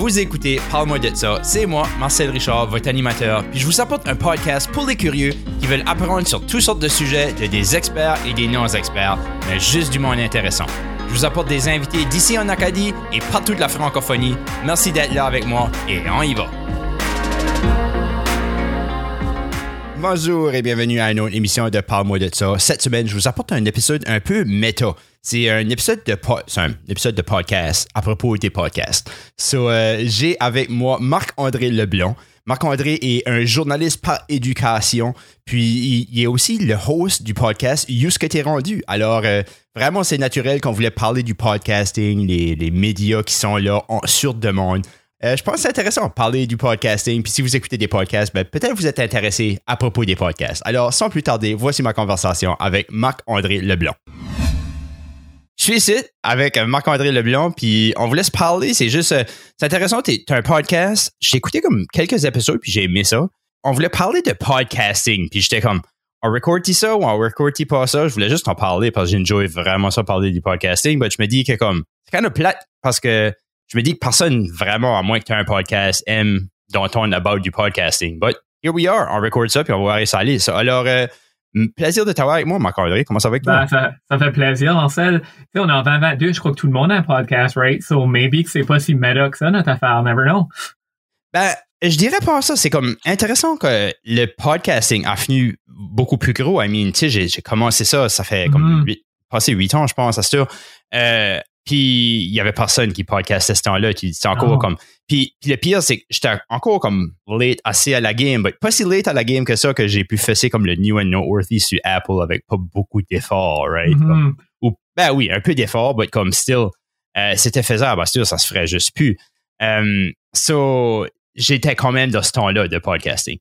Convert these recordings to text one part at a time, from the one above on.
Vous écoutez Parle-moi de ça. C'est moi, Marcel Richard, votre animateur. Puis je vous apporte un podcast pour les curieux qui veulent apprendre sur toutes sortes de sujets de des experts et des non-experts, mais juste du monde intéressant. Je vous apporte des invités d'ici en Acadie et partout de la francophonie. Merci d'être là avec moi et on y va. Bonjour et bienvenue à une autre émission de Parle-moi de ça. Cette semaine, je vous apporte un épisode un peu méta. C'est un épisode de un épisode de podcast à propos des podcasts. So, euh, j'ai avec moi Marc-André Leblanc. Marc-André est un journaliste par éducation, puis il, est aussi le host du podcast You ce que t'es rendu. Alors, euh, vraiment, c'est naturel qu'on voulait parler du podcasting, les, médias qui sont là sur demande. Euh, je pense que c'est intéressant de parler du podcasting. Puis si vous écoutez des podcasts, ben, peut-être vous êtes intéressé à propos des podcasts. Alors, sans plus tarder, voici ma conversation avec Marc-André Leblanc. Je suis ici avec Marc-André Leblanc, puis on voulait se parler. C'est juste, euh, c'est intéressant. Tu as un podcast. J'ai écouté comme quelques épisodes, puis j'ai aimé ça. On voulait parler de podcasting, puis j'étais comme, on record ça ou on record pas ça? Je voulais juste en parler parce que j'enjoy vraiment ça parler du podcasting, mais je me dis que comme, c'est kind of plate parce que je me dis que personne vraiment, à moins que tu aies un podcast, aime d'entendre about du podcasting. But here we are, on record ça, puis on va voir ça aller. Alors, euh, plaisir de t'avoir avec moi, Marc-André. Comment ça va avec toi? Ben, ça, ça, fait plaisir, Marcel. Tu sais, on est en 2022, je crois que tout le monde a un podcast, right? So maybe que c'est pas si méta que ça, notre affaire. Never know. Ben, je dirais pas ça. C'est comme intéressant que le podcasting a fini beaucoup plus gros. I mean, tu sais, j'ai commencé ça, ça fait comme mm-hmm. passé huit ans, je pense, c'est sûr. Euh, puis il y avait personne qui podcastait ce temps-là. C'était encore comme. Puis, le pire, c'est que j'étais encore comme late assez à la game, mais pas si late à la game que ça que j'ai pu fesser comme le New and Noteworthy sur Apple avec pas beaucoup d'efforts, right? Mm-hmm. ou, ben oui, un peu d'efforts, mais comme still, euh, c'était faisable. Sûr, ça se ferait juste plus. Um, so, j'étais quand même dans ce temps-là de podcasting.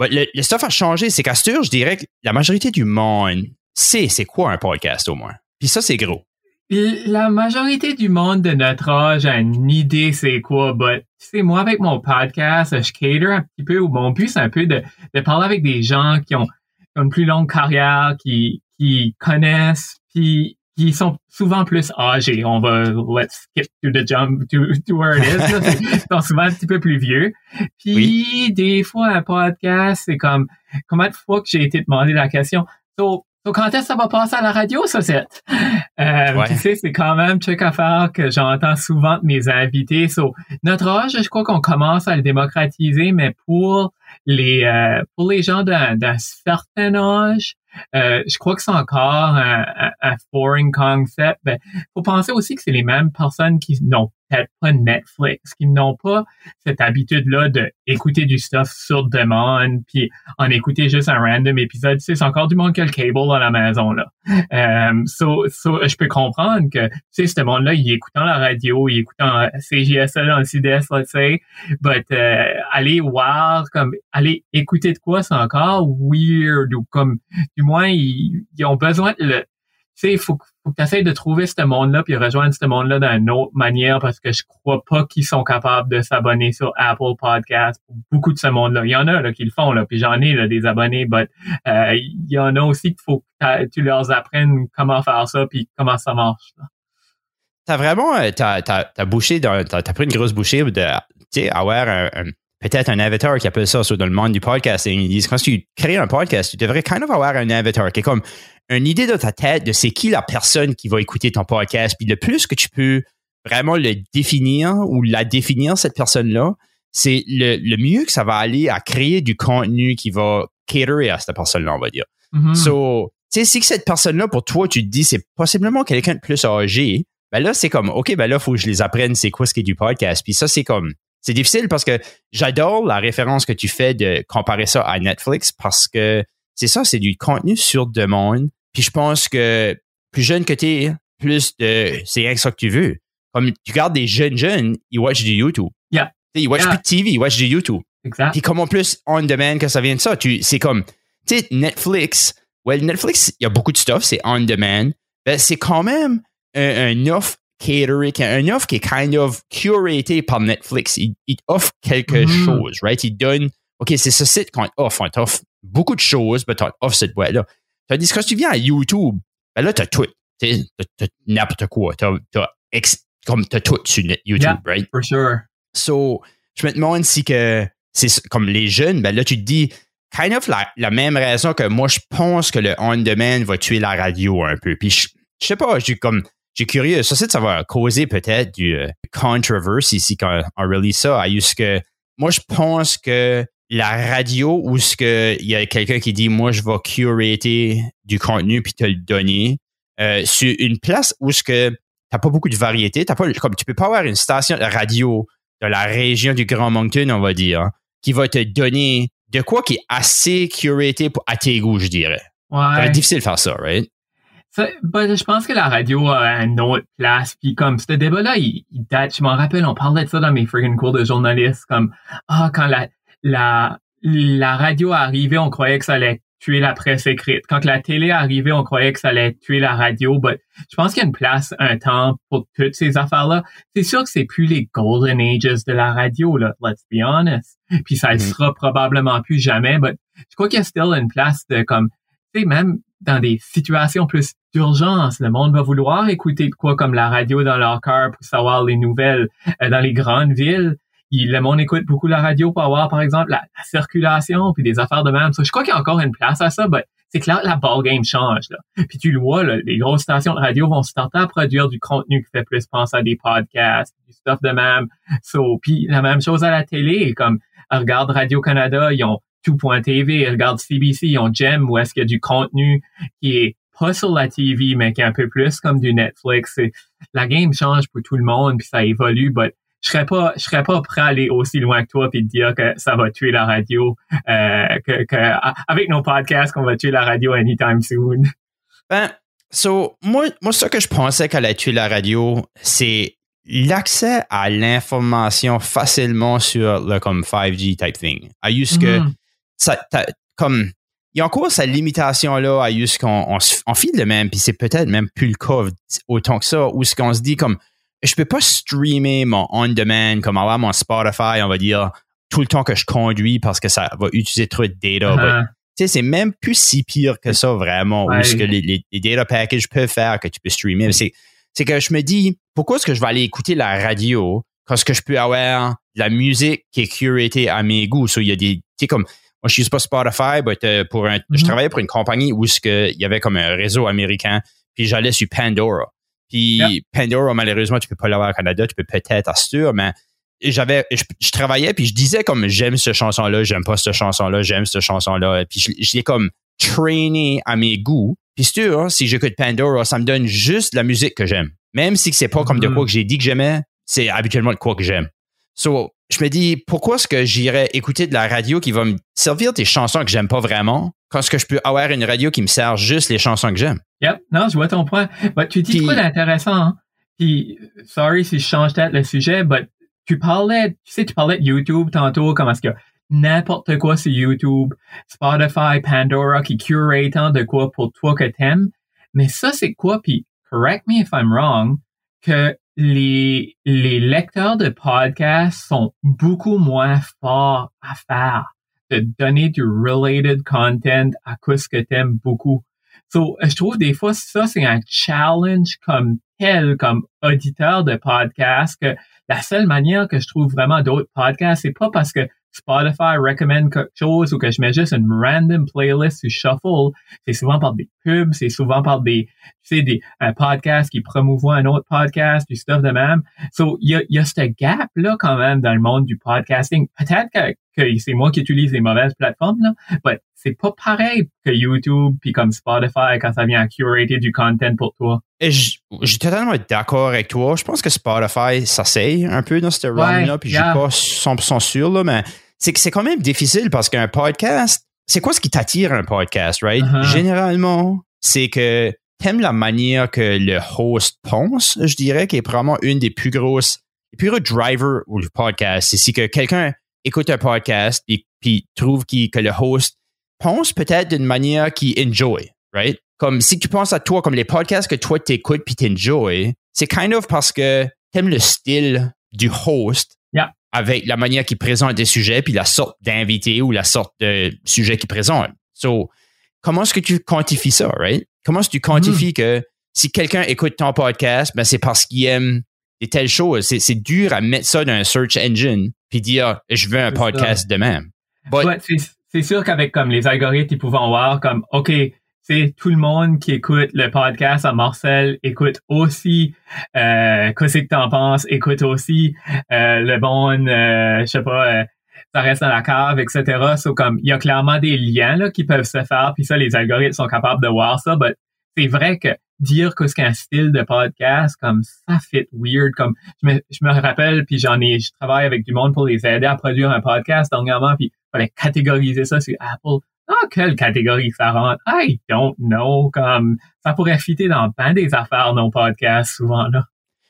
Mais le, le stuff a changé, c'est qu'à ce je dirais que la majorité du monde sait c'est quoi un podcast au moins. Puis ça, c'est gros. La majorité du monde de notre âge a une idée c'est quoi, but tu sais, moi avec mon podcast, je cater un petit peu, ou mon but c'est un peu de, de parler avec des gens qui ont une plus longue carrière, qui, qui connaissent, puis qui sont souvent plus âgés. On va let's skip to the jump to, to where it is. Ils sont souvent un petit peu plus vieux. Puis des fois un podcast, c'est comme combien de fois que j'ai été demandé la question. So, donc, quand est-ce que ça va passer à la radio, ça, c'est? Euh, Tu sais, c'est quand même truc à faire que j'entends souvent de mes invités. So, notre âge, je crois qu'on commence à le démocratiser, mais pour les euh, pour les gens d'un certain âge, euh, je crois que c'est encore un, un, foreign concept. Ben, faut penser aussi que c'est les mêmes personnes qui n'ont peut-être pas Netflix, qui n'ont pas cette habitude-là d'écouter du stuff sur demande, puis en écouter juste un random épisode. Tu sais, c'est encore du monde qui a le cable dans la maison, là. Euh, so, so, je peux comprendre que, tu sais, ce monde-là, il écoutant la radio, il écoutant CGSL en CDS, let's say, but euh, aller voir, comme, aller écouter de quoi, c'est encore weird, ou comme, du moins, ils, ils ont besoin de le, sais, il faut, faut que tu essaies de trouver ce monde-là puis rejoindre ce monde-là d'une autre manière parce que je crois pas qu'ils sont capables de s'abonner sur Apple Podcast pour beaucoup de ce monde-là. Il y en a là, qui le font, là, puis j'en ai des abonnés, mais euh, il y en a aussi qu'il faut que tu leur apprennes comment faire ça puis comment ça marche. T'as vraiment, euh, t'as, t'as, bouché, t'as, pris une grosse bouchée de, tu sais, avoir un, peut-être un avatar qui appelle ça dans le monde du podcasting. Quand tu crées un podcast, tu devrais kind of avoir un avatar qui est comme une idée dans ta tête de c'est qui la personne qui va écouter ton podcast. Puis le plus que tu peux vraiment le définir ou la définir, cette personne-là, c'est le, mieux que ça va aller à créer du contenu qui va caterer à cette personne-là, on va dire. Mm-hmm. So, tu sais, si cette personne-là, pour toi, tu te dis, c'est possiblement quelqu'un de plus âgé, ben là, c'est comme, OK, ben là, faut que je les apprenne c'est quoi ce qui est du podcast. Puis ça, c'est comme, c'est difficile parce que j'adore la référence que tu fais de comparer ça à Netflix parce que c'est ça, c'est du contenu sur demande puis je pense que plus jeune que tu es, plus de c'est rien que ça que tu veux. Comme tu regardes des jeunes jeunes, ils watchent du YouTube. Yeah. Ils watchent plus de TV, ils watchent du YouTube. Exact. Puis comment plus on demand que ça vient de ça. Tu, c'est comme, tu sais, Netflix. Well, Netflix, il y a beaucoup de stuff, c'est on demand. Ben, c'est quand même un, un offre catering, un offre qui est kind of curated par Netflix. Il, il offre quelque mm-hmm. chose, right? Il donne, OK, c'est ce site qu'on offre. On t'offre beaucoup de choses, mais tu offre cette boîte-là. Tandis que quand tu viens à YouTube, ben là, t'as tout. T'as n'importe quoi. T'as, t'as, comme t'as tout sur YouTube, right? For sure. So, je me demande si que c'est comme les jeunes, ben là, tu te dis, kind of la, la même raison que moi, je pense que le on-demand va tuer la radio un peu. Puis, je, je sais pas, j'ai comme, j'ai curieux. Ça, c'est ça va causer peut-être du euh, controverse ici quand on release ça. À que, moi, je pense que la radio où ce que il y a quelqu'un qui dit moi je vais curater du contenu puis te le donner euh, sur une place où ce que t'as pas beaucoup de variété t'as pas comme tu peux pas avoir une station de radio de la région du Grand Moncton on va dire hein, qui va te donner de quoi qui est assez curaté pour, à tes goûts je dirais Ouais. c'est difficile de faire ça right? Ça, ben, je pense que la radio a une autre place. Puis comme ce débat-là, il, il date. Je m'en rappelle, on parlait de ça dans mes friggin' cours de journaliste. Comme ah quand la la la radio arrivait, on croyait que ça allait tuer la presse écrite. Quand la télé arrivait, on croyait que ça allait tuer la radio. Mais je pense qu'il y a une place, un temps pour toutes ces affaires-là. C'est sûr que c'est plus les golden ages de la radio, là. Let's be honest. Puis ça ne Mhm. sera probablement plus jamais. Mais je crois qu'il y a still une place de comme, tu sais, même dans des situations plus d'urgence, le monde va vouloir écouter de quoi comme la radio dans leur cœur pour savoir les nouvelles. Euh, dans les grandes villes, il- monde écoute beaucoup la radio pour avoir, par exemple, la, la circulation puis des affaires de même. Je crois qu'il y a encore une place à ça, mais c'est clair la ball game change. Là. Puis tu le vois, là, les grosses stations de radio vont se tenter à produire du contenu qui fait plus penser à des podcasts, du stuff de même. So, puis la même chose à la télé, comme regarde Radio-Canada, ils ont tout.tv, regarde CBC, ils ont Gem, où est-ce qu'il y a du contenu qui est pas sur la TV, mais qui est un peu plus comme du Netflix. La game change pour tout le monde, puis ça évolue, but je serais pas, je serais pas prêt à aller aussi loin que toi puis te dire que ça va tuer la radio, euh, que, avec nos podcasts qu'on va tuer la radio anytime soon. Ben, so, moi, moi, ce que je pensais qu'elle allait tuer la radio, c'est l'accès à l'information facilement sur le comme 5G type thing. À juste que, Mhm. ça, comme, il y a encore cette limitation-là? À juste qu'on on, se- on file de même, puis c'est peut-être même plus le cas autant que ça, où ce qu'on se dit comme, je peux pas streamer mon on-demand, comme avoir mon Spotify, on va dire, tout le temps que je conduis parce que ça va utiliser trop de data. Uh-huh. tu sais, c'est même plus si pire que ça, vraiment, Ouais. où ce que les, les, les data packages peuvent faire que tu peux streamer. C'est, c'est que je me dis, pourquoi est-ce que je vais aller écouter la radio quand ce que je peux avoir de la musique qui est curatée à mes goûts? So, il y a des, tu sais, comme, moi, je suis pas Spotify, but, euh, pour un, je Mhm. travaillais pour une compagnie où ce que, il y avait comme un réseau américain, puis j'allais sur Pandora. Puis. Pandora, malheureusement, tu peux pas l'avoir au Canada, tu peux peut-être assurer, mais j'avais je, je travaillais puis je disais comme j'aime cette chanson là j'aime pas cette chanson là j'aime cette chanson là puis je, je l'ai comme traîné à mes goûts puis sûr hein, si j'écoute Pandora ça me donne juste la musique que j'aime même si c'est pas comme de Mhm. quoi que j'ai dit que j'aimais c'est habituellement de quoi que j'aime so je me dis pourquoi est-ce que j'irais écouter de la radio qui va me servir des chansons que j'aime pas vraiment quand est-ce que je peux avoir une radio qui me sert juste les chansons que j'aime? Yep, non, je vois ton point. But tu dis quoi d'intéressant, hein? Puis, sorry si je change peut-être le sujet, but tu parlais, tu sais, tu parlais de YouTube tantôt, comme est-ce que n'importe quoi sur YouTube, Spotify, Pandora, qui curate tant de quoi pour toi que t'aimes. Mais ça, c'est quoi? Puis, correct me if I'm wrong, que les, les lecteurs de podcasts sont beaucoup moins forts à faire de donner du related content à cause que t'aimes beaucoup. So, je trouve des fois ça, c'est un challenge comme tel, comme auditeur de podcast, que la seule manière que je trouve vraiment d'autres podcasts, c'est pas parce que Spotify recommande quelque chose ou que je mets juste une random playlist sur Shuffle. C'est souvent par des pubs, c'est souvent par des, tu sais, des, un podcast qui promouvoit un autre podcast, du stuff de même. So, il y a, y a ce gap-là quand même dans le monde du podcasting. Peut-être que, que c'est moi qui utilise les mauvaises plateformes, là, mais c'est pas pareil que YouTube puis comme Spotify quand ça vient à curater du content pour toi. Et je je suis totalement d'accord avec toi. Je pense que Spotify s'essaye un peu dans ce realm-là, puis yeah. je suis pas 100% sûr, là, mais c'est que c'est quand même difficile parce qu'un podcast, c'est quoi ce qui t'attire un podcast, right? Uh-huh. Généralement, c'est que t'aimes la manière que le host pense, je dirais, qui est probablement une des plus grosses, les plus gros drivers du podcast. C'est si que quelqu'un écoute un podcast et puis trouve que le host pense peut-être d'une manière qui enjoy, right? Comme si tu penses à toi, comme les podcasts que toi t'écoutes puis t'enjoy, c'est kind of parce que t'aimes le style du host Yeah. avec la manière qu'il présente des sujets puis la sorte d'invité ou la sorte de sujet qu'il présente. So, comment est-ce que tu quantifies ça, right? Comment est-ce que tu quantifies que si quelqu'un écoute ton podcast, ben c'est parce qu'il aime des telles choses? C'est, c'est dur à mettre ça dans un search engine puis dire je veux un podcast de même. But- Ouais, c'est, sûr qu'avec comme les algorithmes, ils pouvaient voir comme OK, c'est tout le monde qui écoute le podcast à Marcel écoute aussi euh, qu'est-ce que t'en penses, écoute aussi euh, le bon euh, je sais pas euh, ça reste dans la cave, etc. So, comme il y a clairement des liens là, qui peuvent se faire, puis ça, les algorithmes sont capables de voir ça. But c'est vrai que dire que c'est qu'un style de podcast, comme ça fit weird. Comme je me, je me rappelle, puis j'en ai, je travaille avec du monde pour les aider à produire un podcast dernièrement, puis fallait catégoriser ça sur Apple. Dans quelle catégorie ça rentre? I don't know. Comme ça pourrait fitter dans plein des affaires, nos podcasts, souvent là.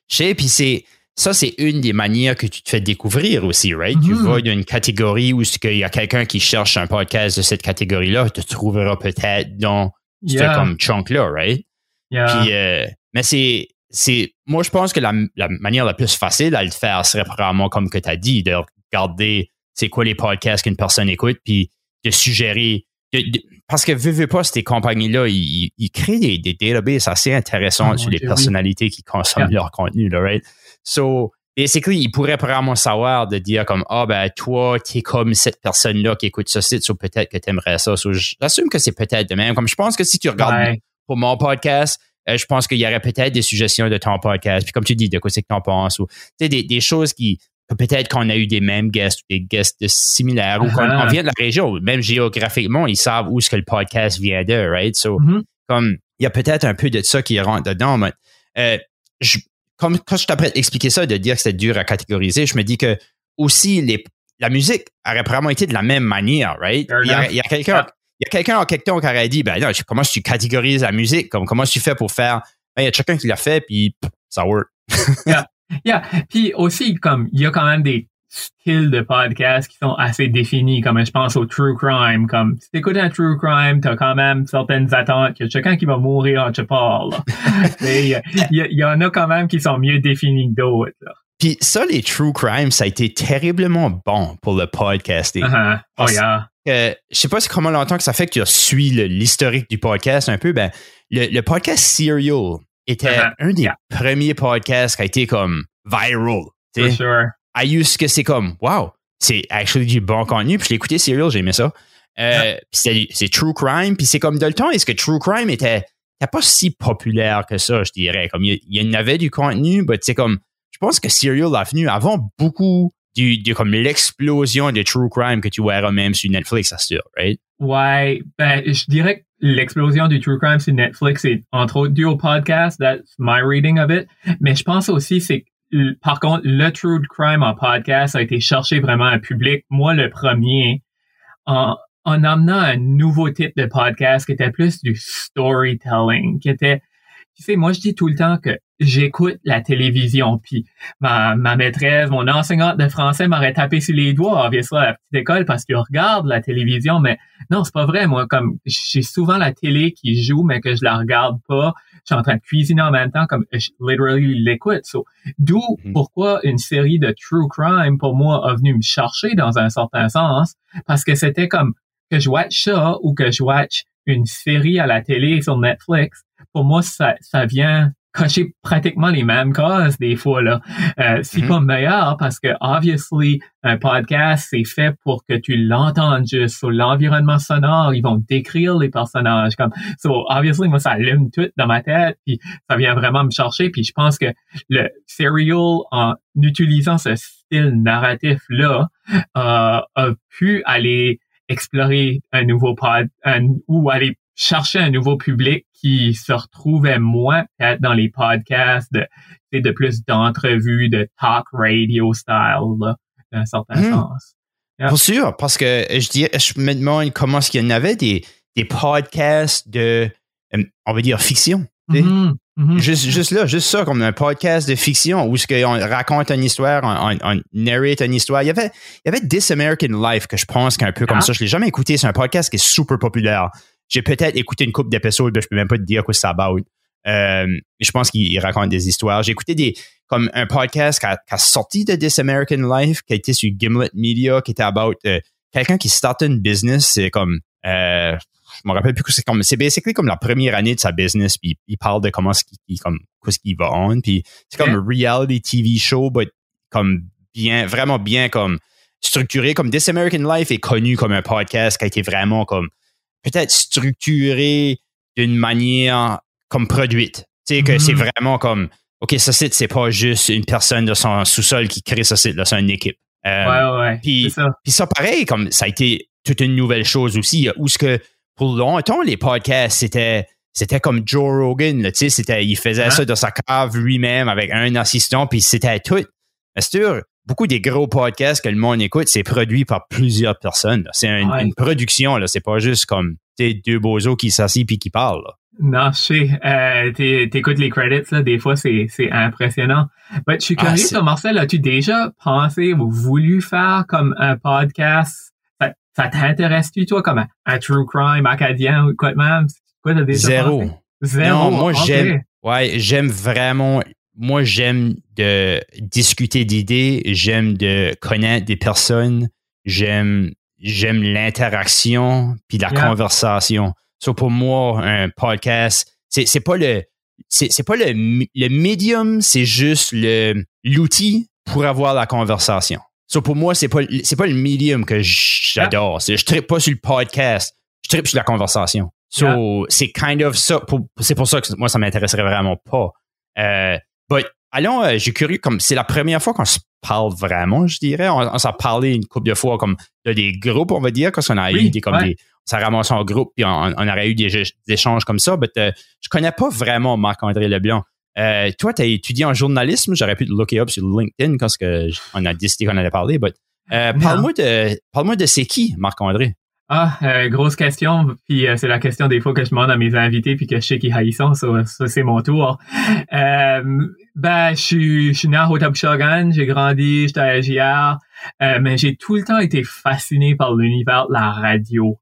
Je sais, puis c'est ça, c'est une des manières que tu te fais découvrir aussi, right? Tu Mhm. vas dans une catégorie où il y a quelqu'un qui cherche un podcast de cette catégorie-là, tu te trouveras peut-être dans ce comme chunk-là, right? Yeah. Puis, euh, mais c'est, c'est, moi, je pense que la, la manière la plus facile à le faire serait probablement comme que tu as dit, de regarder c'est quoi les podcasts qu'une personne écoute, puis de suggérer. de- de- parce que, veux, veux pas, ces compagnies-là, ils, ils- créent des, des databases assez intéressants Oh, sur mon les Dieu, oui. personnalités qui consomment Yeah. leur contenu, là, right? So, basically, ils pourraient probablement savoir de dire comme, ah, ben, toi, t'es comme cette personne-là qui écoute ce site, so peut-être que t'aimerais ça. So, j'assume que c'est peut-être de même. Comme je pense que si tu regardes Ouais. pour mon podcast, euh, je pense qu'il y aurait peut-être des suggestions de ton podcast. Puis comme tu dis, de quoi c'est que t'en penses ou tu sais, des, des choses qui peut-être qu'on a eu des mêmes guests ou des guests similaires ou qu'on on vient de la région, même géographiquement, ils savent où est-ce que le podcast vient de, right? So, Mhm. comme il y a peut-être un peu de ça qui rentre dedans, mais euh, je- comme quand je t'apprête à expliquer ça, de dire que c'était dur à catégoriser, je me dis que aussi les, la musique aurait probablement été de la même manière, right? Il y a, quelqu'un il y a quelqu'un en quelque temps qui aurait dit, ben non, comment tu catégorises la musique? Comme, comment tu fais pour faire? Ben, il y a quelqu'un qui l'a fait, puis ça work. Yeah. Puis aussi, comme, il y a quand même des styles de podcasts qui sont assez définis, comme je pense au true crime. Comme, si t'écoutes un true crime, t'as quand même certaines attentes qu'il y a quelqu'un qui va mourir en te parle. Il y, en a quand même qui sont mieux définis que d'autres. Puis ça, les true crime, ça a été terriblement bon pour le podcasting. Uh-huh. Oh Parce- yeah. Euh, je sais pas si comment longtemps que ça fait que tu suis le- l'historique du podcast un peu. Ben, le, le podcast Serial était Uh-huh. un des Yeah. premiers podcasts qui a été comme viral. For sure. à use que c'est comme wow, c'est actually du bon contenu. Puis je l'ai écouté Serial, j'ai aimé ça. Euh, puis c'est, c'est true crime. Puis c'est comme dans le temps, est-ce que true crime était, était pas si populaire que ça, je dirais? Comme il, il y en avait du contenu, mais c'est comme je pense que Serial a venu avant beaucoup du, du- comme l'explosion de true crime que tu verras même sur Netflix, ça sûr, right? Ouais, ben, je dirais que l'explosion du true crime sur Netflix est entre autres due au podcast. That's my reading of it. Mais je pense aussi, c'est par contre, le true crime en podcast a été cherché vraiment un public. Moi, le premier, en, en amenant un nouveau type de podcast qui était plus du storytelling, qui était, tu sais, moi, je dis tout le temps que j'écoute la télévision, puis ma, ma maîtresse, mon enseignante de français m'aurait tapé sur les doigts, obviously, à la petite école, parce qu'il regarde la télévision, mais non, c'est pas vrai. Moi, comme j'ai souvent la télé qui joue, mais que je la regarde pas. Je suis en train de cuisiner en même temps, comme je literally l'écoute. So, D'où Mhm. pourquoi une série de true crime pour moi a venu me chercher dans un certain sens, parce que c'était comme que je watch ça ou que je watch une série à la télé sur Netflix. Pour moi, ça, ça vient cocher pratiquement les mêmes causes des fois là. Euh, c'est Mhm. pas meilleur parce que obviously un podcast c'est fait pour que tu l'entendes juste sur l'environnement sonore. Ils vont décrire les personnages comme so obviously moi ça allume tout dans ma tête puis ça vient vraiment me chercher puis je pense que le serial en utilisant ce style narratif là a pu aller explorer un nouveau pod un- ou aller chercher un nouveau public qui se retrouvait moins peut-être dans les podcasts de, de plus d'entrevues, de talk radio style, là, d'un certain Mhm. sens. Yeah. Pour sûr, parce que je dis, je me demande comment est-ce qu'il y en avait des, des podcasts de, euh, on va dire, fiction. Mhm, mhm. Juste, juste là, juste ça, comme un podcast de fiction où ce qu'on raconte une histoire, on, on, on narrate une histoire. Il y avait, il y avait This American Life que je pense qu'un peu comme Ah. ça. Je l'ai jamais écouté. C'est un podcast qui est super populaire. J'ai peut-être écouté une couple d'épisodes, mais je peux même pas te dire quoi c'est about. Euh, je pense qu'il il raconte des histoires. J'ai écouté des, comme un podcast qui a, qui a sorti de This American Life, qui a été sur Gimlet Media, qui était about euh, quelqu'un qui startait une business, c'est comme, euh, je me rappelle plus que c'est comme, c'est basically comme la première année de sa business, puis il parle de comment ce qui, comme, qu'est-ce qu'il va on, puis c'est comme un reality TV show, but comme bien, vraiment bien comme structuré, comme This American Life est connu comme un podcast qui a été vraiment comme, peut-être structuré d'une manière comme produite. Tu sais, que c'est mm-hmm. vraiment comme, OK, ce site, c'est pas juste une personne de son sous-sol qui crée ce site, c'est une équipe. Euh, ouais, ouais, Puis ça. ça, pareil, comme ça a été toute une nouvelle chose aussi, où ce que pour longtemps, les podcasts, c'était c'était comme Joe Rogan, c'était, il faisait ça de sa cave lui-même avec un assistant, puis c'était tout. Mais c'est sûr, beaucoup des gros podcasts que le monde écoute, c'est produit par plusieurs personnes. C'est une production, là. C'est pas juste comme deux bozos qui s'assient puis qui parlent. Non, je sais. Euh, T'écoutes les credits, là, des fois, c'est impressionnant. Mais je suis ah, curieux, Marcel, as-tu déjà pensé ou voulu faire comme un podcast? Ça, ça t'intéresse-tu, toi, comme un, true crime acadien ou quoi de même? Quoi, déjà Zéro. Zéro? Non, moi, j'aime, ouais, j'aime vraiment, moi, j'aime de discuter d'idées, j'aime de connaître des personnes, j'aime, j'aime l'interaction puis la conversation. So pour moi, un podcast, c'est, c'est pas le c'est, c'est pas le, le medium, c'est juste le l'outil pour avoir la conversation. So pour moi, c'est pas c'est pas le medium que j'adore. Je tripe pas sur le podcast, je tripe sur la conversation. So c'est kind of ça. c'est pour ça que moi ça m'intéresserait vraiment pas. Euh, but allons, euh, j'ai curieux comme c'est la première fois qu'on se parle vraiment, je dirais. On, s'en parlait une couple de fois comme de des groupes, on va dire, quand on a eu des comme des ça ramasse en groupe, puis on, aurait eu des, échanges comme ça. Mais euh, je connais pas vraiment Marc-André Leblanc. Euh, toi, tu as étudié en journalisme. J'aurais pu te looker up sur LinkedIn quand on a décidé qu'on allait parler. Parle-moi de, parle-moi de c'est qui, Marc-André? Ah, grosse question. Puis c'est la question des fois que je demande à mes invités puis que je sais qu'ils haïssent. Ça, ça c'est mon tour. ben, je suis, je suis né à Haute-Shogun. J'ai grandi, j'étais à JR. mais j'ai tout le temps été fasciné par l'univers de la radio.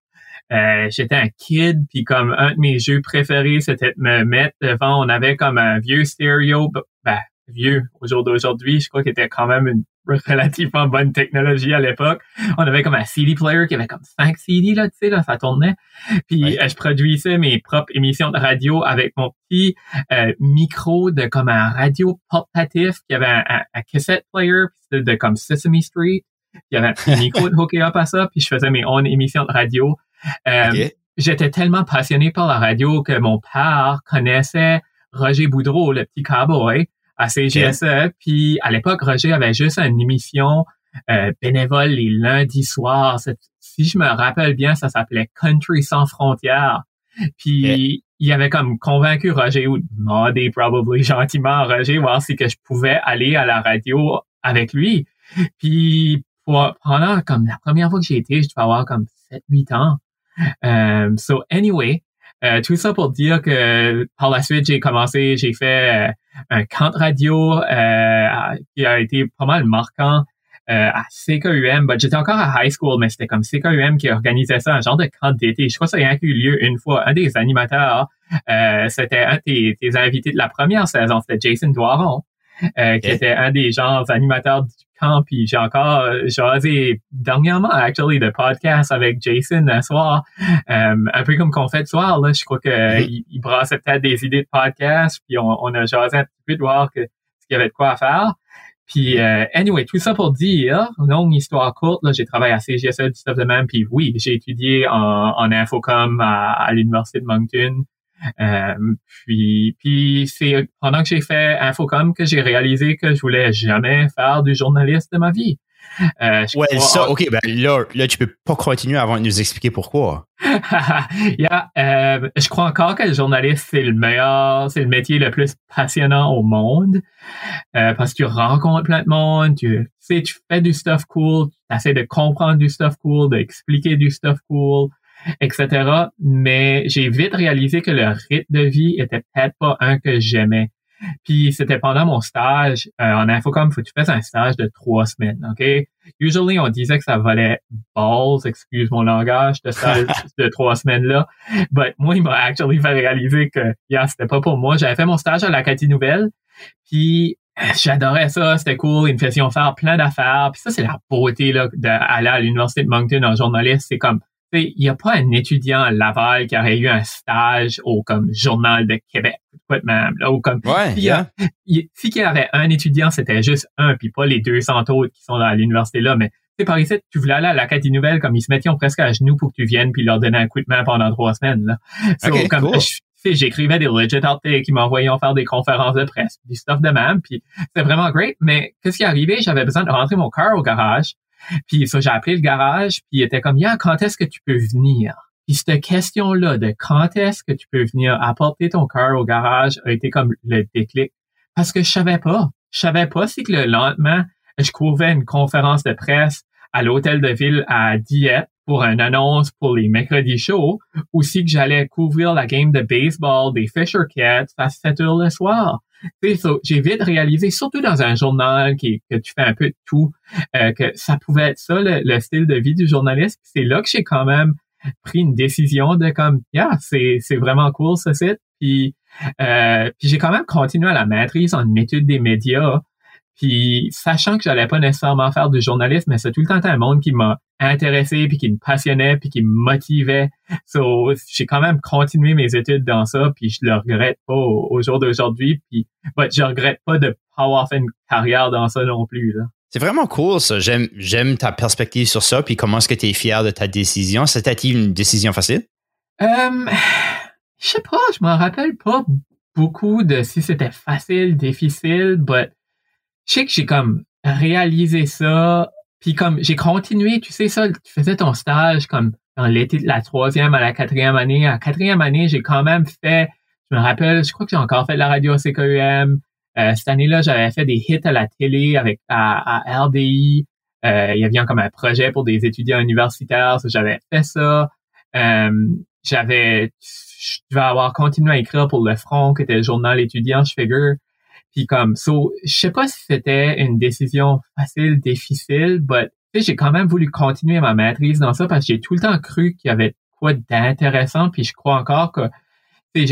Euh, j'étais un kid, puis comme un de mes jeux préférés, c'était de me mettre devant, on avait comme un vieux stéréo, ben, vieux au jour d'aujourd'hui, je crois qu'il était quand même une relativement bonne technologie à l'époque. On avait comme un CD player qui avait comme 5 CD, là, tu sais, là, ça tournait. Puis euh, je produisais mes propres émissions de radio avec mon petit euh, micro de comme un radio portatif qui avait un, un, cassette player de, comme Sesame Street. Il y avait un micro de hooké up à ça, puis je faisais mes own émissions de radio. Euh, j'étais tellement passionné par la radio que mon père connaissait Roger Boudreau, le petit cowboy, à CGSE. Puis à l'époque, Roger avait juste une émission euh, bénévole les lundis soirs. Si je me rappelle bien, ça s'appelait Country sans frontières. Puis il avait comme convaincu Roger ou demandé probablement gentiment Roger voir si que je pouvais aller à la radio avec lui. Puis pendant comme la première fois que j'ai été, je devais avoir comme 7-8 ans. Um, so anyway, euh, tout ça pour dire que par la suite, j'ai commencé, j'ai fait euh, un camp radio euh, qui a été pas mal marquant à CKUM. J'étais encore à high school, mais c'était comme CKUM qui organisait ça, un genre de camp d'été. Je crois que ça a eu lieu une fois. Un des animateurs, c'était un des, des, invités de la première saison, c'était Jason Doiron. qui était un des genres animateurs du puis j'ai encore euh, jasé dernièrement, actually, de podcast avec Jason un soir, euh, un peu comme qu'on fait ce soir, là, je crois qu'il mm-hmm. il brassait peut-être des idées de podcast, puis on, on, a jasé un petit peu de voir que, ce qu'il y avait de quoi à faire. Puis, euh, anyway, tout ça pour dire, longue histoire courte, là, j'ai travaillé à CGSE du stuff de même, puis oui, j'ai étudié en, en infocom à, à l'Université de Moncton. Euh, puis, puis c'est pendant que j'ai fait Infocom que j'ai réalisé que je voulais jamais faire du journaliste de ma vie. Euh, ouais, ça, ok, ben là, là, tu peux pas continuer avant de nous expliquer pourquoi. yeah, euh, je crois encore que le journaliste, c'est le meilleur, c'est le métier le plus passionnant au monde. Euh, parce que tu rencontres plein de monde, tu sais, tu fais du stuff cool, tu essaies de comprendre du stuff cool, d'expliquer du stuff cool etc. Mais j'ai vite réalisé que le rythme de vie était peut-être pas un que j'aimais. Puis c'était pendant mon stage euh, en Infocom, faut que tu fasses un stage de trois semaines, OK? Usually, on disait que ça valait balls, excuse mon langage, de stage de trois semaines-là. But moi, il m'a actually fait réaliser que, yeah, c'était pas pour moi. J'avais fait mon stage à l'Acadie Nouvelle, puis euh, j'adorais ça, c'était cool, ils me faisaient faire plein d'affaires. Puis ça, c'est la beauté là, d'aller à l'Université de Moncton en journaliste. C'est comme il n'y a pas un étudiant à Laval qui aurait eu un stage au comme Journal de Québec, même, là, ou comme ouais, si qu'il y avait un étudiant, c'était juste un, puis pas les 200 autres qui sont à l'université là, mais sais, par ici, tu voulais aller à l'Acadie Nouvelle, comme ils se mettaient presque à genoux pour que tu viennes puis leur donner un coup de main pendant trois semaines, là. comme, j'écrivais des legit articles qui m'envoyaient en faire des conférences de presse, du stuff de même, puis c'était vraiment great, mais qu'est-ce qui est arrivé? J'avais besoin de rentrer mon car au garage, puis ça, j'ai appelé le garage, puis il était comme, yeah, quand est-ce que tu peux venir? Puis cette question-là de quand est-ce que tu peux venir apporter ton car au garage a été comme le déclic. Parce que je savais pas. Je savais pas si que le lendemain, je couvrais une conférence de presse à l'hôtel de ville à Dieppe pour une annonce pour les mercredis shows, aussi que j'allais couvrir la game de baseball des Fisher Cats à 7 heures le soir. J'ai vite réalisé, surtout dans un journal qui, que tu fais un peu de tout, euh, que ça pouvait être ça, le, style de vie du journaliste. C'est là que j'ai quand même pris une décision de comme, yeah, c'est, c'est vraiment cool ce site. Puis, euh, puis j'ai quand même continué à la maîtrise en études des médias. Puis sachant que j'allais pas nécessairement faire du journalisme, mais c'est tout le temps un monde qui m'a intéressé, puis qui me passionnait, puis qui me motivait. So, j'ai quand même continué mes études dans ça, puis je le regrette pas au, jour d'aujourd'hui. Puis, but je regrette pas de pas avoir fait une carrière dans ça non plus. Là. C'est vraiment cool, ça. J'aime, j'aime ta perspective sur ça, puis comment est-ce que tu es fier de ta décision. C'était-il une décision facile? Euh, je sais pas, je m'en rappelle pas beaucoup de si c'était facile, difficile, but je sais que j'ai comme réalisé ça, puis comme j'ai continué, tu sais ça, tu faisais ton stage comme dans l'été de la troisième à la quatrième année. La quatrième année, j'ai quand même fait, je me rappelle, je crois que j'ai encore fait de la radio CKUM. Euh, cette année-là, j'avais fait des hits à la télé avec à, à RDI. Euh, il y avait comme un projet pour des étudiants universitaires, j'avais fait ça. Euh, j'avais, je devais avoir continué à écrire pour Le Front, qui était le journal étudiant, je figure. Puis comme, so, je sais pas si c'était une décision facile, difficile, but j'ai quand même voulu continuer ma maîtrise dans ça parce que j'ai tout le temps cru qu'il y avait quoi d'intéressant. Puis je crois encore que,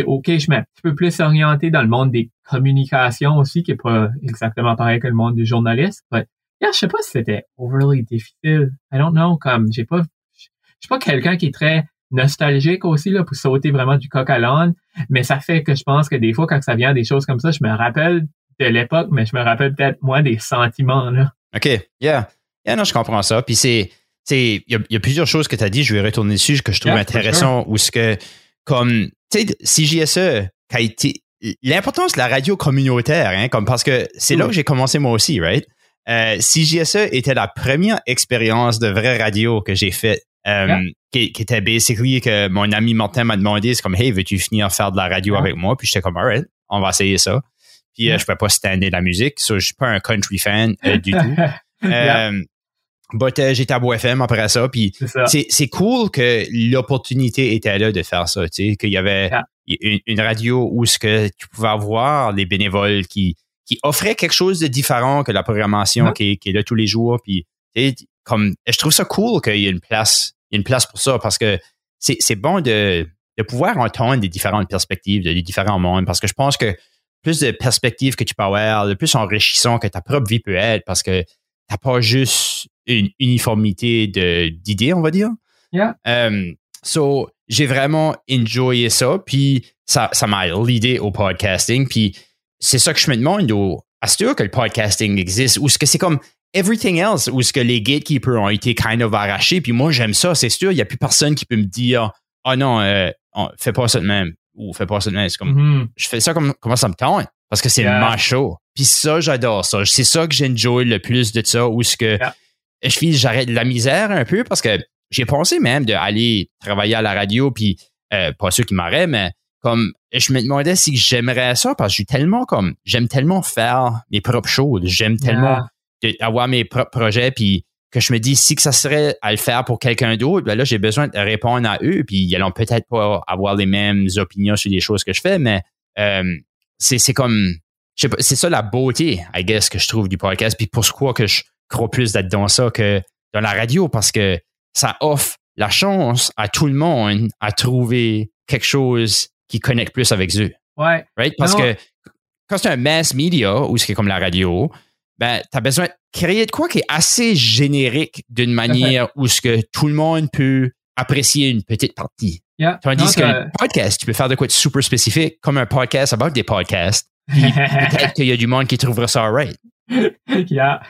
ok, je suis un petit peu plus orienté dans le monde des communications aussi, qui est pas exactement pareil que le monde du journaliste. But yeah, je sais pas si c'était overly difficile. I don't know. Comme, j'ai pas, je suis pas quelqu'un qui est très nostalgique aussi là pour sauter vraiment du coq à l'âne, mais ça fait que je pense que des fois quand ça vient des choses comme ça, je me rappelle de l'époque, mais je me rappelle peut-être moins des sentiments là. OK, yeah. Yeah, non, je comprends ça. Puis c'est il y, a plusieurs choses que tu as dit, je vais retourner dessus que je trouve intéressant ou ce que comme tu sais CJSE qui a été l'importance de la radio communautaire hein, comme parce que c'est là que j'ai commencé moi aussi, right? Euh, CJSE était la première expérience de vraie radio que j'ai faite euh, qui, était basically que mon ami Martin m'a demandé, c'est comme, hey, veux-tu finir faire de la radio avec moi? Puis j'étais comme, alright, on va essayer ça. Puis euh, je ne pouvais pas stander la musique, so, je suis pas un country fan euh, du tout. euh, but j'étais à Beau FM après ça, puis c'est cool que l'opportunité était là de faire ça, tu sais, qu'il y avait une, radio où ce que tu pouvais avoir les bénévoles qui qui offraient quelque chose de différent que la programmation qui, qui, est là tous les jours, puis comme je trouve ça cool qu'il y ait une place, une place pour ça parce que c'est bon de, de pouvoir entendre des différentes perspectives, des différents mondes, parce que je pense que plus de perspectives que tu peux avoir, le plus enrichissant que ta propre vie peut être, parce que t'as pas juste une uniformité d'idées, on va dire. Yeah. Um, so, j'ai vraiment enjoyé ça, puis ça m'a l'idée au podcasting, puis c'est ça que je me demande, est-ce que le podcasting existe, ou est-ce que c'est comme everything else où ce que les gatekeepers ont été kind of arrachés. Puis moi, j'aime ça, c'est sûr. Il n'y a plus personne qui peut me dire Ah oh non, euh, fais pas ça de même ou fais pas ça de même. C'est comme mm-hmm. je fais ça comme comment ça me tente? Parce que c'est macho. Puis ça, j'adore ça. C'est ça que j'enjoy le plus de ça où ce que je fais j'arrête la misère un peu parce que j'ai pensé même d'aller travailler à la radio puis euh, pas sûr qui m'arrêtent, mais comme je me demandais si j'aimerais ça parce que j'ai tellement comme j'aime tellement faire mes propres choses j'aime tellement avoir mes propres projets, puis que je me dis si que ça serait à le faire pour quelqu'un d'autre, ben là, j'ai besoin de répondre à eux, puis ils n'allont peut-être pas avoir les mêmes opinions sur les choses que je fais, mais euh, c'est comme, c'est ça la beauté, I guess, que je trouve du podcast, puis pourquoi que je crois plus d'être dans ça que dans la radio, parce que ça offre la chance à tout le monde à trouver quelque chose qui connecte plus avec eux. Ouais. Right? Parce que quand c'est un mass media, ou ce qui est comme la radio, ben, tu as besoin de créer de quoi qui est assez générique d'une manière où ce que tout le monde peut apprécier une petite partie. Yeah. Tandis qu'un podcast, tu peux faire de quoi de super spécifique, comme un podcast about des podcasts. Peut-être qu'il y a du monde qui trouvera ça right. yeah.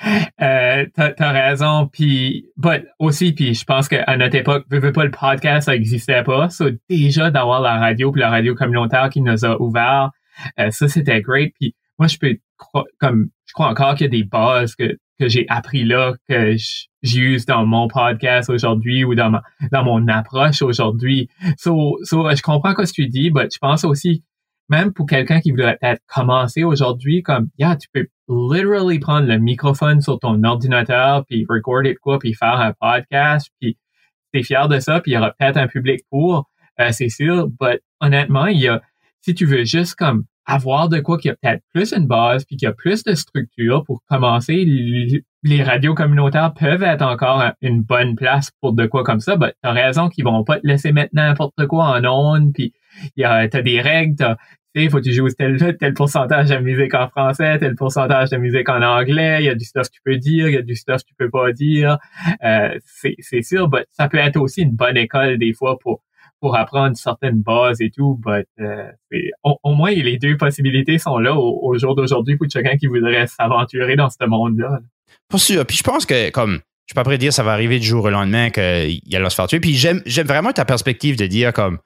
Euh, t'as, t'as raison. Puis, but aussi, puis je pense qu'à notre époque, veux, veux pas le podcast, ça existait pas. So, déjà d'avoir la radio, puis la radio communautaire qui nous a ouvert, euh, ça c'était great. Puis moi, je peux comme je crois encore qu'il y a des bases que que j'ai appris là que j'use dans mon podcast aujourd'hui ou dans ma dans mon approche aujourd'hui. So, je comprends ce que tu dis, mais je pense aussi même pour quelqu'un qui voudrait peut-être commencer aujourd'hui, comme, yeah, tu peux literally prendre le microphone sur ton ordinateur, puis recorder de quoi, puis faire un podcast, puis t'es fier de ça, puis il y aura peut-être un public pour, euh, c'est sûr, but honnêtement, il y a, si tu veux juste comme avoir de quoi qui a peut-être plus une base, puis qui a plus de structure pour commencer, les radios communautaires peuvent être encore une bonne place pour de quoi comme ça, but t'as raison qu'ils vont pas te laisser mettre n'importe quoi en ondes, puis il t'as des règles, t'as, sais, faut que tu joues tel, tel pourcentage de musique en français, tel pourcentage de musique en anglais, il y a du stuff que tu peux dire, il y a du stuff que tu peux pas dire. Euh, c'est, c'est sûr, but ça peut être aussi une bonne école des fois pour pour apprendre certaines bases et tout, but euh, au, au moins les deux possibilités sont là au, au jour d'aujourd'hui pour chacun qui voudrait s'aventurer dans ce monde-là. Pas sûr. Puis je pense que, comme, je suis pas prêt de dire ça va arriver du jour au lendemain qu'il allait se faire tuer. Puis j'aime, vraiment ta perspective de dire, comme,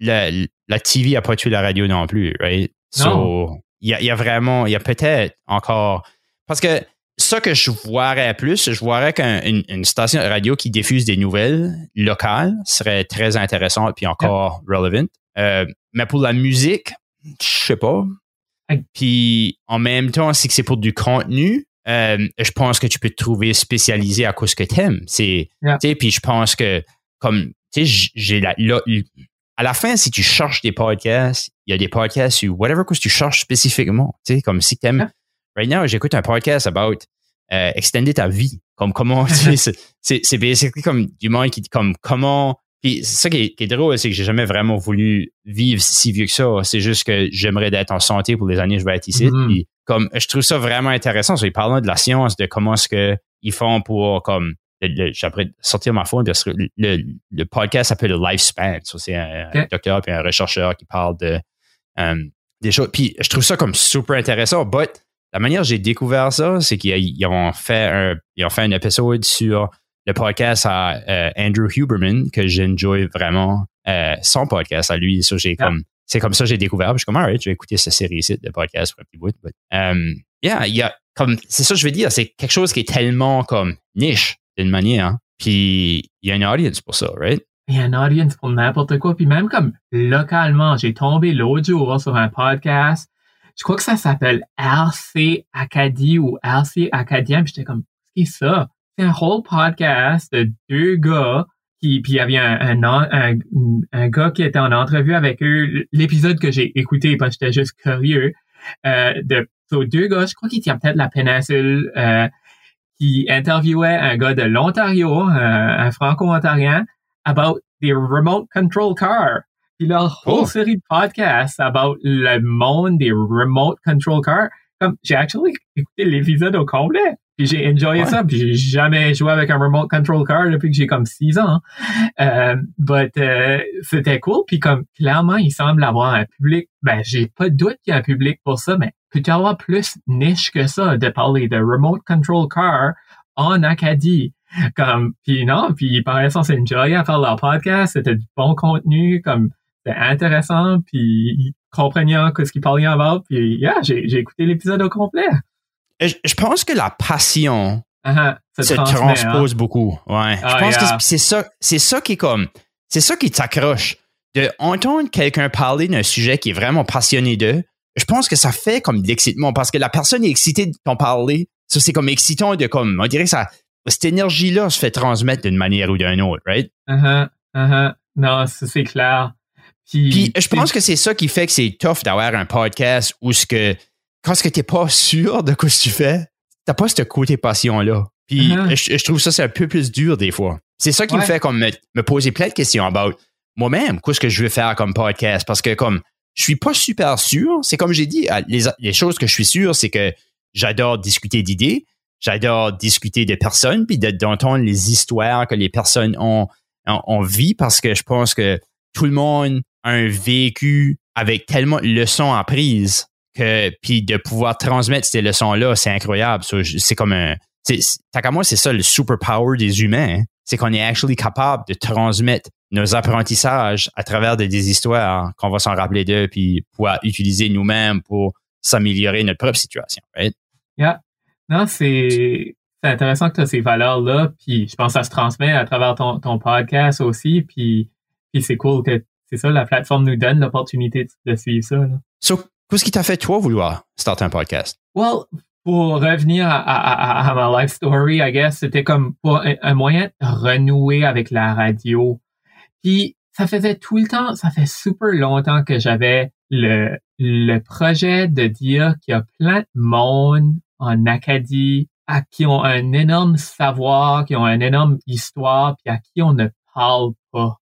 la, la TV a pas tué la radio non plus, right? So, il y a, il y a vraiment, il y a peut-être encore. Parce que ça que je voirais plus, je voirais qu'une une station de radio qui diffuse des nouvelles locales serait très intéressante puis encore relevant. Euh, mais pour la musique, je sais pas. Puis en même temps, si c'est pour du contenu, euh, je pense que tu peux te trouver spécialisé à cause que t'aimes. C'est, Yeah. puis je pense que comme, tu sais, j'ai la, là, à la fin, si tu cherches des podcasts, il y a des podcasts ou whatever que tu cherches spécifiquement. Tu sais, comme si tu aimes. Yeah. Right now, j'écoute un podcast about euh, extender ta vie. Comme comment, c'est- c'est c'est basically comme du monde qui, comme comment. Puis c'est ça qui est, qui est drôle, c'est que j'ai jamais vraiment voulu vivre si vieux que ça. C'est juste que j'aimerais d'être en santé pour les années que je vais être ici. Mhm. Puis comme je trouve ça vraiment intéressant. Ils parlent de la science, de comment est-ce que ils font pour comme j'aimerais sortir ma phone parce que le, le, le podcast s'appelle le Lifespan. C'est un, un docteur puis un rechercheur qui parle de euh, des choses. Puis je trouve ça comme super intéressant. But la manière j'ai découvert ça, c'est qu'ils ils ont fait un ils ont fait un épisode sur le podcast à euh, Andrew Huberman que j'enjoy vraiment euh, son podcast à lui. J'ai Ah. comme c'est comme ça que j'ai découvert. Puis je suis comme alright, je vais écouter cette série ici de podcast pour un petit bout. But, um, yeah, il y a comme c'est ça que je veux dire, c'est quelque chose qui est tellement comme niche d'une manière. hein. Puis il y a une audience pour ça, right? Il y a une audience pour n'importe quoi. Puis même comme localement, j'ai tombé l'autre jour sur un podcast. Je crois que ça s'appelle RC Acadie ou RC Acadien. J'étais comme, qu'est-ce que c'est ça? C'est un whole podcast de deux gars qui, puis il y avait un, un, un, un gars qui était en entrevue avec eux. L'épisode que j'ai écouté parce que j'étais juste curieux. Euh, de so, deux gars, je crois qu'ils tiennent peut-être la péninsule, euh, qui interviewait un gars de l'Ontario, un, un franco-ontarien, about the remote control car. Puis leur whole Oh. série de podcasts about le monde des remote control cars. Comme, j'ai actually écouté l'épisode au complet. Puis j'ai enjoyé Ouais. ça. Puis j'ai jamais joué avec un remote control car depuis que j'ai comme six ans. Euh, but euh, c'était cool. Puis comme clairement, il semble avoir un public. Ben, j'ai pas de doute qu'il y a un public pour ça, mais peut-y avoir plus niche que ça de parler de remote control car en Acadie? Comme, puis non, puis ils paraissaient s'enjoyer à faire leur podcast. C'était du bon contenu, comme c'était intéressant, puis ils comprenaient ce qu'ils parlaient about. Puis yeah, j'ai j'ai écouté l'épisode au complet. Je, je pense que la passion Ah, ah, se transmet, hein. transpose beaucoup. Ouais. Ah, je pense yeah. que c'est ça, c'est ça qui est comme, c'est ça qui t'accroche. De entendre quelqu'un parler d'un sujet qui est vraiment passionné d'eux, je pense que ça fait comme de l'excitement parce que la personne est excitée de t'en parler. Ça, c'est comme excitant de comme, on dirait que ça, cette énergie-là se fait transmettre d'une manière ou d'une autre, right? Ah, ah, ah, ah. Non, ça, c'est clair. Puis, Puis je pense que c'est ça qui fait que c'est tough d'avoir un podcast où ce que quand ce que t'es pas sûr de quoi tu fais, t'as pas ce côté passion-là. Puis Mhm. je, je trouve ça c'est un peu plus dur des fois. C'est ça qui me fait comme me, me poser plein de questions about moi-même, qu'est-ce que je veux faire comme podcast? Parce que comme je suis pas super sûr, c'est comme j'ai dit, les, les choses que je suis sûr, c'est que j'adore discuter d'idées, j'adore discuter de personnes puis de- d'entendre les histoires que les personnes ont on, vit parce que je pense que tout le monde un vécu avec tellement de leçons apprises que puis de pouvoir transmettre ces leçons-là, c'est incroyable. C'est comme un. Tant qu'à moi, c'est ça le superpower des humains. Hein. C'est qu'on est actually capable de transmettre nos apprentissages à travers des histoires qu'on va s'en rappeler d'eux puis pouvoir utiliser nous-mêmes pour s'améliorer notre propre situation. Right? Yeah. Non, c'est c'est intéressant que tu as ces valeurs-là, puis je pense que ça se transmet à travers ton, ton podcast aussi, puis, puis c'est cool que c'est ça, la plateforme nous donne l'opportunité de, suivre ça. Là. So, qu'est-ce qui t'a fait, toi, vouloir starter un podcast? Well, pour revenir à, à, à, ma life story, I guess, c'était comme pour un, moyen de renouer avec la radio. Puis, ça faisait tout le temps, ça fait super longtemps que j'avais le, le projet de dire qu'il y a plein de monde en Acadie à qui ont un énorme savoir, qui ont une énorme histoire, puis à qui on ne parle pas.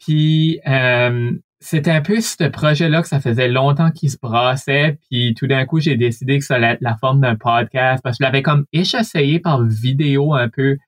Puis euh, c'était un peu ce projet-là que ça faisait longtemps qu'il se brassait, puis tout d'un coup j'ai décidé que ça allait être la forme d'un podcast parce que je l'avais comme essayé par vidéo un peu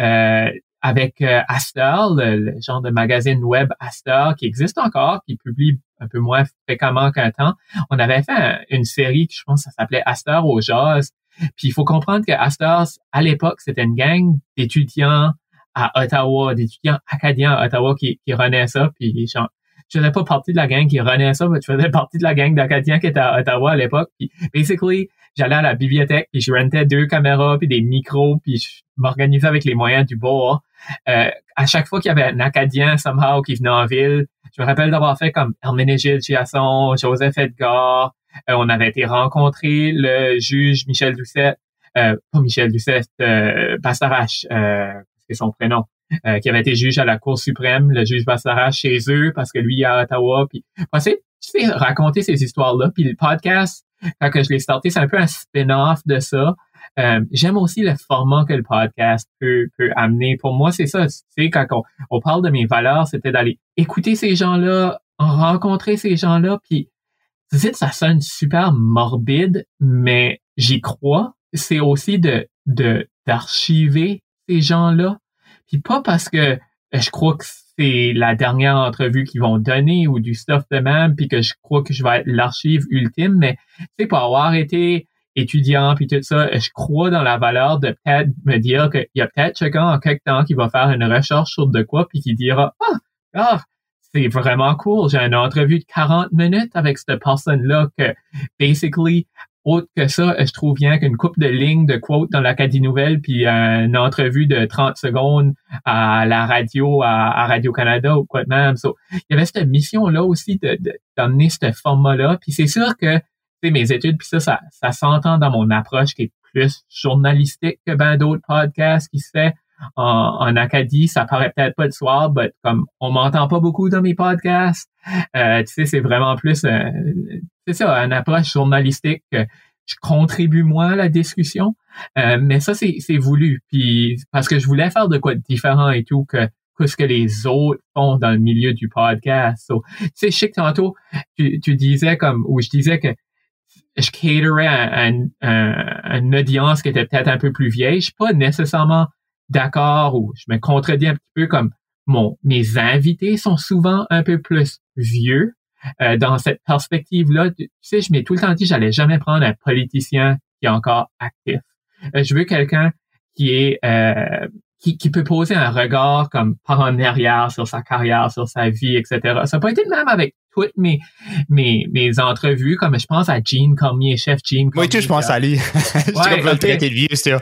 euh, avec euh, Aster, le, genre de magazine web Aster qui existe encore, qui publie un peu moins fréquemment qu'un temps. On avait fait une série qui je pense ça s'appelait Aster au jazz puis il faut comprendre que Astors, à l'époque, c'était une gang d'étudiants à Ottawa, d'étudiants acadiens à Ottawa qui, qui renaient ça. Puis genre, je faisais pas partie de la gang qui renaît ça, mais je faisais partie de la gang d'Acadiens qui était à Ottawa à l'époque. Puis basically, j'allais à la bibliothèque, puis je rentais deux caméras, puis des micros, puis je m'organisais avec les moyens du bord. Euh, à chaque fois qu'il y avait un Acadien somehow qui venait en ville, je me rappelle d'avoir fait comme Herménégilde Chiasson, Joseph Edgar, euh, on avait été rencontrer le juge Michel Doucet, euh, pas Michel Doucet, euh, Bastarache, euh, c'est son prénom, euh, qui avait été juge à la Cour suprême, le juge Bastarache chez eux, parce que lui est à Ottawa. Puis, tu sais, raconter ces histoires-là. Puis le podcast, quand je l'ai starté, c'est un peu un spin-off de ça. Euh, j'aime aussi le format que le podcast peut, peut amener. Pour moi, c'est ça. Tu sais, quand on, on, parle de mes valeurs, c'était d'aller écouter ces gens-là, rencontrer ces gens-là, puis ça sonne super morbide, mais j'y crois. C'est aussi de de d'archiver ces gens-là. Puis pas parce que euh, je crois que c'est la dernière entrevue qu'ils vont donner ou du stuff de même, puis que je crois que je vais être l'archive ultime, mais c'est pour avoir été étudiant puis tout ça, je crois dans la valeur de peut-être me dire qu'il y a peut-être quelqu'un en quelque temps qui va faire une recherche sur de quoi puis qui dira ah, ah c'est vraiment cool. J'ai une entrevue de 40 minutes avec cette personne-là que, basically, autre que ça, je trouve bien qu'une coupe de lignes de quotes dans l'Acadie Nouvelle, puis une entrevue de 30 secondes à la radio, à, Radio-Canada ou quoi de même. il y avait cette mission-là aussi d'amener ce format-là. Puis c'est sûr que mes études, puis ça, ça, ça s'entend dans mon approche qui est plus journalistique que ben d'autres podcasts qui se fait en, Acadie, ça paraît peut-être pas le soir, mais comme on m'entend pas beaucoup dans mes podcasts, euh, tu sais, c'est vraiment plus, euh, c'est ça, une approche journalistique que je contribue moins à la discussion, euh, mais ça c'est voulu, puis parce que je voulais faire de quoi de différent et tout que que ce que les autres font dans le milieu du podcast. tu sais, je sais que tantôt tu, tu disais comme ou je disais que je caterais à, à, une audience qui était peut-être un peu plus vieille. Je suis pas nécessairement d'accord ou je me contredis un petit peu comme mon mes invités sont souvent un peu plus vieux. Euh, dans cette perspective-là, tu sais, je m'ai tout le temps dit j'allais jamais prendre un politicien qui est encore actif. Euh, je veux quelqu'un qui est euh, qui, qui, peut poser un regard comme par en arrière sur sa carrière, sur sa vie, etc. Ça peut être le même avec toutes mes, mes, mes entrevues, comme je pense à Gene Cormier, chef Gene Cormier. Oui, tu je pense à lui. ouais, le traiter de vieux, c'est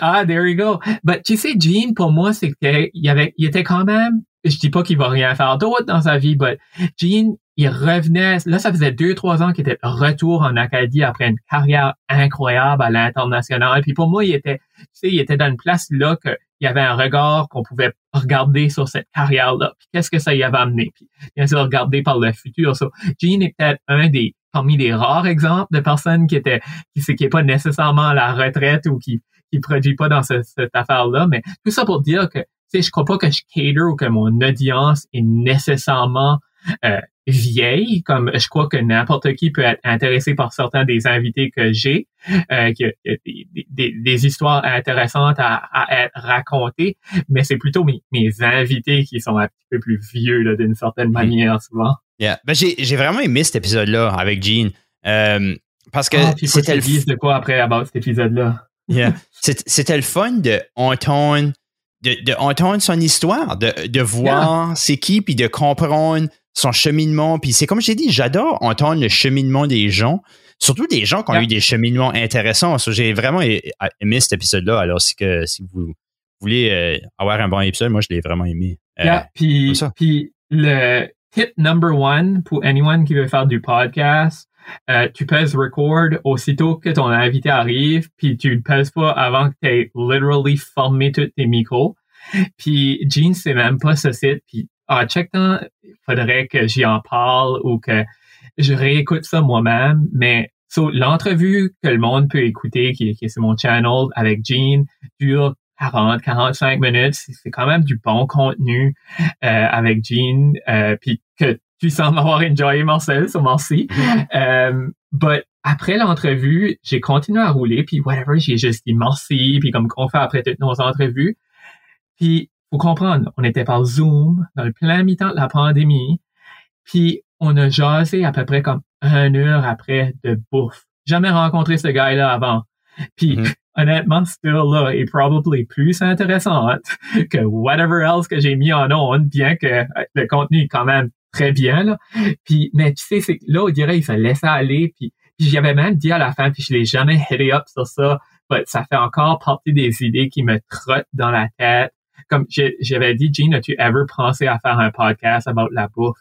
Ah, there you go. But tu sais, Gene, pour moi, c'est qu'il avait, il était quand même, je dis pas qu'il va rien faire d'autre dans sa vie, but Gene, il revenait, là, ça faisait deux, trois ans qu'il était retour en Acadie après une carrière incroyable à l'international. Puis pour moi, il était, tu sais, il était dans une place là que il y avait un regard qu'on pouvait regarder sur cette carrière-là. Qu'est-ce que ça y avait amené? Puis bien sûr, regarder par le futur. So, Gene est peut-être un des parmi les rares exemples de personnes qui étaient qui qui pas nécessairement à la retraite ou qui qui produit pas dans cette affaire-là. Mais tout ça pour dire que tu sais, je crois pas que je cater ou que mon audience est nécessairement euh, vieille, comme je crois que n'importe qui peut être intéressé par certains des invités que j'ai, euh, que, des, des, histoires intéressantes à, à être racontées, mais c'est plutôt mes, mes, invités qui sont un petit peu plus vieux d'une certaine mm-hmm. manière souvent. Yeah. Ben, j'ai vraiment aimé cet épisode-là avec Gene. Euh, parce que ah, c'était le de quoi après à cet épisode-là. yeah. C'était le fun de entendre de, entendre son histoire, de, de voir c'est qui, puis de comprendre son cheminement. Puis c'est comme j'ai dit, j'adore entendre le cheminement des gens, surtout des gens qui ont eu des cheminements intéressants. j'ai vraiment aimé cet épisode-là. Alors, si, que, si vous voulez euh, avoir un bon épisode, moi, je l'ai vraiment aimé. Euh, puis, puis le tip number one pour anyone qui veut faire du podcast, euh, tu pèses record aussitôt que ton invité arrive, puis tu ne pèses pas avant que tu aies literally formé tous tes micros. Puis Jean, c'est même pas ce site, puis ah, check il faudrait que j'y en parle ou que je réécoute ça moi-même, mais so, l'entrevue que le monde peut écouter, qui, qui est sur mon channel avec Jean, dure 40, 45 minutes. C'est quand même du bon contenu euh, avec Jean, euh, puis que tu sembles avoir enjoyé Marcel, so merci. euh, but après l'entrevue, j'ai continué à rouler, puis whatever, j'ai juste dit merci, puis comme qu'on fait après toutes nos entrevues. Puis, faut comprendre, on était par Zoom, dans le plein mi-temps de la pandémie, puis on a jasé à peu près comme une heure après de bouffe. Jamais rencontré ce gars-là avant. Puis, mm-hmm. honnêtement, still là est probablement plus intéressante que whatever else que j'ai mis en onde, bien que le contenu est quand même très bien. Là. Puis, mais tu sais, c'est, là, on dirait, il fallait laisser aller. Puis, puis j'avais même dit à la fin, puis je l'ai jamais hit up sur ça, mais ça fait encore partie des idées qui me trottent dans la tête. Comme j'avais dit, Jean, as-tu ever pensé à faire un podcast about la bouffe?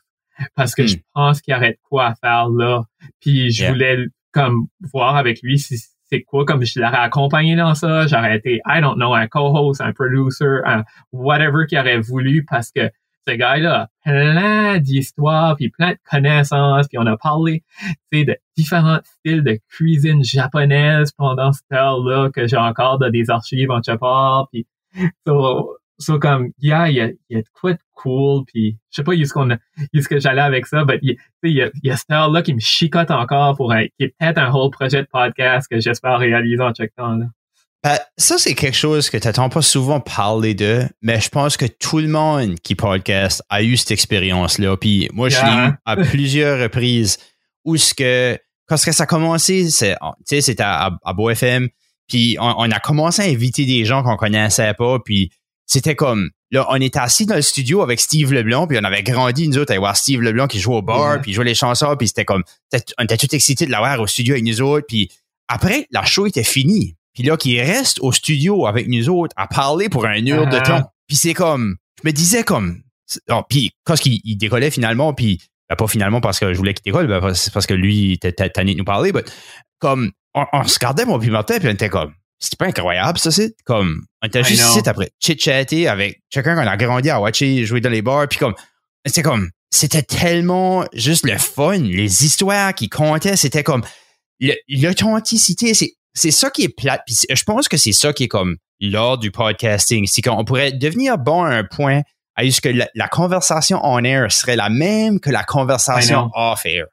Parce que hmm. je pense qu'il y aurait de quoi à faire là. Puis je voulais comme voir avec lui si c'est quoi, comme je l'aurais accompagné dans ça, j'aurais été, I don't know, un co-host, un producer, un whatever qu'il aurait voulu parce que ce gars-là a plein d'histoires, puis plein de connaissances, puis on a parlé, de différents styles de cuisine japonaise pendant cette heure-là que j'ai encore dans des archives en Chapar, puis so, so comme, yeah, il y a, y a de quoi de cool, puis je sais pas où qu'on ce que j'allais avec ça, mais il y, a, y a cette heure-là qui me chicote encore pour un, qui est peut-être un whole projet de podcast que j'espère réaliser en check temps, là. Ben, ça, c'est quelque chose que tu n'entends pas souvent parler de, mais je pense que tout le monde qui podcast a eu cette expérience-là. Puis moi, je l'ai eu à plusieurs reprises où ce que, quand ça a commencé, c'est, c'était à, à Beau FM, puis on, a commencé à inviter des gens qu'on connaissait pas, puis c'était comme, là, on était assis dans le studio avec Steve Leblanc, puis on avait grandi, nous autres, à voir Steve Leblanc qui jouait au bar, puis jouait les chansons, puis c'était comme, on était tout excités de l'avoir au studio avec nous autres, puis après, la show était finie. Puis là, qui reste au studio avec nous autres à parler pour un heure de temps. Puis c'est comme, je me disais comme, oh, puis quand il, décollait finalement, puis ben, pas finalement parce que je voulais qu'il décolle, ben, c'est parce que lui était tanné de nous parler, mais comme, on, se regardait mon puis Martin, puis on était comme, c'était pas incroyable ça, c'est comme, on était juste ici après chit-chatter avec quelqu'un qu'on a grandi à watcher jouer dans les bars, puis comme, c'était comme, c'était tellement juste le fun, les histoires qui comptaient, c'était comme, l'authenticité, c'est c'est ça qui est plate. Puis je pense que c'est ça qui est comme l'ordre du podcasting. C'est qu'on pourrait devenir bon à un point à ce que la, conversation on air serait la même que la conversation off air.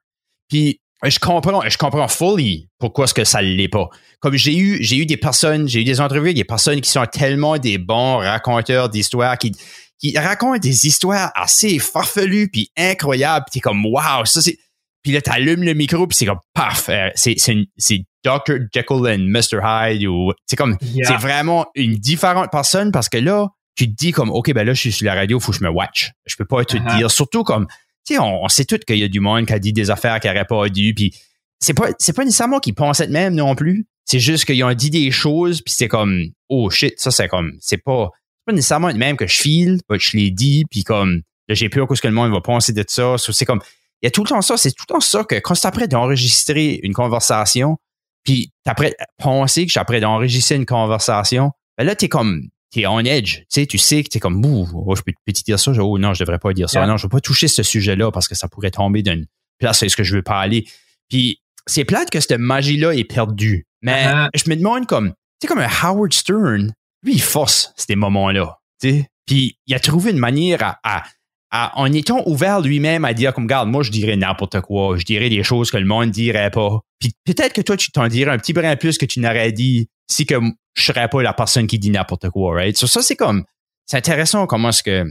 Puis je comprends, je comprends fully pourquoi est-ce que ça l'est pas. Comme j'ai eu, j'ai eu des personnes, j'ai eu des entrevues, des personnes qui sont tellement des bons raconteurs d'histoires qui qui racontent des histoires assez farfelues puis incroyables. Puis t'es comme wow, ça c'est. Puis là t'allumes le micro puis c'est comme paf, c'est c'est Dr. Jekyll and Mr. Hyde ou c'est comme c'est vraiment une différente personne parce que là tu te dis comme ok ben là je suis sur la radio faut que je me watch je peux pas te uh-huh. dire surtout comme tu sais on, sait tout qu'il y a du monde qui a dit des affaires qui n'aurait pas dû puis c'est pas c'est pas nécessairement qu'ils pensaient de même non plus. C'est juste qu'ils ont dit des choses puis c'est comme oh shit ça c'est comme c'est pas pas nécessairement de même que je file je l'ai dit puis comme j'ai peur que ce que le monde va penser de ça. C'est comme il y a tout le temps ça c'est tout le temps ça que quand c'est après d'enregistrer une conversation puis après penser que après d'enregistrer une conversation, ben là, t'es comme t'es on edge, tu sais, tu sais que t'es comme ouh, oh, je peux, peux te dire ça, oh non, je devrais pas dire ça, non, je veux pas toucher ce sujet-là parce que ça pourrait tomber d'une place est-ce que je veux pas aller. Puis c'est plate que cette magie-là est perdue. Mais uh-huh. je me demande comme, tu sais, comme un Howard Stern, lui, il force ces moments-là, tu sais. Puis il a trouvé une manière à, en étant ouvert lui-même à dire comme garde, moi je dirais n'importe quoi, je dirais des choses que le monde dirait pas. Puis peut-être que toi tu t'en dirais un petit brin plus que tu n'aurais dit si que je serais pas la personne qui dit n'importe quoi, right? So, ça c'est comme c'est intéressant comment est-ce que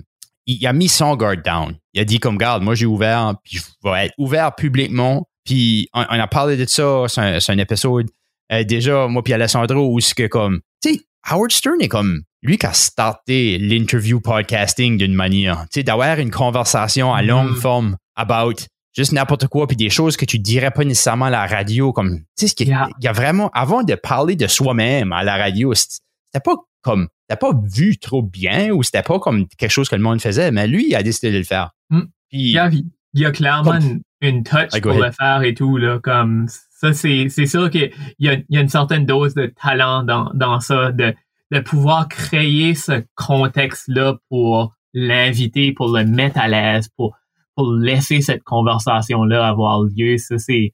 il a mis son guard down. Il a dit comme garde, moi j'ai ouvert, puis je vais être ouvert publiquement. Puis on, a parlé de ça, c'est un, épisode euh, déjà moi puis Alessandro où c'est que comme tu sais Howard Stern est comme lui qui a starté l'interview podcasting d'une manière, tu sais, d'avoir une conversation à longue mm. forme about juste n'importe quoi, puis des choses que tu dirais pas nécessairement à la radio, comme, tu sais, il y a vraiment, avant de parler de soi-même à la radio, c'était pas comme, c'était pas vu trop bien ou c'était pas comme quelque chose que le monde faisait, mais lui, il a décidé de le faire. Mm. il, y a, clairement une, touch pour le faire et tout, là, comme, ça, c'est, c'est sûr qu'il y a, y a une certaine dose de talent dans, dans ça, de, de pouvoir créer ce contexte-là pour l'inviter, pour le mettre à l'aise, pour, pour laisser cette conversation-là avoir lieu. Ça, c'est,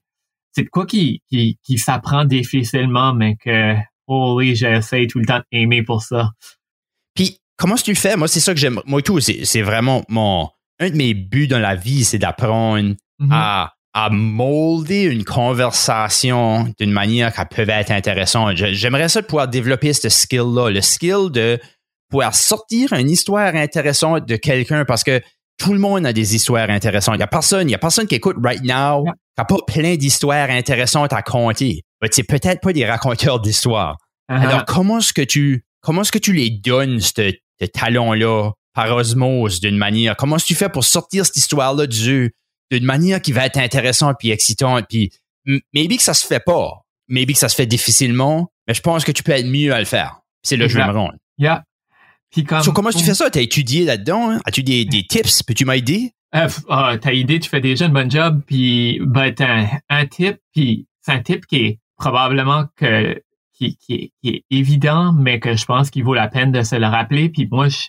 c'est de quoi qui, qui, qui s'apprend difficilement, mais que, oh oui, j'essaie tout le temps d'aimer pour ça. Puis, comment est-ce que tu fais? Moi, c'est ça que j'aime. Moi, tout, c'est, c'est vraiment mon, un de mes buts dans la vie, c'est d'apprendre mm-hmm. à à molder une conversation d'une manière qui peut être intéressante. J'aimerais ça pouvoir développer ce skill-là, le skill de pouvoir sortir une histoire intéressante de quelqu'un parce que tout le monde a des histoires intéressantes. Il n'y a personne, il y a personne qui écoute right now qui n'a pas plein d'histoires intéressantes à compter. C'est peut-être pas des raconteurs d'histoires. Uh-huh. Alors, comment est-ce que tu, comment est-ce que tu les donnes, ce, talent-là, par osmose, d'une manière? Comment est-ce que tu fais pour sortir cette histoire-là du, d'une manière qui va être intéressante puis excitante puis maybe que ça se fait pas. Maybe que ça se fait difficilement mais je pense que tu peux être mieux à le faire. C'est le jeu me yeah. puis comme, comment tu fais ça? T'as étudié là-dedans hein? as-tu des, des tips? Peux-tu m'aider? Euh, ah, t'as idée tu fais déjà un bon job puis ben, un, un tip puis c'est un tip qui est probablement que qui, qui, est, évident mais que je pense qu'il vaut la peine de se le rappeler. Puis moi je,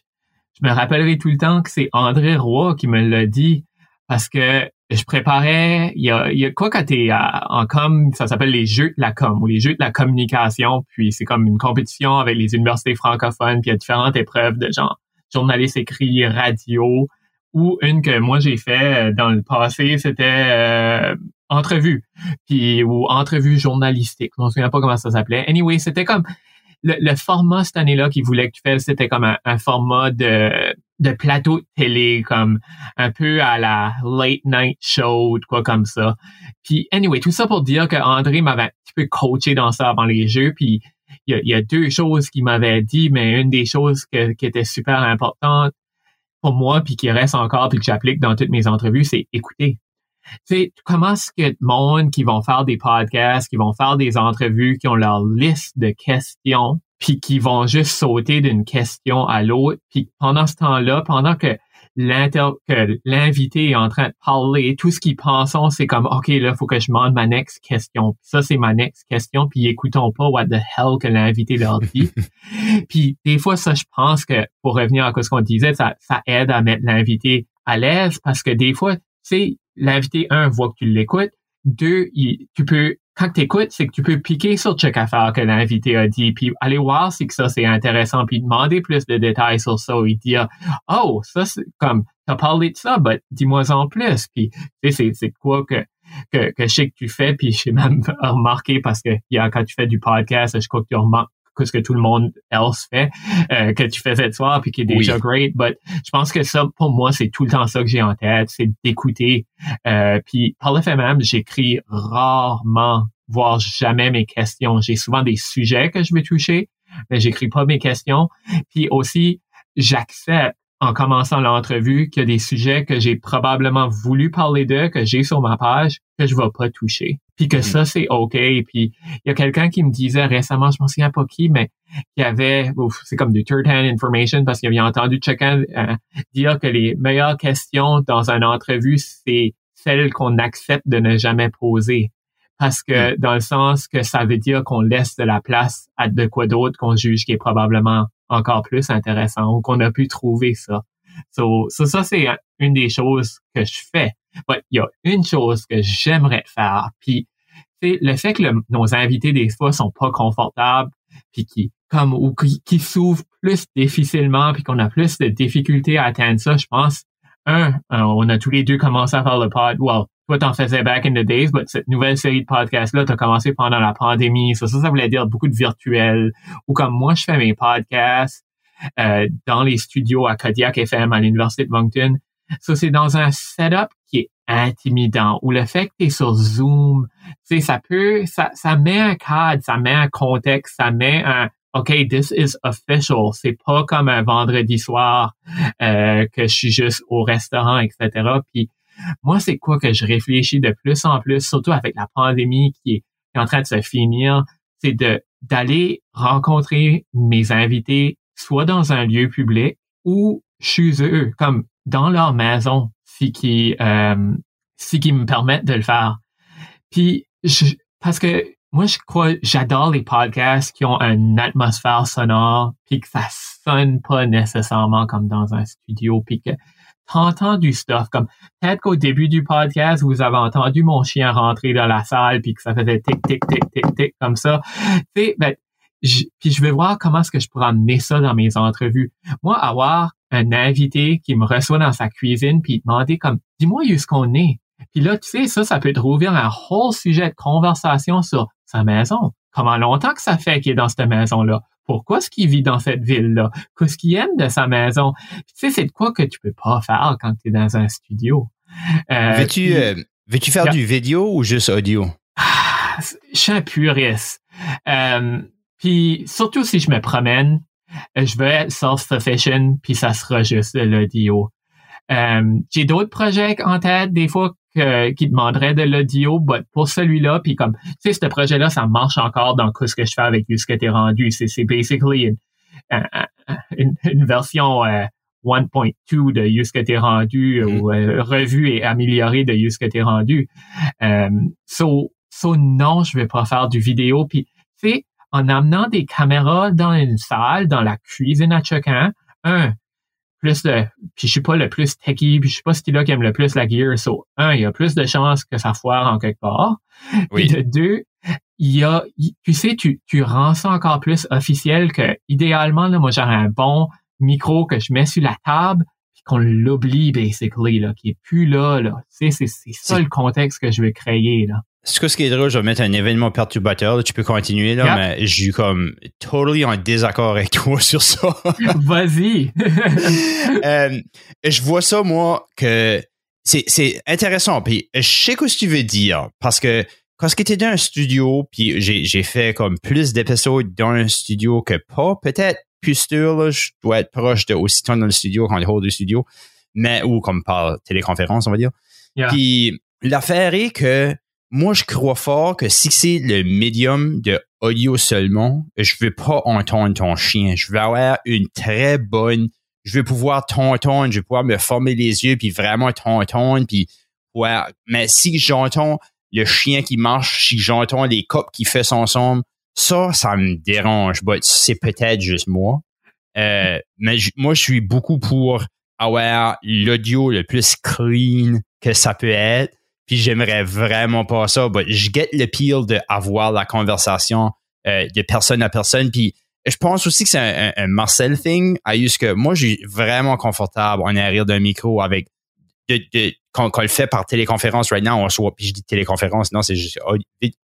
je me rappellerai tout le temps que c'est André Roy qui me l'a dit parce que je préparais, il y a, il y a quoi quand t'es en com, ça s'appelle les jeux de la com ou les jeux de la communication, puis c'est comme une compétition avec les universités francophones, puis il y a différentes épreuves de genre journaliste écrit, radio, ou une que moi j'ai fait euh, dans le passé, c'était euh, entrevue, puis ou entrevue journalistique, je me souviens pas comment ça s'appelait. Anyway, c'était comme le, format cette année-là qu'ils voulaient que tu fasses, c'était comme un, format de, de plateau de télé, comme un peu à la late night show, quoi comme ça. Puis, anyway, tout ça pour dire que André m'avait un petit peu coaché dans ça avant les jeux, puis il y a, deux choses qu'il m'avait dit, mais une des choses qui était super importante pour moi, puis qui reste encore, puis que j'applique dans toutes mes entrevues, c'est écouter. Tu sais, comment est-ce que le monde qui vont faire des podcasts, qui vont faire des entrevues, qui ont leur liste de questions, puis qui vont juste sauter d'une question à l'autre, puis pendant ce temps-là, pendant que l'invité est en train de parler, tout ce qu'ils pensent, c'est comme, OK, là, faut que je demande ma next question. Ça, c'est ma next question, puis écoutons pas what the hell que l'invité leur dit. puis des fois, ça, je pense que, pour revenir à ce qu'on disait, ça, ça aide à mettre l'invité à l'aise parce que des fois, tu sais, l'invité, un, voit que tu l'écoutes. Deux, tu peux, quand tu écoutes, c'est que tu peux piquer sur chaque affaire que l'invité a dit, puis aller voir si que ça c'est intéressant, puis demander plus de détails sur ça, et dire, oh, ça c'est comme, t'as parlé de ça, ben, dis-moi en plus, puis tu sais, c'est quoi que, que, que je sais que tu fais, puis j'ai même remarqué parce que a, quand tu fais du podcast, je crois que tu remarques ce que tout le monde else fait, euh, que tu fais cette soir, puis qui est déjà great. But je pense que ça, pour moi, c'est tout le temps ça que j'ai en tête, c'est d'écouter. Euh, puis par le fait même, j'écris rarement, voire jamais mes questions. J'ai souvent des sujets que je vais toucher, mais j'écris pas mes questions. Puis aussi, j'accepte en commençant l'entrevue qu'il y a des sujets que j'ai probablement voulu parler d'eux, que j'ai sur ma page, que je vais pas toucher. Puis que mm. ça, c'est OK. Puis il y a quelqu'un qui me disait récemment, je m'en souviens pas qui, mais qui avait, c'est comme du third-hand information parce qu'il avait entendu chacun euh, dire que les meilleures questions dans une entrevue, c'est celles qu'on accepte de ne jamais poser. Parce que mm. dans le sens que ça veut dire qu'on laisse de la place à de quoi d'autre qu'on juge qui est probablement encore plus intéressant ou qu'on a pu trouver ça. So, ça, c'est une des choses que je fais. Mais il y a une chose que j'aimerais faire, puis le fait que nos invités des fois sont pas confortables, puis qui comme ou qui, qui s'ouvrent plus difficilement, puis qu'on a plus de difficultés à atteindre ça. Je pense un, on a tous les deux commencé à faire le pod. Well, toi, t'en faisais back in the days, mais cette nouvelle série de podcasts-là, t'as commencé pendant la pandémie. Ça, ça, ça voulait dire beaucoup de virtuel. Ou comme moi, je fais mes podcasts euh, dans les studios à Kodiak FM à l'Université de Moncton. Ça, c'est dans un setup qui est intimidant, où le fait que tu es sur Zoom, tu sais, ça peut, ça, ça met un cadre, ça met un contexte, ça met un, OK, this is official. C'est pas comme un vendredi soir euh, que je suis juste au restaurant, etc. Puis moi, c'est quoi que je réfléchis de plus en plus, surtout avec la pandémie qui est, en train de se finir, c'est de d'aller rencontrer mes invités soit dans un lieu public ou chez eux, comme dans leur maison, si qui euh, si qui me permettent de le faire. Puis je, parce que moi je crois j'adore les podcasts qui ont une atmosphère sonore puis que ça sonne pas nécessairement comme dans un studio puis que t'entends du stuff comme peut-être qu'au début du podcast vous avez entendu mon chien rentrer dans la salle puis que ça faisait tic tic tic tic tic comme ça. Tu sais ben puis je vais voir comment est-ce que je pourrais amener ça dans mes entrevues. Moi, avoir un invité qui me reçoit dans sa cuisine puis demander comme, dis-moi où est-ce qu'on est? Puis là, tu sais, ça, ça peut te rouvrir un whole sujet de conversation sur sa maison. Comment longtemps que ça fait qu'il est dans cette maison-là? Pourquoi est-ce qu'il vit dans cette ville-là? Qu'est-ce qu'il aime de sa maison? tu sais, c'est de quoi que tu peux pas faire quand tu es dans un studio. Euh, veux-tu, euh, veux-tu faire du vidéo ou juste audio? Ah, je suis un puriste. Euh, puis surtout si je me promène, je veux être self-sufficient, puis ça sera juste de l'audio. Euh, j'ai d'autres projets en tête, des fois, qui demanderaient de l'audio, mais pour celui-là, puis comme, tu sais, ce projet-là, ça marche encore dans ce que je fais avec ce que t'es rendu. C'est, c'est basically une, une, version 1.2 euh, de Use que t'es rendu, mm-hmm. ou revue et améliorée de Use que t'es rendu. so, so, non, je vais pas faire du vidéo. Puis, tu sais, en amenant des caméras dans une salle, dans la cuisine à chacun, un, plus de, puis je suis pas le plus techie, puis je suis pas ce là qui aime le plus la gear, so, un, il y a plus de chances que ça foire en quelque part. Oui. Puis de deux, il y a, tu sais, tu, tu rends ça encore plus officiel que, idéalement, là, moi, j'aurais un bon micro que je mets sur la table, puis qu'on l'oublie, basically, là, qui est plus là, là. Tu sais, c'est ça le contexte que je veux créer, là. Ce, ce qui est drôle, je vais mettre un événement perturbateur. tu peux continuer, là, mais je suis comme totally en désaccord avec toi sur ça. Vas-y. euh, je vois ça, moi, que c'est intéressant. Puis je sais ce que tu veux dire. Parce que quand tu étais dans un studio, puis j'ai fait comme plus d'épisodes dans un studio que pas, peut-être plus là, je dois être proche de aussi dans le studio quand hors du studio, mais ou comme par téléconférence, on va dire. Puis l'affaire est que moi, je crois fort que si c'est le médium de audio seulement, je veux pas entendre ton chien. Je veux avoir une très bonne, je veux pouvoir t'entendre, je veux pouvoir me former les yeux puis vraiment t'entendre puis ouais. Mais si j'entends le chien qui marche, si j'entends les copes qui fait son son, ça, ça me dérange. c'est peut-être juste moi. Euh, mais moi, je suis beaucoup pour avoir l'audio le plus clean que ça peut être puis j'aimerais vraiment pas ça. Mais je get le pire d'avoir la conversation euh, de personne à personne. Puis je pense aussi que c'est un, Marcel thing. À que moi, j'ai vraiment confortable en arrière d'un micro avec de, de, quand, on le fait par téléconférence right now, on soit, puis je dis téléconférence, non, c'est juste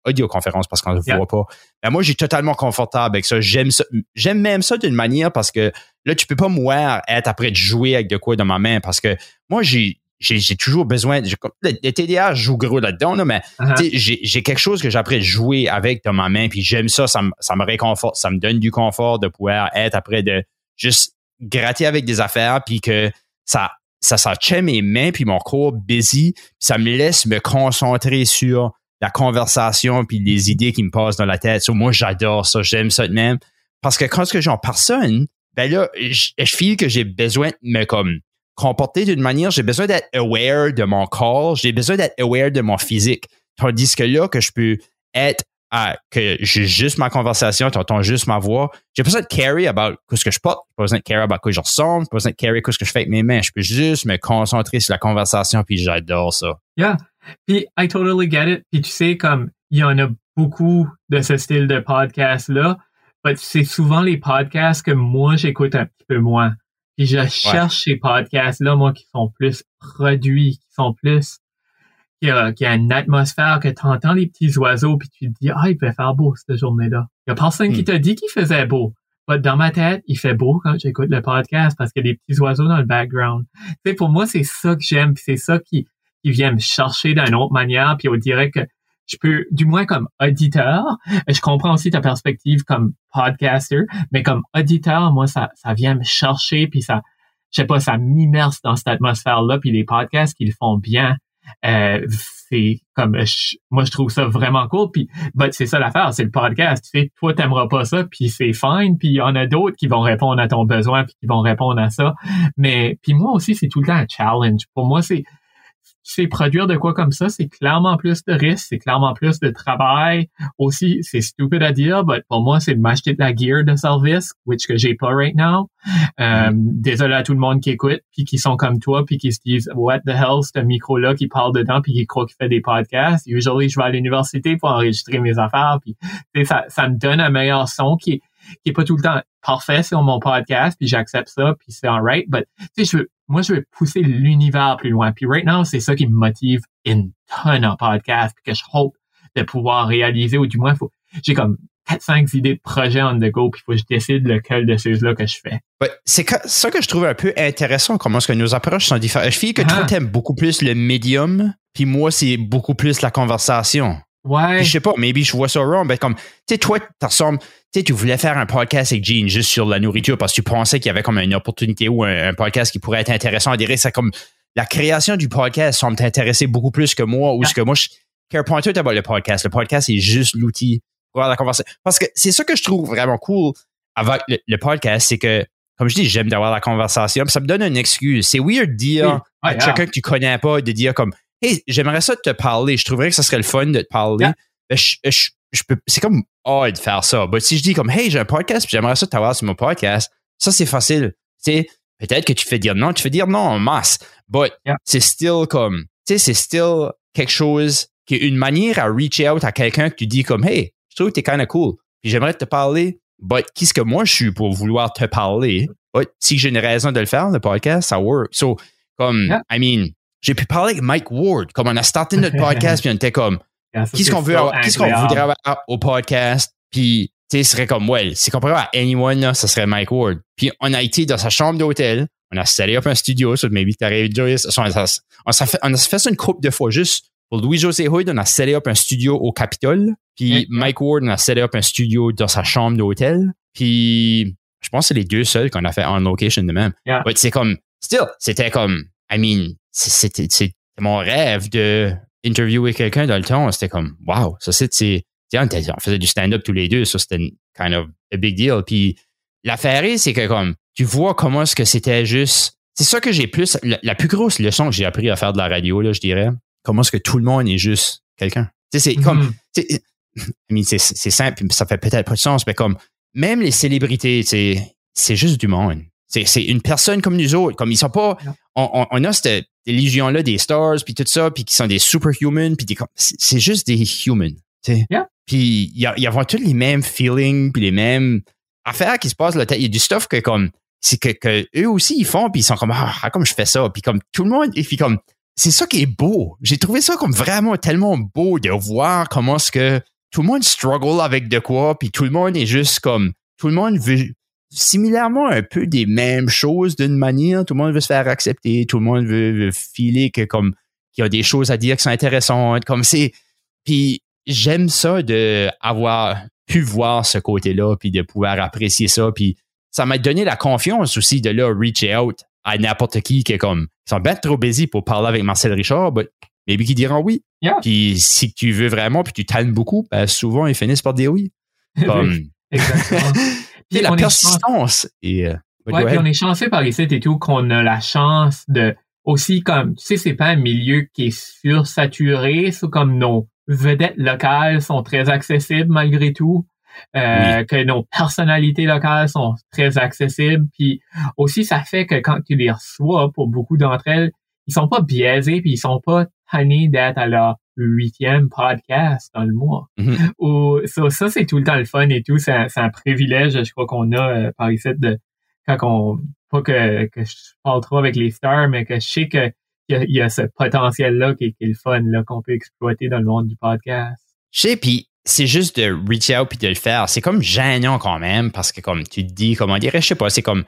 audioconférence parce qu'on ne le voit pas. Mais moi, j'ai totalement confortable avec ça. J'aime ça. J'aime même ça d'une manière parce que là, tu peux pas moi être après de jouer avec de quoi dans ma main parce que moi, j'ai, j'ai toujours besoin. Le, TDA joue gros là-dedans, mais uh-huh. j'ai quelque chose que j'apprends à jouer avec dans ma main, puis j'aime ça, ça me, ça me réconforte, ça me donne du confort de pouvoir être après de juste gratter avec des affaires, puis que ça ça, ça tient mes mains puis mon corps busy, ça me laisse me concentrer sur la conversation puis les idées qui me passent dans la tête. moi, j'adore ça, j'aime ça de même. Parce que quand que j'en personne, ben là, je, je feel que j'ai besoin de me comme comporter d'une manière, j'ai besoin d'être aware de mon corps, j'ai besoin d'être aware de mon physique. Tandis que là, que je peux être à, que j'ai juste ma conversation, tu entends juste ma voix. J'ai besoin de carry about ce que je porte, j'ai besoin de carry about quoi je ressemble, j'ai besoin de carry ce que je fais avec mes mains. Je peux juste me concentrer sur la conversation, puis j'adore ça. Yeah. Puis I totally get it. Puis tu sais, comme il y en a beaucoup de ce style de podcast-là, mais c'est souvent les podcasts que moi j'écoute un petit peu moins. Puis je cherche ces podcasts-là, moi, qui sont plus produits, qui sont plus qui a, qui a une atmosphère que tu entends les petits oiseaux puis tu te dis ah il peut faire beau cette journée-là. Il y a personne qui Hmm. t'a dit qu'il faisait beau. Dans ma tête, il fait beau quand j'écoute le podcast parce qu'il y a des petits oiseaux dans le background. Tu sais, pour moi, c'est ça que j'aime, puis c'est ça qui, qui vient me chercher d'une autre manière, puis on dirait que je peux, du moins comme auditeur, je comprends aussi ta perspective comme podcaster, mais comme auditeur, moi, ça, ça vient me chercher, puis ça, je sais pas, ça m'immerse dans cette atmosphère-là, puis les podcasts qui le font bien, euh, c'est comme je- moi je trouve ça vraiment cool puis c'est ça l'affaire c'est le podcast tu sais toi t'aimeras pas ça puis c'est fine puis il y en a d'autres qui vont répondre à ton besoin puis qui vont répondre à ça mais puis moi aussi c'est tout le temps un challenge. Pour moi c'est c'est produire de quoi comme ça, c'est clairement plus de risques, c'est clairement plus de travail. Aussi, c'est stupide à dire, mais pour moi, c'est de m'acheter de la gear de service, which que j'ai pas right now. Euh, Désolé à tout le monde qui écoute, puis qui sont comme toi, puis qui se disent What the hell, ce micro-là qui parle dedans, puis qui croit qu'il fait des podcasts. Usually, je vais à l'université pour enregistrer mes affaires, puis tu sais, ça, ça me donne un meilleur son qui est, qui est pas tout le temps parfait sur mon podcast, puis j'accepte ça, puis c'est alright. But tu sais, je veux, moi, je veux pousser l'univers plus loin. Puis right now, c'est ça qui me motive une tonne en podcast, que je hope de pouvoir réaliser, ou du moins, faut, j'ai comme 4-5 idées de projets on the go, puis faut que je décide lequel de ceux-là que je fais. Ouais, c'est ça que je trouve un peu intéressant, comment est-ce que nos approches sont différentes. Je file que Ah. toi, t'aimes beaucoup plus le médium, puis moi, c'est beaucoup plus la conversation. Ouais. Puis je sais pas, maybe je vois ça wrong, mais comme, tu sais, toi, tu ressembles, tu sais, tu voulais faire un podcast avec Gene juste sur la nourriture parce que tu pensais qu'il y avait comme une opportunité ou un, un podcast qui pourrait être intéressant à dire. C'est comme, la création du podcast semble t'intéresser beaucoup plus que moi ou ce que moi, je care point tout about le podcast. Le podcast, c'est juste l'outil pour avoir la conversation. Parce que c'est ça que je trouve vraiment cool avec le, le podcast, c'est que, comme je dis, j'aime d'avoir la conversation, puis ça me donne une excuse. C'est weird de dire Oui. à yeah. quelqu'un que tu connais pas, de dire comme, hey, j'aimerais ça te parler. Je trouverais que ça serait le fun de te parler. Ben, je, je, je peux, c'est comme odd de faire ça. Mais si je dis comme, hey, j'ai un podcast, j'aimerais ça t'avoir sur mon podcast, ça, c'est facile. Tu sais, peut-être que tu fais dire non, tu fais dire non en masse. But Yeah. c'est still comme, tu sais, c'est still quelque chose qui est une manière à reach out à quelqu'un que tu dis comme, hey, je trouve que t'es kind of cool. Puis j'aimerais te parler. But qu'est-ce que moi je suis pour vouloir te parler? But si j'ai une raison de le faire, le podcast, ça work. So, comme, Yeah. I mean, j'ai pu parler avec Mike Ward, comme on a starté notre podcast, puis on était comme, ça, qu'est-ce qu'on veut qu'est-ce qu'on voudrait avoir au podcast? Puis tu sais ce serait comme well c'est comparé à anyone là ça serait Mike Ward. Puis on a été dans sa chambre d'hôtel on a set up un studio so maybe t'aurais on, a- on, s'est fait, on a fait ça une couple de fois juste. Pour Louis-José Hood on a set up un studio au Capitole puis. Mike Ward on a set up un studio dans sa chambre d'hôtel puis je pense que c'est les deux seuls qu'on a fait en location de même. Yeah. C'est comme still c'était comme I mean c'est- c'était mon rêve de interviewer quelqu'un dans le temps, c'était comme, wow, ça c'est, on, on faisait du stand-up tous les deux, ça c'était kind of a big deal. Puis l'affaire est, c'est que comme, tu vois comment est-ce que c'était juste, c'est ça que j'ai plus, la, la plus grosse leçon que j'ai appris à faire de la radio, là, je dirais, comment est-ce que tout le monde est juste quelqu'un? Tu sais, c'est comme, Mhm. mean, c'est, simple, ça fait peut-être pas de sens, mais comme, même les célébrités, c'est juste du monde. C'est, c'est une personne comme nous autres, comme ils sont pas, on, on, on a cette illusion-là des stars, puis tout ça, puis qui sont des superhumans, puis des, c'est, juste des humans. Yeah. Puis il y a, y a tous les mêmes feelings, puis les mêmes affaires qui se passent là. Il y a du stuff que comme, c'est que, que eux aussi ils font, puis ils sont comme, ah, ah, comme je fais ça, puis comme tout le monde, et puis comme, c'est ça qui est beau. J'ai trouvé ça comme vraiment tellement beau de voir comment est-ce que tout le monde struggle avec de quoi, puis tout le monde est juste comme, tout le monde veut similairement un peu des mêmes choses d'une manière. Tout le monde veut se faire accepter, tout le monde veut, veut filer que comme qu'il y a des choses à dire qui sont intéressantes, comme c'est. Puis j'aime ça de avoir pu voir ce côté-là, puis de pouvoir apprécier ça, puis ça m'a donné la confiance aussi de là reach out à n'importe qui qui est comme ils sont bien trop busy pour parler avec Marcel Richard, but maybe qui diront oui. Yeah. Puis si tu veux vraiment, puis tu tannes beaucoup, ben souvent ils finissent par dire oui. Comme Exactement. tu sais, la persistance. Et, euh, Ouais, puis on est chanceux par ici et tout qu'on a la chance de aussi comme tu sais c'est pas un milieu qui est sursaturé, c'est comme nos vedettes locales sont très accessibles malgré tout. Euh, que nos personnalités locales sont très accessibles puis aussi ça fait que quand tu les reçois pour beaucoup d'entre elles ils sont pas biaisés puis ils sont pas tannés d'être à leur huitième podcast dans le mois Mhm. ou ça, ça c'est tout le temps le fun et tout c'est un, c'est un privilège je crois qu'on a euh, par ici de quand on, pas que, que je parle trop avec les stars, mais que je sais que il y, a ce potentiel-là qui, est le fun, là, qu'on peut exploiter dans le monde du podcast. Je sais, puis c'est juste de reach out puis de le faire. C'est comme gênant quand même, parce que comme tu te dis, comment dire, je sais pas, c'est comme,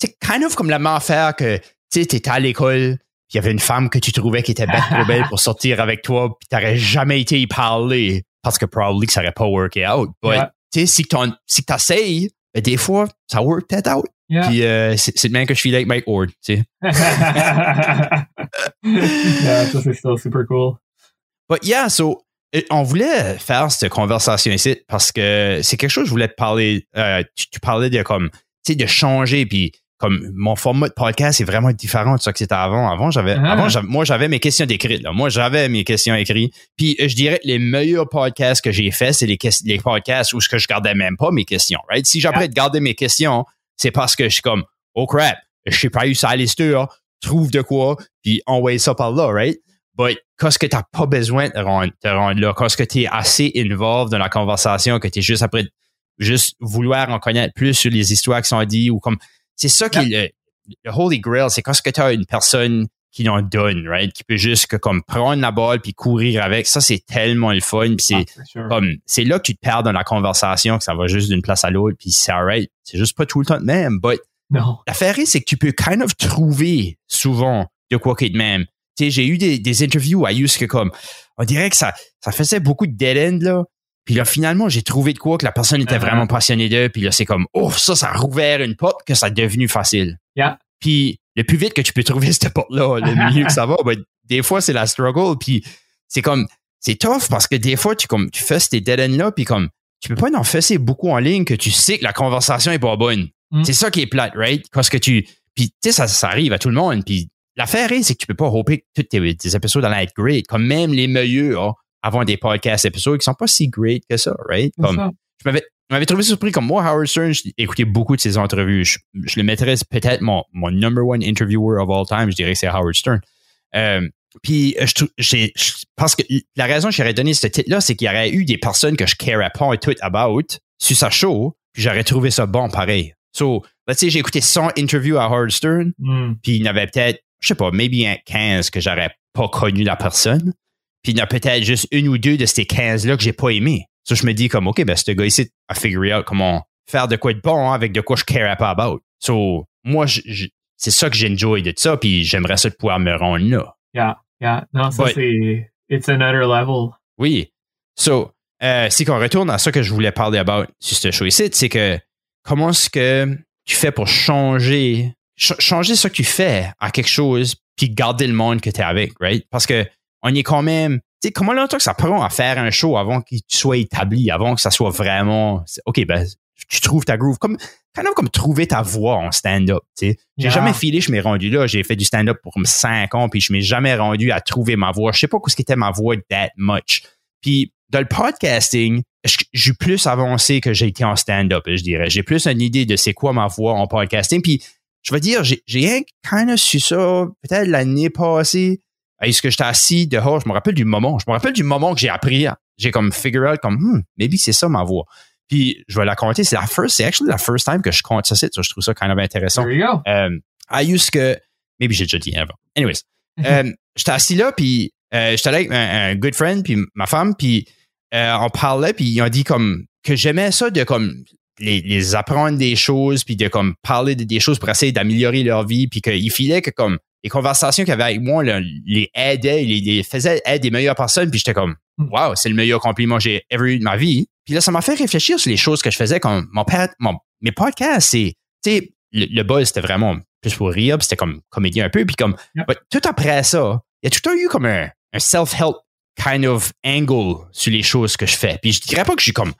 c'est kind of comme la même affaire que, tu sais, t'étais à l'école, il y avait une femme que tu trouvais qui était bête trop belle pour sortir avec toi, puis t'aurais jamais été y parler, parce que probably que ça aurait pas worké out. But, tu sais, si tu si t'essayes, ben, des fois, ça work peut-être out. Puis euh, c'est le même que je suis avec Mike Ward, tu sais. yeah, ça c'est super cool. But yeah, so euh, on voulait faire cette conversation ici parce que c'est quelque chose que je voulais te parler. Euh, tu, parlais de comme, tu sais, de changer, puis comme mon format de podcast est vraiment différent de ce que c'était avant. Avant, j'avais, ah. avant, moi, j'avais mes questions écrites. Moi, j'avais mes questions écrites. Puis, je dirais que les meilleurs podcasts que j'ai faits, c'est les, les podcasts où je gardais même pas mes questions. Right? Si j'apprends de garder mes questions, c'est parce que je suis comme, oh crap, je sais pas eu ça à l'histoire, trouve de quoi, puis envoie ça par là, right? But qu'est-ce que t'as pas besoin de rendre, de rendre là, qu'est-ce que t'es assez involved dans la conversation, que t'es juste après, juste vouloir en connaître plus sur les histoires qui sont dites ou comme, c'est ça qui est le, Holy Grail, c'est quand tu as une personne qui en donne, right? Qui peut juste que, comme prendre la balle puis courir avec. Ça, c'est tellement le fun. Puis c'est ah, comme c'est là que tu te perds dans la conversation, que ça va juste d'une place à l'autre, puis c'est alright. C'est juste pas tout le temps de même. But non. l'affaire c'est que tu peux kind of trouver souvent de quoi qu'il de même. Tu sais, j'ai eu des, des interviews à Use que comme on dirait que ça, ça faisait beaucoup de dead end là. Puis là, finalement, j'ai trouvé de quoi que la personne était uh-huh. vraiment passionnée d'eux. Puis là, c'est comme, oh, ça, ça a rouvert une porte que ça a devenu facile. Yeah. Puis le plus vite que tu peux trouver cette porte-là, le mieux que ça va. Ben, des fois, c'est la struggle. Puis c'est comme, c'est tough parce que des fois, tu, comme, tu fais ces dead ends-là, puis comme, tu peux pas en fesser beaucoup en ligne que tu sais que la conversation est pas bonne. Mm. C'est ça qui est plate, right? Parce que tu, puis tu sais, ça, ça arrive à tout le monde. Puis l'affaire est, c'est que tu peux pas hoper que tous tes, épisodes dans être great. Comme même les meilleurs, avant des podcasts épisodes qui sont pas si great que ça, right? Comme, je m'avais, trouvé surpris comme moi, Howard Stern, j'ai écouté beaucoup de ses entrevues. Je, le mettrais peut-être mon, mon number one interviewer of all time, je dirais que c'est Howard Stern. Euh, puis je, j'ai, parce que la raison que j'aurais donné ce titre-là, c'est qu'il y aurait eu des personnes que je careais pas et tout about sur sa show, puis j'aurais trouvé ça bon pareil. So, tu sais, j'ai écouté 100 interviews à Howard Stern, hmm. puis il y en avait peut-être, je sais pas, maybe 15 que j'aurais pas connu la personne. Puis il y en a peut-être juste une ou deux de ces 15-là que j'ai pas aimé. Ça, je me dis comme, OK, ben, ce gars ici a figure out comment faire de quoi de bon hein, avec de quoi je care pas about. So, moi, c'est ça que j'enjoy de ça, puis j'aimerais ça de pouvoir me rendre là. Yeah, yeah. Non, ça, c'est, it's another level. Oui. So, euh, si qu'on retourne à ça que je voulais parler about sur ce show ici, c'est que comment est-ce que tu fais pour changer, changer ce que tu fais à quelque chose, puis garder le monde que tu es avec, right? Parce que on est quand même. Tu sais, comment longtemps que ça prend à faire un show avant qu'il soit établi, avant que ça soit vraiment. OK, ben, tu trouves ta groove. Comme, quand même comme trouver ta voix en stand-up. Tu sais. J'ai jamais filé, je m'ai rendu là. J'ai fait du stand-up pour cinq ans, puis je m'ai jamais rendu à trouver ma voix. Je sais pas ce qu'était ma voix that much. Puis, dans le podcasting, j'ai plus avancé que j'ai été en stand-up, je dirais. J'ai plus une idée de c'est quoi ma voix en podcasting. Puis, je veux dire, j'ai rien kind of su ça peut-être l'année passée est-ce que j'étais assis dehors? Je me rappelle du moment. Je me rappelle du moment que j'ai appris. J'ai comme figure out comme, hmm, maybe c'est ça ma voix. Puis je vais la compter. C'est la first, c'est actually la first time que je compte ça. je trouve ça kind of intéressant. There you go. Euh, I used que, maybe j'ai déjà dit avant. Anyways, euh, j'étais assis là, puis euh, j'étais avec un, good friend, puis ma femme, puis euh, on parlait, puis ils ont dit comme que j'aimais ça de comme les, les, apprendre des choses, puis de comme parler de des choses pour essayer d'améliorer leur vie, puis qu'il filait que comme les conversations qu'il y avait avec moi les aidaient, les, les faisaient aider des meilleures personnes, puis j'étais comme hmm. wow, c'est le meilleur compliment que j'ai ever eu de ma vie. Puis là, ça m'a fait réfléchir sur les choses que je faisais comme mon père, mon, mes podcasts, c'est, tu sais, le, le buzz, c'était vraiment plus pour rire, c'était comme comédien un peu, puis comme, tout après ça, il y a tout eu comme un, un self-help kind of angle sur les choses que je fais. Puis je dirais pas que je suis comme,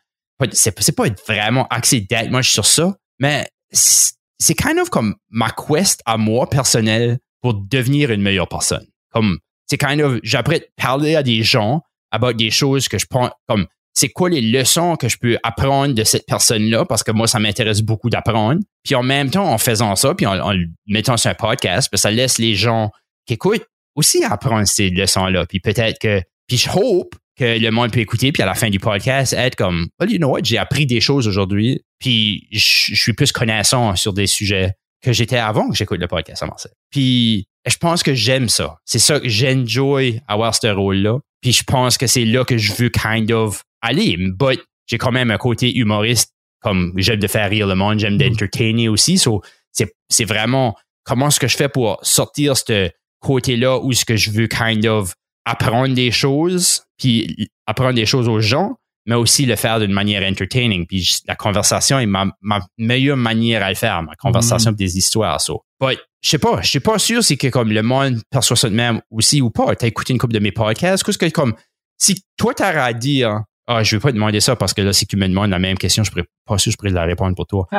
c'est pas vraiment axé moi sur ça, mais c'est kind of comme ma quest à moi personnelle pour devenir une meilleure personne. Comme, c'est kind of, j'apprends parler à des gens about des choses que je prends, comme, c'est quoi les leçons que je peux apprendre de cette personne-là, parce que moi, ça m'intéresse beaucoup d'apprendre. Puis en même temps, en faisant ça, puis en, en mettant sur un podcast, ben, ça laisse les gens qui écoutent aussi apprendre ces leçons-là. Puis peut-être que, puis je hope que le monde peut écouter, puis à la fin du podcast, être comme, well, you know what, j'ai appris des choses aujourd'hui, puis je suis plus connaissant sur des sujets que j'étais avant que j'écoute le podcast à Marcel. Puis je pense que j'aime ça. C'est ça que j'enjoy avoir ce rôle-là. Puis je pense que c'est là que je veux kind of aller. But j'ai quand même un côté humoriste, comme j'aime de faire rire le monde, j'aime d'entertainer aussi. So, c'est, c'est vraiment comment est-ce que je fais pour sortir ce côté-là où ce que je veux kind of apprendre des choses, puis apprendre des choses aux gens, mais aussi le faire d'une manière entertaining. Puis la conversation est ma, meilleure manière à le faire, ma conversation mm. des histoires. So. But, je sais pas, je suis pas sûr si que comme le monde perçoit ça de même aussi ou pas. T'as écouté une couple de mes podcasts, qu'est-ce que comme si toi t'as à dire ah, je vais pas te demander ça parce que là, si tu me demandes la même question, je pourrais pas sûr je pourrais la répondre pour toi.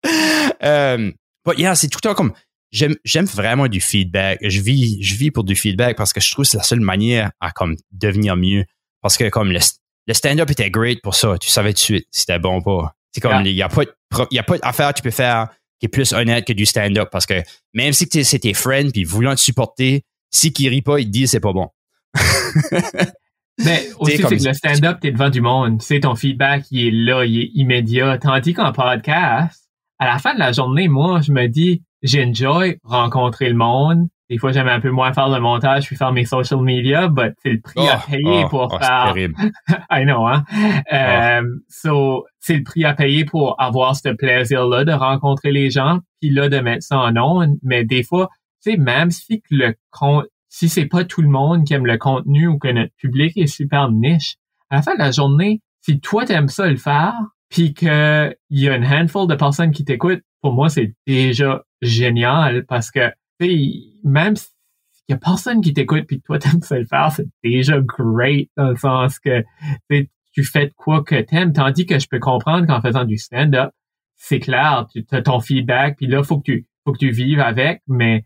but yeah, c'est tout le temps comme j'aime j'aime vraiment du feedback. Je vis je vis pour du feedback parce que je trouve que c'est la seule manière à comme devenir mieux. Parce que comme le, le stand-up était great pour ça, tu savais tout de suite si c'était bon ou pas. C'est comme il y a pas a d'affaire que tu peux faire qui est plus honnête que du stand-up parce que même si c'est tes friends puis voulant te supporter, si qui rit pas, ils te disent c'est pas bon. Mais aussi, c'est que le stand-up, t'es devant du monde. Tu sais, ton feedback, il est là, il est immédiat. Tandis qu'en podcast, à la fin de la journée, moi, je me dis, j'enjoy rencontrer le monde. Des fois, j'aime un peu moins faire le montage puis faire mes social media, mais c'est le prix à oh, payer oh, pour oh, faire. I know, hein? Euh, so, c'est le prix à payer pour avoir ce plaisir-là de rencontrer les gens, puis là de mettre ça en ondes. Mais des fois, tu sais, même si le compte, si c'est pas tout le monde qui aime le contenu ou que notre public est super niche, à la fin de la journée, si toi t'aimes ça le faire, puis qu'il y a une handful de personnes qui t'écoutent, pour moi, c'est déjà génial parce que, même s'il y a personne qui t'écoute puis toi t'aimes ça le faire, c'est déjà great dans le sens que tu fais quoi que t'aimes. Tandis que je peux comprendre qu'en faisant du stand-up, c'est clair, tu as ton feedback puis là, faut que tu, faut que tu vives avec, mais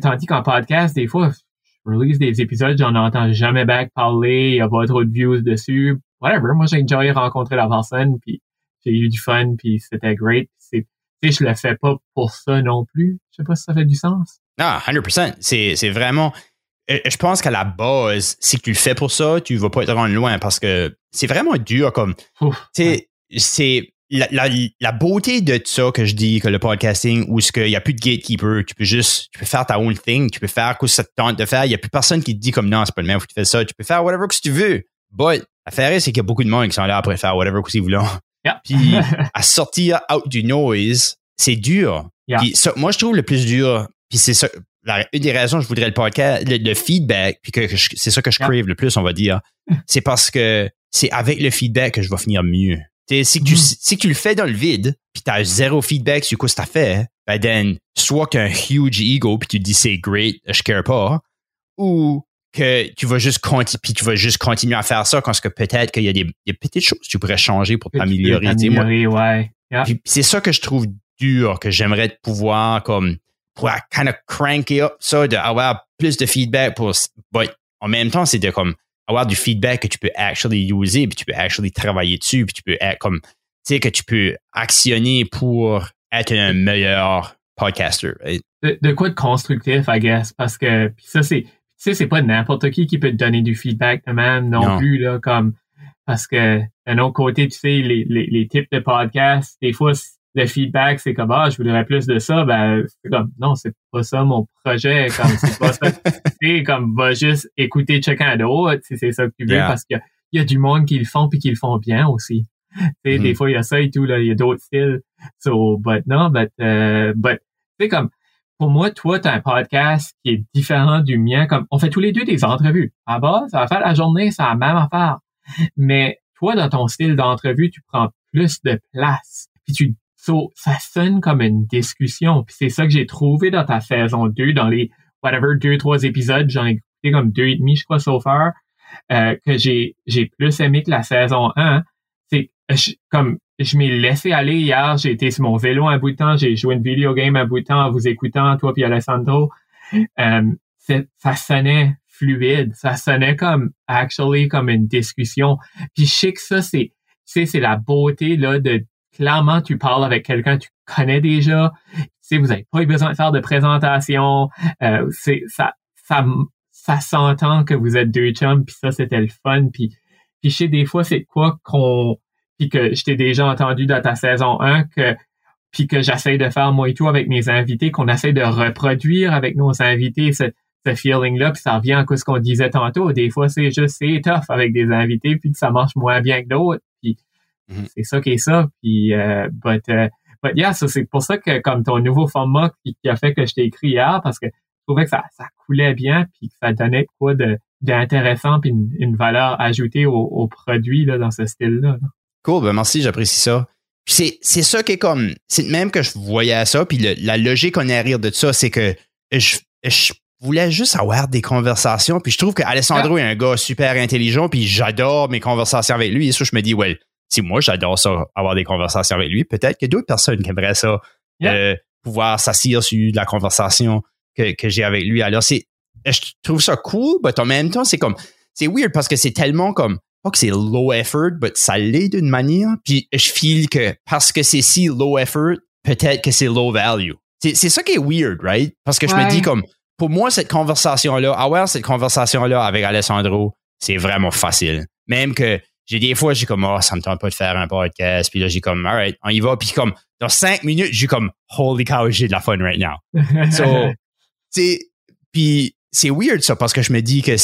tandis qu'en podcast, des fois, je release des épisodes, j'en entends jamais back parler, il y a pas trop de views dessus, whatever. Moi, j'ai enjoyé rencontrer la personne puis j'ai eu du fun puis c'était great. C'est je le fais pas pour ça non plus. Je sais pas si ça fait du sens. Ah, 100%. C'est, c'est vraiment. Euh, je pense qu'à la base, si tu le fais pour ça, tu vas pas te rendre loin parce que c'est vraiment dur comme. C'est. La, la, la, beauté de ça que je dis, que le podcasting, où ce qu'il n'y a plus de gatekeeper, tu peux juste, tu peux faire ta own thing, tu peux faire ce que ça te tente de faire. Il n'y a plus personne qui te dit comme non, c'est pas le même, faut que tu fasses ça. Tu peux faire whatever que tu veux. But, l'affaire c'est qu'il y a beaucoup de monde qui sont là après faire whatever que vous voulez. Puis à sortir out du noise, c'est dur. moi, je trouve le plus dur, puis c'est ça, une des raisons que je voudrais le podcast, le, feedback, puis que, c'est ça que je crave le plus, on va dire, c'est parce que c'est avec le feedback que je vais finir mieux. si, tu, mm-hmm. si tu le fais dans le vide, puis tu as zéro feedback sur quoi ça fait, ben then, soit qu'un huge ego, puis tu te dis c'est great, je care pas, ou que tu vas juste continuer puis tu vas juste continuer à faire ça parce que peut-être qu'il y a des, petites choses que tu pourrais changer pour t'améliorer. Ouais. C'est ça que je trouve dur, que j'aimerais pouvoir comme pour kind of cranker up ça, d'avoir plus de feedback pour en même temps, c'est de comme avoir du feedback que tu peux actually user, puis tu peux actually travailler dessus, puis tu peux être comme tu sais que tu peux actionner pour être un meilleur podcaster. De, de, quoi de constructif, I guess, parce que ça c'est sais, c'est pas n'importe qui qui peut te donner du feedback de même non, plus, là, comme, parce que, d'un autre côté, tu sais, les, les, les types de podcasts, des fois, le feedback, c'est comme, ah, je voudrais plus de ça, ben, c'est comme, non, c'est pas ça mon projet, comme, c'est pas ça, tu comme, va juste écouter chacun d'autre, si c'est ça que tu veux, parce qu'il y, y a du monde qui le font puis qui le font bien aussi. Tu sais, des mm-hmm. fois, il y a ça et tout, là, il y a d'autres styles. So, but non, but, uh, but, tu sais, comme, pour moi, toi, tu as un podcast qui est différent du mien. Comme on fait tous les deux des entrevues. À base, ça va faire la journée, c'est la même affaire. Mais toi, dans ton style d'entrevue, tu prends plus de place. Puis tu ça sonne comme une discussion. Puis c'est ça que j'ai trouvé dans ta saison 2, dans les whatever, deux, trois épisodes, j'en ai écouté comme deux et demi, je crois, so far, euh, que j'ai j'ai plus aimé que la saison 1. C'est comme je m'ai laissé aller hier. J'ai été sur mon vélo un bout de temps. J'ai joué une vidéo game un bout de temps en vous écoutant, toi puis Alessandro. Euh, ça sonnait fluide. Ça sonnait comme, actually, comme une discussion. Puis je sais que ça, c'est, c'est la beauté, là, de, clairement, tu parles avec quelqu'un que tu connais déjà. Sais, vous n'avez pas eu besoin de faire de présentation. Euh, ça, ça, ça s'entend que vous êtes deux chums, puis ça, c'était le fun. Puis, puis je sais, des fois, c'est quoi qu'on, puis que je t'ai déjà entendu dans ta saison 1 que puis que j'essaie de faire moi et tout avec mes invités, qu'on essaie de reproduire avec nos invités ce, ce feeling-là, puis ça revient à ce qu'on disait tantôt. Des fois, c'est juste, c'est tough avec des invités, puis que ça marche moins bien que d'autres, Mhm. c'est ça qui est ça. Puis, euh, but, but yeah, c'est pour ça que comme ton nouveau format qui, qui a fait que je t'ai écrit hier, parce que je trouvais que ça, ça coulait bien, puis que ça donnait quoi de d'intéressant, puis une, une valeur ajoutée au, au produit là, dans ce style-là. là. Cool, ben merci, j'apprécie ça. Puis c'est, ça qui est comme. C'est même que je voyais ça. Puis le- la logique en arrière de ça, c'est que je, je voulais juste avoir des conversations. Puis je trouve qu'Alessandro est un gars super intelligent. Puis j'adore mes conversations avec lui. Et ça, je me dis, ouais, si moi j'adore ça, avoir des conversations avec lui, peut-être que d'autres personnes qui aimeraient ça, Yeah. euh, pouvoir s'assire sur la conversation que, que j'ai avec lui. Alors, c'est, je trouve ça cool, mais en même temps, c'est comme, c'est weird parce que c'est tellement comme, pas que c'est low effort, mais ça l'est d'une manière. Puis je feel que parce que c'est si low effort, peut-être que c'est low value. C'est, c'est ça qui est weird, right? Parce que je me dis comme, pour moi, cette conversation-là, avoir cette conversation-là avec Alessandro, c'est vraiment facile. Même que j'ai des fois, j'ai comme, oh, ça me tente pas de faire un podcast. Puis là, j'ai comme, alright, on y va. Puis comme, dans cinq minutes, j'ai comme, holy cow, j'ai de la fun right now. So, c'est puis c'est weird ça parce que je me dis que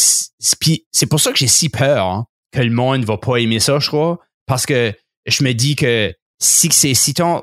puis c'est pour ça que j'ai si peur hein, que le monde va pas aimer ça, je crois, parce que je me dis que si c'est si ton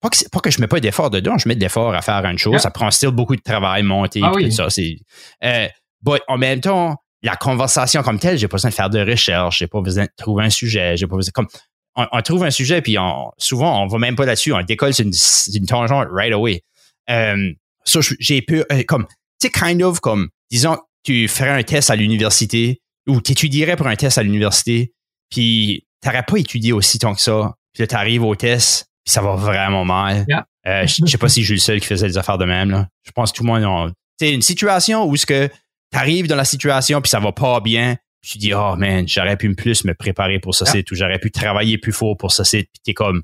pas que, pas que je mets pas d'effort dedans, je mets de l'effort à faire une chose, Yeah. ça prend still beaucoup de travail monter Ah oui. tout ça, c'est euh, but en même temps la conversation comme telle, j'ai pas besoin de faire de recherche, j'ai pas besoin de trouver un sujet, j'ai pas besoin comme on, on trouve un sujet puis on, souvent on va même pas là-dessus, on décolle sur une, tangente right away. Euh, ça, je- j'ai peur, euh, comme, tu sais, kind of comme, disons, tu ferais un test à l'université ou tu étudierais pour un test à l'université, puis t'aurais pas étudié aussi tant que ça, puis là, t'arrives au test, puis ça va vraiment mal. Yeah. Euh, je sais pas si je suis le seul qui faisait des affaires de même, là. Je pense que tout le monde sais, une situation où ce que t'arrives dans la situation, puis ça va pas bien, puis tu dis, oh man, j'aurais pu plus me préparer pour ça, Yeah. c'est ou j'aurais pu travailler plus fort pour ça, c'est, puis t'es comme,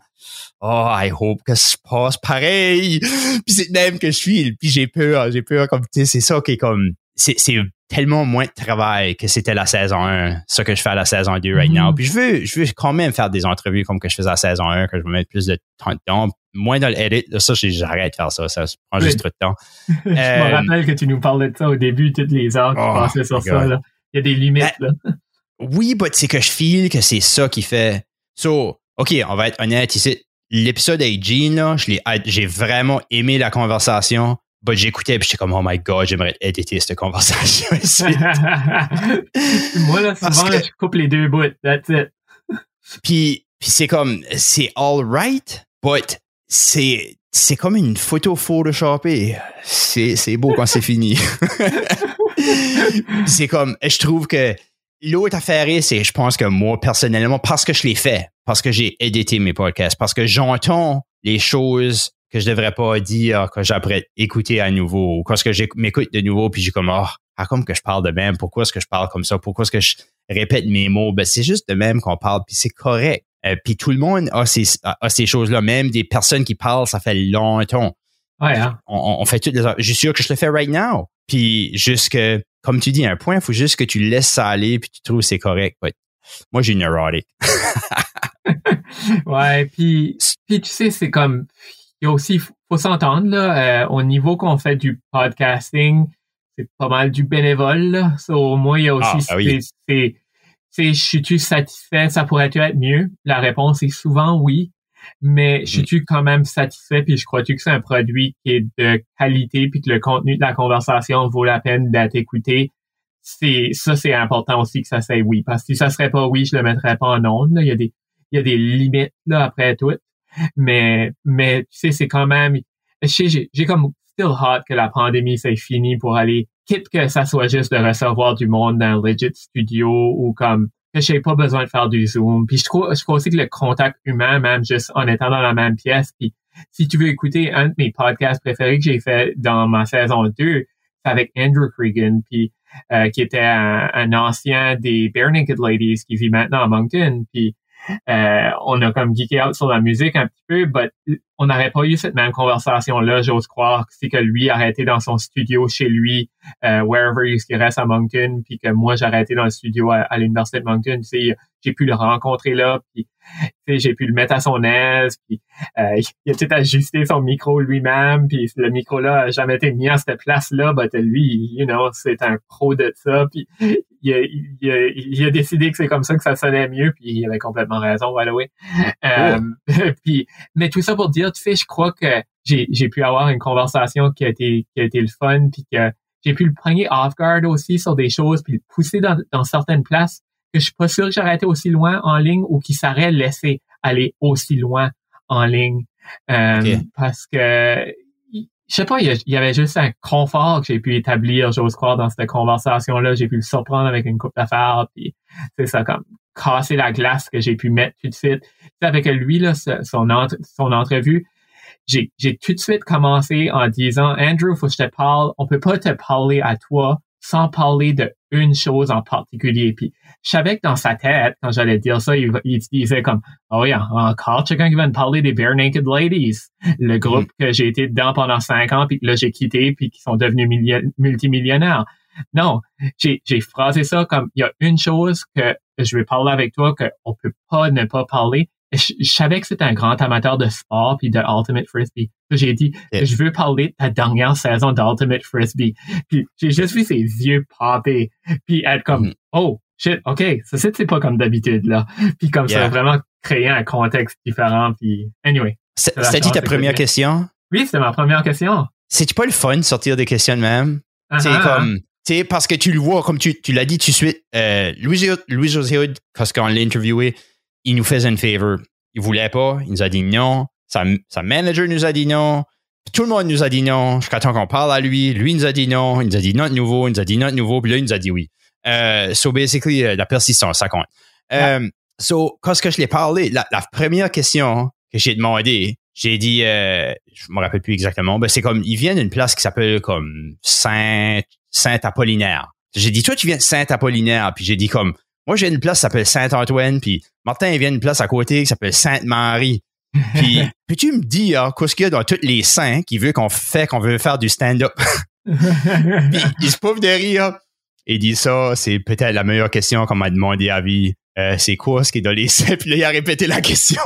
oh, I hope que ça se passe pareil. puis c'est de même que je suis. Puis j'ai peur, j'ai peur comme, tu sais, c'est ça qui est comme, c'est, tellement moins de travail que c'était la saison 1, ça que je fais à la saison 2 right Mhm. now. Puis je veux, je veux quand même faire des entrevues comme que je faisais à la saison 1, que je vais mettre plus de temps dedans. Moins dans l'edit, ça, j'arrête de faire ça, ça prend juste trop de temps. je me Euh, rappelle que tu nous parlais de ça au début, toutes les heures que tu Oh, passais sur ça. Là. Il y a des limites. là. Oui, mais c'est que je feel que c'est ça qui fait. So, OK, on va être honnête ici. L'épisode avec Gene, là, je l'ai- j'ai vraiment aimé la conversation. But j'écoutais puis j'étais comme, oh my god, j'aimerais éditer cette conversation ici. Moi, là, souvent, que- je coupe les deux bouts. That's it. puis, puis c'est comme, c'est all right, but c'est, c'est comme une photo photoshopée. C'est, c'est beau quand c'est fini. c'est comme, je trouve que l'autre affaire, est, c'est, je pense que moi, personnellement, parce que je l'ai fait, parce que j'ai édité mes podcasts, parce que j'entends les choses que je devrais pas dire, que j'apprête écouter à nouveau, ou quand que j'éc- m'écoute de nouveau, puis j'ai comme, oh, ah, comme que je parle de même, pourquoi est-ce que je parle comme ça, pourquoi est-ce que je répète mes mots, ben, c'est juste de même qu'on parle, puis c'est correct. Euh, puis tout le monde a ces, a, ces choses-là, même des personnes qui parlent, ça fait longtemps Ouais, hein? on, fait toutes les Je suis sûr que je le fais right now. Puis juste que, comme tu dis, un point, il faut juste que tu laisses ça aller puis tu trouves que c'est correct. Moi, j'ai une neurotique. Ouais, puis, puis tu sais, c'est comme, il y a aussi, faut, s'entendre, là, euh, au niveau qu'on fait du podcasting, c'est pas mal du bénévole, là. So, moi, il y a aussi, Ah, ah oui. c'est, suis-tu satisfait, ça pourrait-tu être mieux? La réponse est souvent oui. Mais Mm-hmm. suis-tu quand même satisfait, puis je crois-tu que c'est un produit qui est de qualité, puis que le contenu de la conversation vaut la peine d'être écouté? C'est, ça, c'est important aussi que ça soit oui. Parce que si ça serait pas oui, je le mettrais pas en ondes, là. Il y a des, il y a des limites là après tout. Mais mais tu sais c'est quand même j'ai j'ai comme still hot que la pandémie c'est fini pour aller quitte que ça soit juste de recevoir du monde dans un legit studio ou comme que j'ai pas besoin de faire du zoom. Puis je trouve je trouve aussi que le contact humain même juste en étant dans la même pièce puis si tu veux écouter un de mes podcasts préférés que j'ai fait dans ma saison 2, c'est avec Andrew Cregan, puis euh, qui était un, un ancien des Bare Naked Ladies qui vit maintenant à Moncton. Puis euh, on a comme geeké out sur la musique un petit peu, but on n'aurait pas eu cette même conversation-là, j'ose croire, c'est que lui arrêté dans son studio chez lui, euh, wherever il reste à Moncton, puis que moi j'ai arrêté dans le studio à, l'université de Moncton, tu j'ai pu le rencontrer là, puis j'ai pu le mettre à son aise, puis euh, il a tout ajusté son micro lui-même, puis le micro là a jamais été mis à cette place-là, but lui, you know, c'est un pro de ça, puis il a, il, a, décidé que c'est comme ça que ça sonnait mieux, puis il avait complètement raison, by the way. Euh, puis, mais tout ça pour dire, tu sais, je crois que j'ai, j'ai pu avoir une conversation qui a été, qui a été le fun, puis que j'ai pu le prendre off guard aussi sur des choses, puis le pousser dans, dans certaines places que je suis pas sûr que j'aurais été aussi loin en ligne ou qu'il s'aurait laissé aller aussi loin en ligne. Euh, parce que je sais pas, il y, avait juste un confort que j'ai pu établir, j'ose croire, dans cette conversation-là. J'ai pu le surprendre avec une coupe d'affaires, puis c'est ça, comme casser la glace que j'ai pu mettre tout de suite. avec lui, là, son, son entrevue, j'ai tout de suite commencé en disant, Andrew, faut que je te parle, on peut pas te parler à toi sans parler de une chose en particulier. Puis je savais que dans sa tête, quand j'allais dire ça, il, disait comme Oh yeah, encore quelqu'un qui va me parler des Bare Naked Ladies, le groupe mm. que j'ai été dedans pendant cinq ans, puis que là j'ai quitté, puis qui sont devenus multimillionnaires. Non, j'ai, j'ai phrasé ça comme il y a une chose que je vais parler avec toi qu'on peut pas ne pas parler, je, savais que c'était un grand amateur de sport puis de Ultimate Frisbee. J'ai dit, je veux parler de ta dernière saison d'Ultimate Frisbee. Puis j'ai juste vu ses yeux popper puis être comme, mm-hmm. oh, shit, OK, ça c'est pas comme d'habitude, là. Puis comme ça a vraiment créé un contexte différent. Puis anyway. C'était ta première question? Oui, c'était ma première question. C'est-tu pas le fun de sortir des questions de même? C'est uh-huh. comme, tu sais, parce que tu le vois, comme tu, tu l'as dit tout de suite, euh, Louis-José Hood, parce qu'on l'a interviewé, il nous faisait une favor. Il voulait pas, il nous a dit non. Sa, sa manager nous a dit non. Tout le monde nous a dit non. Jusqu'à temps qu'on parle à lui. Lui nous a dit non. Il nous a dit non de nouveau. Il nous a dit non de nouveau. Puis là, il nous a dit oui. Euh, so, basically, euh, la persistance, ça compte. Euh, so, quand je l'ai parlé, la, première question que j'ai demandé, j'ai dit, euh, je me rappelle plus exactement, ben c'est comme, il vient d'une place qui s'appelle comme Saint, Saint-Apollinaire. J'ai dit, toi, tu viens de Saint-Apollinaire. Puis j'ai dit comme, moi, j'ai une place qui s'appelle Saint-Antoine, puis Martin, il vient d'une place à côté qui s'appelle Sainte-Marie. Puis, puis tu me dis, hein, qu'est-ce qu'il y a dans tous les saints qui veut qu'on fait, qu'on veut faire du stand-up? puis, il se pauvre de rire. Il dit ça, c'est peut-être la meilleure question qu'on m'a demandé à vie. Euh, c'est quoi ce qui est dans les saints? Puis là, il a répété la question.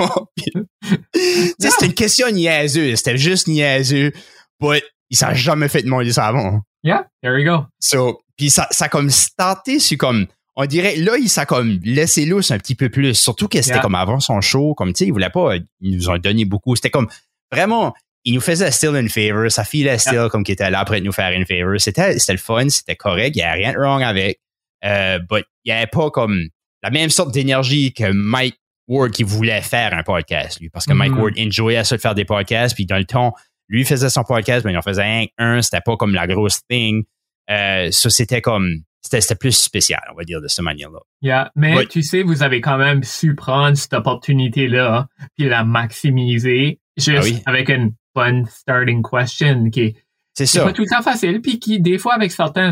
c'était une question niaiseuse. C'était juste niaiseux. But il s'est jamais fait demander ça avant. Yeah, there you go. So, puis ça, ça a comme starté sur comme on dirait, là, il s'est comme laissé lousse un petit peu plus. Surtout que c'était comme avant son show, comme, tu sais, il voulait pas, il nous a donné beaucoup. C'était comme, vraiment, il nous faisait still une favor. Sa fille est still comme qui était là après nous faire une favor. C'était, c'était le fun, c'était correct. Il n'y a rien de wrong avec. Euh, but il n'y avait pas comme la même sorte d'énergie que Mike Ward qui voulait faire un podcast, lui. Parce que Mike mm-hmm. Ward enjoyait ça de faire des podcasts. Puis dans le temps, lui faisait son podcast, mais il en faisait un, C'était pas comme la grosse thing. Euh, ça, c'était comme, c'était plus spécial, on va dire, de cette manière-là. Yeah, mais tu sais, vous avez quand même su prendre cette opportunité-là, puis la maximiser, juste ah avec une bonne starting question qui c'est ça. pas tout ça facile, puis qui, des fois, avec certains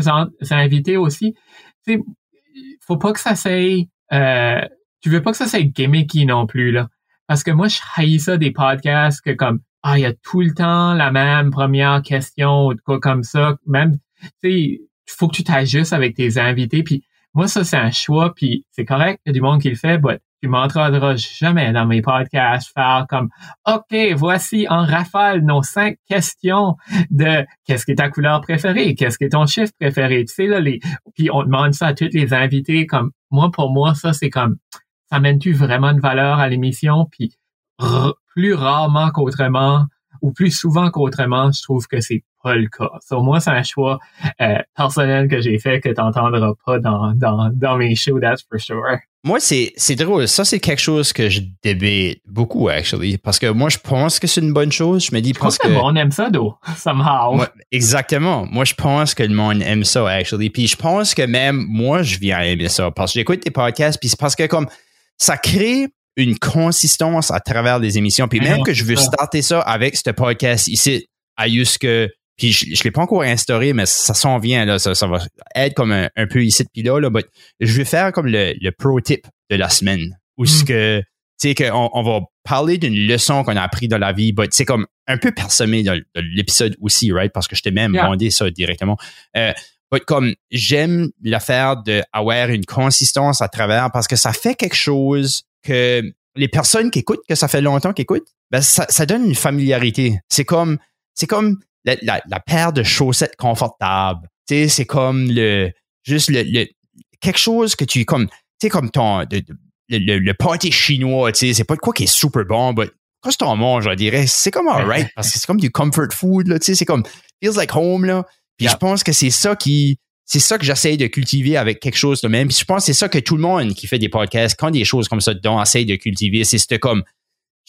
invités aussi, tu faut pas que ça soit, euh, tu veux pas que ça soit gimmicky non plus, là. Parce que moi, je haïs ça des podcasts que comme, ah, il y a tout le temps la même première question ou quoi comme ça. Même, tu sais, faut que tu t'ajustes avec tes invités. Puis moi, ça, c'est un choix, puis c'est correct, il y a du monde qui le fait, mais tu m'entendras jamais dans mes podcasts faire comme OK, voici en rafale nos cinq questions de qu'est-ce qui est ta couleur préférée, qu'est-ce qui est ton chiffre préféré. Tu sais, là, les, puis on demande ça à tous les invités. Comme moi, pour moi, ça, c'est comme ça mène-tu vraiment de valeur à l'émission? Puis plus rarement qu'autrement, ou plus souvent qu'autrement, je trouve que c'est pas le cas. So, moi, c'est un choix euh, personnel que j'ai fait que tu n'entendras pas dans, dans, dans mes shows, that's for sure. Moi, c'est, c'est drôle. Ça, c'est quelque chose que je débate beaucoup, actually. Parce que moi, je pense que c'est une bonne chose. Je me dis je pense que, le monde aime ça, d'où, somehow. exactement. Moi, je pense que le monde aime ça, actually. Puis je pense que même moi, je viens aimer ça. Parce que j'écoute tes podcasts, puis c'est parce que comme ça crée une consistance à travers les émissions. Puis même que je veux starter ça avec ce podcast ici, à que puis je, ne l'ai pas encore instauré, mais ça s'en vient, là. Ça, va être comme un, peu ici puis là, là. je vais faire comme le, pro tip de la semaine. Où ce hmm. que tu sais, qu'on on va parler d'une leçon qu'on a appris dans la vie, but c'est comme un peu parsemé dans, dans l'épisode aussi, right? Parce que je t'ai même Yeah. demandé ça directement. Euh, but comme j'aime l'affaire d'avoir une consistance à travers parce que ça fait quelque chose que les personnes qui écoutent, que ça fait longtemps qu'ils écoutent, ben ça, ça donne une familiarité. C'est comme, c'est comme la, la, la paire de chaussettes confortables. Tu sais, c'est comme le, juste le, le- quelque chose que tu, comme, tu sais, comme ton, le, le, le pâté chinois, tu sais, c'est pas de quoi qui est super bon, mais quand tu t'en manges, je dirais, c'est comme alright, parce que c'est comme du comfort food, là, tu sais, c'est comme, feels like home, là. Puis Yeah. je pense que c'est ça qui, c'est ça que j'essaye de cultiver avec quelque chose de même. Puis je pense que c'est ça que tout le monde qui fait des podcasts, quand des choses comme ça dedans, essaye de cultiver. C'est cette comme,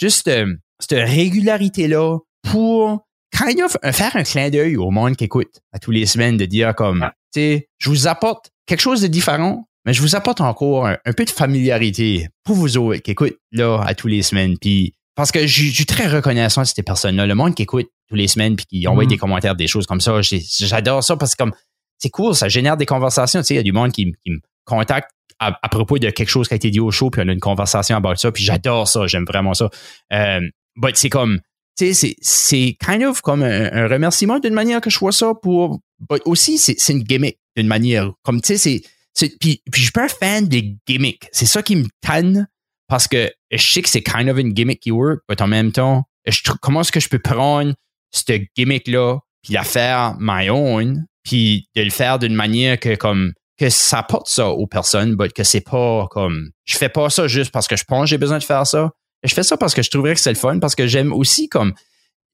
juste euh, cette régularité-là pour kind of faire un clin d'œil au monde qui écoute à tous les semaines, de dire comme, Ah. tu sais, je vous apporte quelque chose de différent, mais je vous apporte encore un, un peu de familiarité pour vous autres qui écoutent là à tous les semaines. Puis parce que je je suis très reconnaissant de ces personnes-là, le monde qui écoute tous les semaines puis qui envoie Mhm. des commentaires, des choses comme ça. J'adore ça parce que comme c'est cool, ça génère des conversations. Tu sais, il y a du monde qui, me contacte à, propos de quelque chose qui a été dit au show, puis on a une conversation about ça, puis j'adore ça, j'aime vraiment ça. Euh, c'est comme, tu sais, c'est- kind of comme un, remerciement d'une manière que je vois ça pour, but aussi c'est une gimmick d'une manière, comme tu sais, c'est, puis, puis je suis pas un fan des gimmicks. C'est ça qui me tanne parce que je sais que c'est kind of une gimmick qui work, mais en même temps, je comment est-ce que je peux prendre cette gimmick-là, puis la faire my own, puis de le faire d'une manière que comme que ça apporte ça aux personnes, mais que c'est pas comme je fais pas ça juste parce que je pense que j'ai besoin de faire ça. Je fais ça parce que je trouverais que c'est le fun, parce que j'aime aussi comme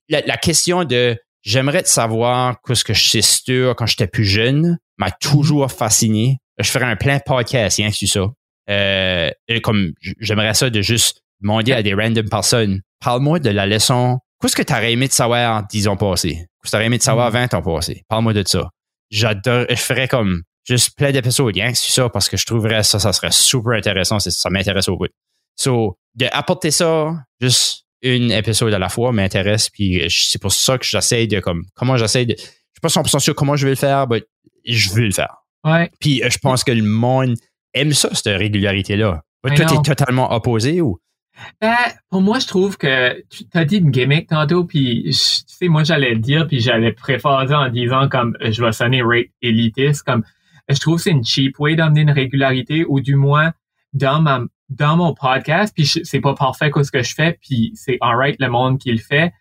la, la question de j'aimerais te savoir qu'est-ce que je sais sûr quand j'étais plus jeune m'a toujours fasciné. Je ferais un plein podcast, rien que sur ça. Euh, et comme j'aimerais ça de juste demander à des random personnes, parle-moi de la leçon. Qu'est-ce que tu aurais aimé de savoir 10 ans passés? Qu'est-ce que tu aurais aimé de savoir 20 ans passés? Parle-moi de ça. J'adore, je ferais comme juste plein d'épisodes, rien que sur ça, parce que je trouverais ça, ça serait super intéressant, ça m'intéresse au bout. So, de apporter ça, juste une épisode à la fois m'intéresse, puis c'est pour ça que j'essaie de, comme, comment j'essaie de, je suis pas 100% sûr comment je vais le faire, mais je veux le faire. Ouais. Puis euh, je pense que le monde aime ça, cette régularité-là. Toi, t'es totalement opposé ou? Ben, pour moi, je trouve que tu as dit une gimmick tantôt, puis tu sais, moi j'allais le dire, puis j'allais préférer en disant comme je vais sonner rate élitiste, comme je trouve que c'est une cheap way d'amener une régularité, ou du moins dans ma dans mon podcast, puis c'est pas parfait quoi ce que je fais, puis c'est alright le monde qui le fait.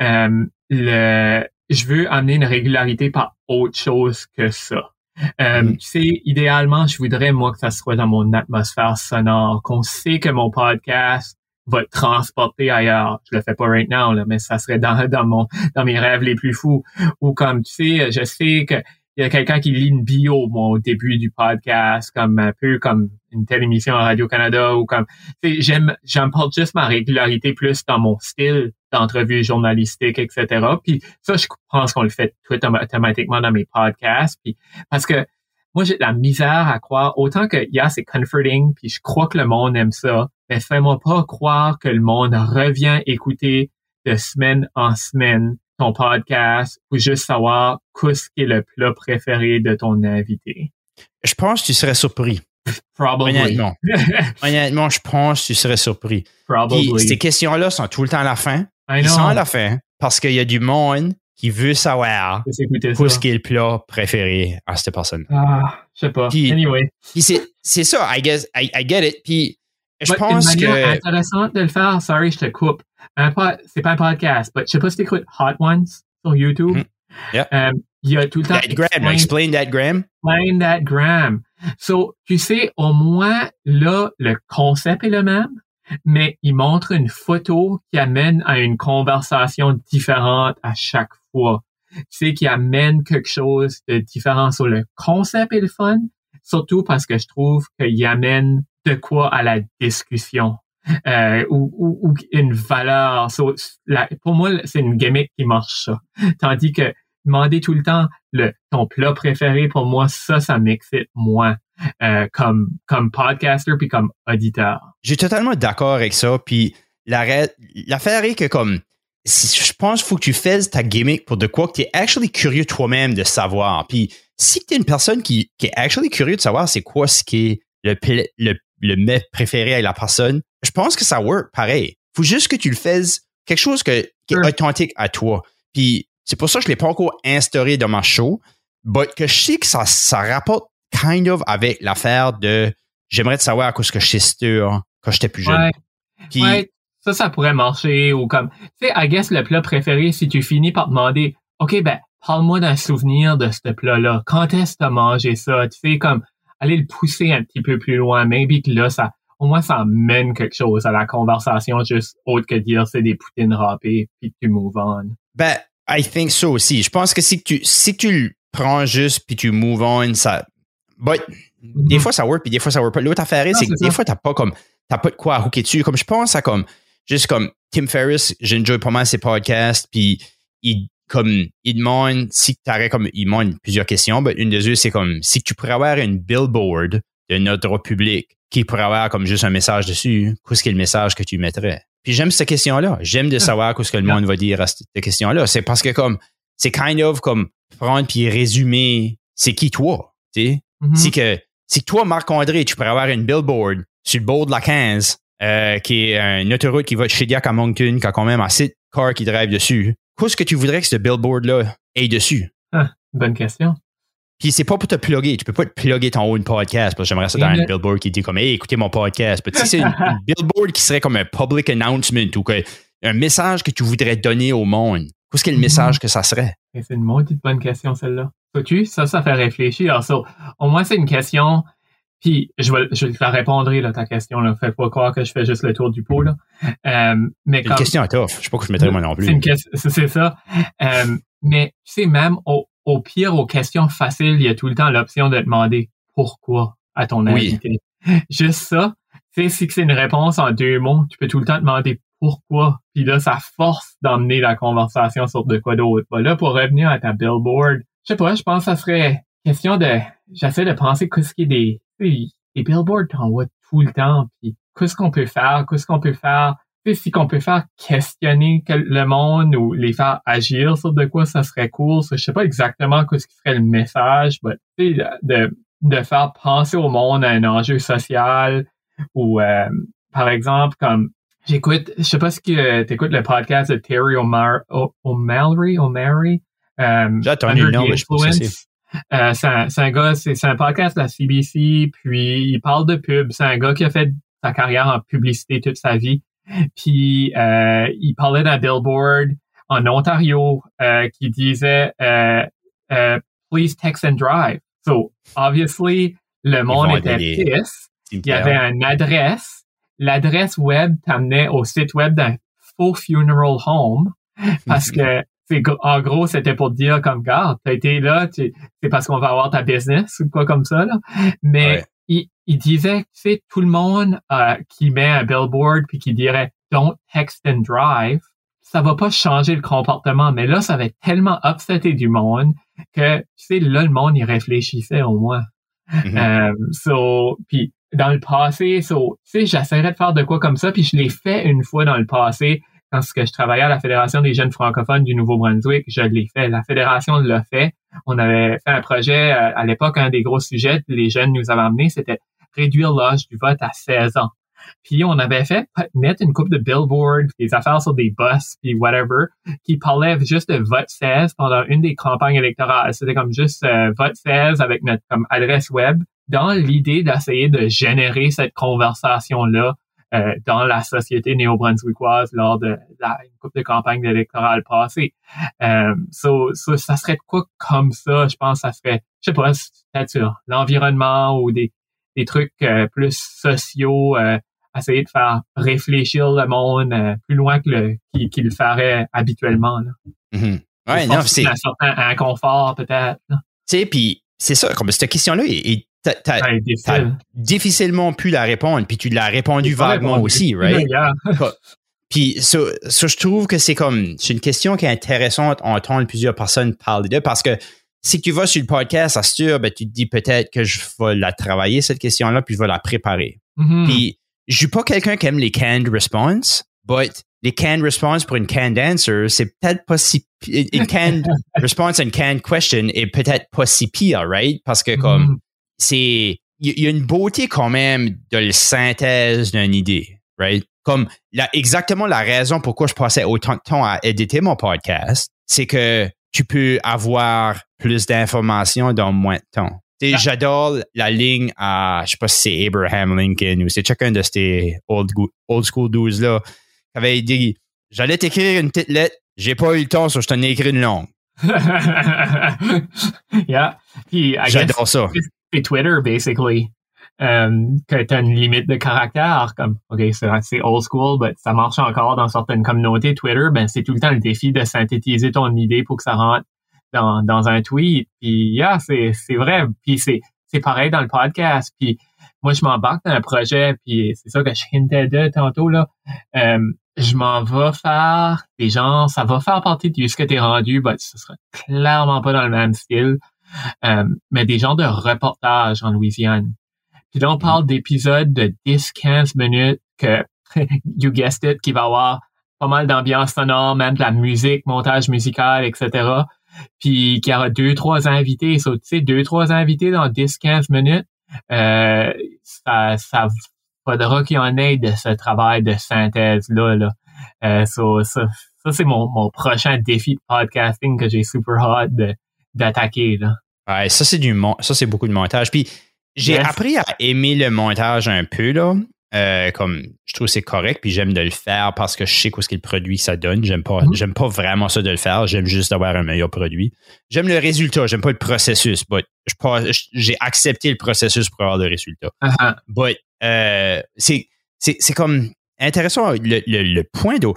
Euh, le je veux amener une régularité par autre chose que ça. Euh, Mm. Tu sais, idéalement, je voudrais, moi, que ça soit dans mon atmosphère sonore, qu'on sait que mon podcast va te transporter ailleurs. Je le fais pas right now, là, mais ça serait dans, dans mon, dans mes rêves les plus fous. Ou comme, tu sais, je sais que il y a quelqu'un qui lit une bio, moi, au début du podcast, comme un peu comme une telle émission à Radio-Canada ou comme, j'aime, j'emporte juste ma régularité plus dans mon style d'entrevue journalistique, etc. Puis ça, je pense qu'on le fait tout autom- automatiquement dans mes podcasts. Puis parce que moi, j'ai de la misère à croire, autant que, yeah, c'est comforting, puis je crois que le monde aime ça, mais fais-moi pas croire que le monde revient écouter de semaine en semaine ton podcast pour juste savoir qu'est-ce qui est le plat préféré de ton invité. Je pense que tu serais surpris. Probably. Honnêtement. Honnêtement, je pense que tu serais surpris. Puis Probably. ces questions-là sont tout le temps à la fin. I Ils sont à la fin parce qu'il y a du monde qui veut savoir ça. qui est le plat préféré à cette personne. Ah, je sais pas. Puis- anyway. C'est ça, I guess, I, I get it. Puis je Ouais, pense une manière que intéressante de le faire, sorry, je te coupe. Un pod- c'est pas un podcast, mais je sais pas si t'écoutes Hot Ones sur YouTube. Mhm. Yeah. Euh, il y a tout le temps that gram, explain, explain that gram. explain that gram. So, tu sais, au moins, là, le concept est le même, mais il montre une photo qui amène à une conversation différente à chaque fois. Tu sais, qui amène quelque chose de différent sur le concept et le fun, surtout parce que je trouve qu'il amène de quoi à la discussion. Euh, ou, une valeur. Pour moi, c'est une gimmick qui marche ça. Tandis que demander tout le temps le ton plat préféré, pour moi, ça, ça m'excite moins euh, comme comme podcaster puis comme auditeur. J'ai totalement d'accord avec ça. Puis l'affaire est que comme si- je pense qu'il faut que tu fasses ta gimmick pour de quoi que tu es actually curieux toi-même de savoir. Puis si tu es une personne qui, est actually curieux de savoir c'est quoi ce qui est le, le, le mets préféré à la personne, je pense que ça work pareil. Faut juste que tu le fasses quelque chose que, qui est authentique à toi. Puis c'est pour ça que je l'ai pas encore instauré dans ma show, but que je sais que ça, ça rapporte kind of avec l'affaire de j'aimerais te savoir à cause que je suis sûr quand j'étais plus jeune. Ouais. Puis Ouais, ça, ça pourrait marcher ou comme, tu sais, I guess le plat préféré, si tu finis par demander, OK, ben, parle-moi d'un souvenir de ce plat-là. Quand est-ce que t'as mangé ça? Tu sais, comme, aller le pousser un petit peu plus loin. Maybe que là, ça, au moins, ça amène quelque chose à la conversation, juste autre que dire c'est des poutines râpées puis que tu move on. Ben, I think so aussi. Je pense que si tu, si tu le prends juste puis tu move on, ça. But, des Mhm. fois ça work puis des fois ça work pas. L'autre affaire, c'est que des fois t'as pas comme, t'as pas de quoi hooker dessus. Comme je pense à comme, juste comme Tim Ferriss, j'enjoy pas mal ses podcasts puis il, comme, il demande si t'aurais comme, il demande plusieurs questions, mais une des eux, c'est comme, si tu pourrais avoir une billboard de notre public qui pourrait avoir comme juste un message dessus, qu'est-ce qui est le message que tu mettrais? Puis j'aime cette question-là. J'aime de savoir qu'est-ce que le monde va dire à cette question-là. C'est parce que comme, c'est kind of comme prendre puis résumer c'est qui toi, tu sais? Mhm. Si que, si que toi, Marc-André, tu pourrais avoir une billboard sur le bord de la 15, euh, qui est une autoroute qui va de Shediac à Moncton, qui a quand même assez de cars qui drive dessus, qu'est-ce que tu voudrais que ce billboard-là ait dessus? Bonne question. Puis c'est pas pour te plugger. Tu peux pas te plugger ton own podcast parce que j'aimerais ça dans un billboard qui dit comme Hey, écoutez mon podcast. Puis si c'est une, une billboard qui serait comme un public announcement ou que, un message que tu voudrais donner au monde, qu'est-ce que le Mhm. message que ça serait? C'est une maudite bonne question, celle-là. Vois-tu, ça, ça fait réfléchir. Alors, so, au moins, c'est une question. Puis, je vais, je te la répondrai, là, ta question. Là. Fais pas croire que je fais juste le tour du pot. Là. Euh, mais une question tough. Je sais pas que je mettrais moi non c'est plus. une question, c'est ça. Euh, mais tu sais, même au, au pire, aux questions faciles, il y a tout le temps l'option de demander pourquoi à ton Oui. invité. Juste ça, tu sais, si c'est une réponse en deux mots, tu peux tout le temps demander pourquoi. Puis là, ça force d'emmener la conversation sur de quoi d'autre. Bah là, pour revenir à ta billboard, je sais pas, je pense que ça serait question de, j'essaie de penser qu'est-ce qui est des, sais, des billboards, t'en vois tout le temps. Puis qu'est-ce qu'on peut faire, qu'est-ce qu'on peut faire? Tu sais, si qu'on peut faire questionner le monde ou les faire agir sur de quoi ça serait cool. Ça, je sais pas exactement qu'est-ce qui ferait le message, mais tu sais, de, de faire penser au monde à un enjeu social ou euh, par exemple comme j'écoute, je sais pas si tu écoutes le podcast de Terry O'Mar- O'Malley, O'Malley. Euh, J'ai entendu le nom, mais je pense que c'est. Euh, c'est un, un gars, c'est un podcast de la CBC, puis il parle de pub. C'est un gars qui a fait sa carrière en publicité toute sa vie. Puis euh, il parlait d'un billboard en Ontario euh, qui disait euh, euh, Please text and drive. So obviously le monde était pisse. Il y avait une adresse. L'adresse web t'amenait au site web d'un faux funeral home parce que c'est en gros c'était pour te dire comme gars t'as été là tu- c'est parce qu'on va avoir ta business ou quoi comme ça là mais Ouais. il, il disait tu sais tout le monde euh, qui met un billboard puis qui dirait don't text and drive ça va pas changer le comportement mais là ça va tellement upsetter du monde que tu sais là le monde y réfléchissait au moins Mhm. euh, so, puis dans le passé, so, tu sais, j'essaierais de faire de quoi comme ça, puis je l'ai fait une fois dans le passé quand que je travaillais à la Fédération des jeunes francophones du Nouveau-Brunswick, je l'ai fait. La Fédération l'a fait. On avait fait un projet euh, à l'époque, un des gros sujets que les jeunes nous avaient amené, c'était réduire l'âge du vote à 16 ans. Puis on avait fait mettre une coupe de billboards, des affaires sur des bus, puis whatever, qui parlait juste de vote 16 pendant une des campagnes électorales. C'était comme juste euh, vote 16 avec notre comme adresse web, dans l'idée d'essayer de générer cette conversation-là euh, dans la société néo-brunswickoise lors de la une couple de campagnes électorales passées. Euh, so, so, ça serait de quoi comme ça, je pense, ça serait, je sais pas, peut-être l'environnement ou des, des trucs euh, plus sociaux, euh, essayer de faire réfléchir le monde euh, plus loin que le qu'il qu'il le ferait habituellement. Là. Mhm. Ouais, Je non, c'est. un certain inconfort peut-être. Tu sais, puis c'est ça, comme cette question-là, t'as- difficile. difficilement pu la répondre, puis tu l'as répondu vaguement répondu. aussi, right? Yeah. Puis ça, ça, je trouve que c'est comme c'est une question qui est intéressante à entendre plusieurs personnes parler de parce que si tu vas sur le podcast, à sûr, ben, tu te dis peut-être que je vais la travailler, cette question-là, puis je vais la préparer. Mhm. Puis je suis pas quelqu'un qui aime les canned response, but les canned response pour une canned answer, c'est peut-être pas si une canned response à une canned question est peut-être pas si pire, right? Parce que comme Mhm. c'est il y, y a une beauté quand même de la synthèse d'une idée. right? Comme la, exactement la raison pourquoi je passais autant de temps à éditer mon podcast, c'est que tu peux avoir plus d'informations dans moins de temps. Ah. J'adore la ligne à, je sais pas si c'est Abraham Lincoln ou c'est chacun de ces old, old school dudes là avait dit J'allais t'écrire une petite lettre, j'ai pas eu le temps, so je t'en ai écrit une longue. yeah. Puis, J'adore ça. c'est Twitter, basically. Um, que t'as une limite de caractère, comme, OK, c'est old school, mais ça marche encore dans certaines communautés. Twitter, ben, c'est tout le temps le défi de synthétiser ton idée pour que ça rentre dans, dans un tweet. Puis, yeah, c'est, vrai. Puis, c'est, c'est pareil dans le podcast. Puis, moi, je m'embarque dans un projet, puis c'est ça que je hintais de tantôt, là. Um, je m'en vais faire des gens, ça va faire partie de ce que t'es rendu, mais ce sera clairement pas dans le même style. Um, mais des gens de reportage en Louisiane. Puis là, on parle d'épisodes de 10-15 minutes que, you guessed it, qui va avoir pas mal d'ambiance sonore, même de la musique, montage musical, etc. Puis qu'il y aura deux, trois invités. So, tu sais, deux, trois invités dans 10-15 minutes, euh, ça, ça faudra qu'il y en ait de ce travail de synthèse-là. Là. Euh, so, ça, ça c'est mon, mon prochain défi de podcasting que j'ai super hâte d'attaquer. Là. Ouais, ça c'est du ça c'est beaucoup de montage. Puis j'ai Yes. appris à aimer le montage un peu là. Euh, comme je trouve que c'est correct puis j'aime de le faire parce que je sais quoi ce le produit que ça donne. J'aime pas Mhm. j'aime pas vraiment ça de le faire. J'aime juste avoir un meilleur produit. J'aime le résultat. J'aime pas le processus. But j'ai accepté le processus pour avoir le résultat. Uh-huh. But euh, c'est c'est c'est comme intéressant le, le, le point d'eau.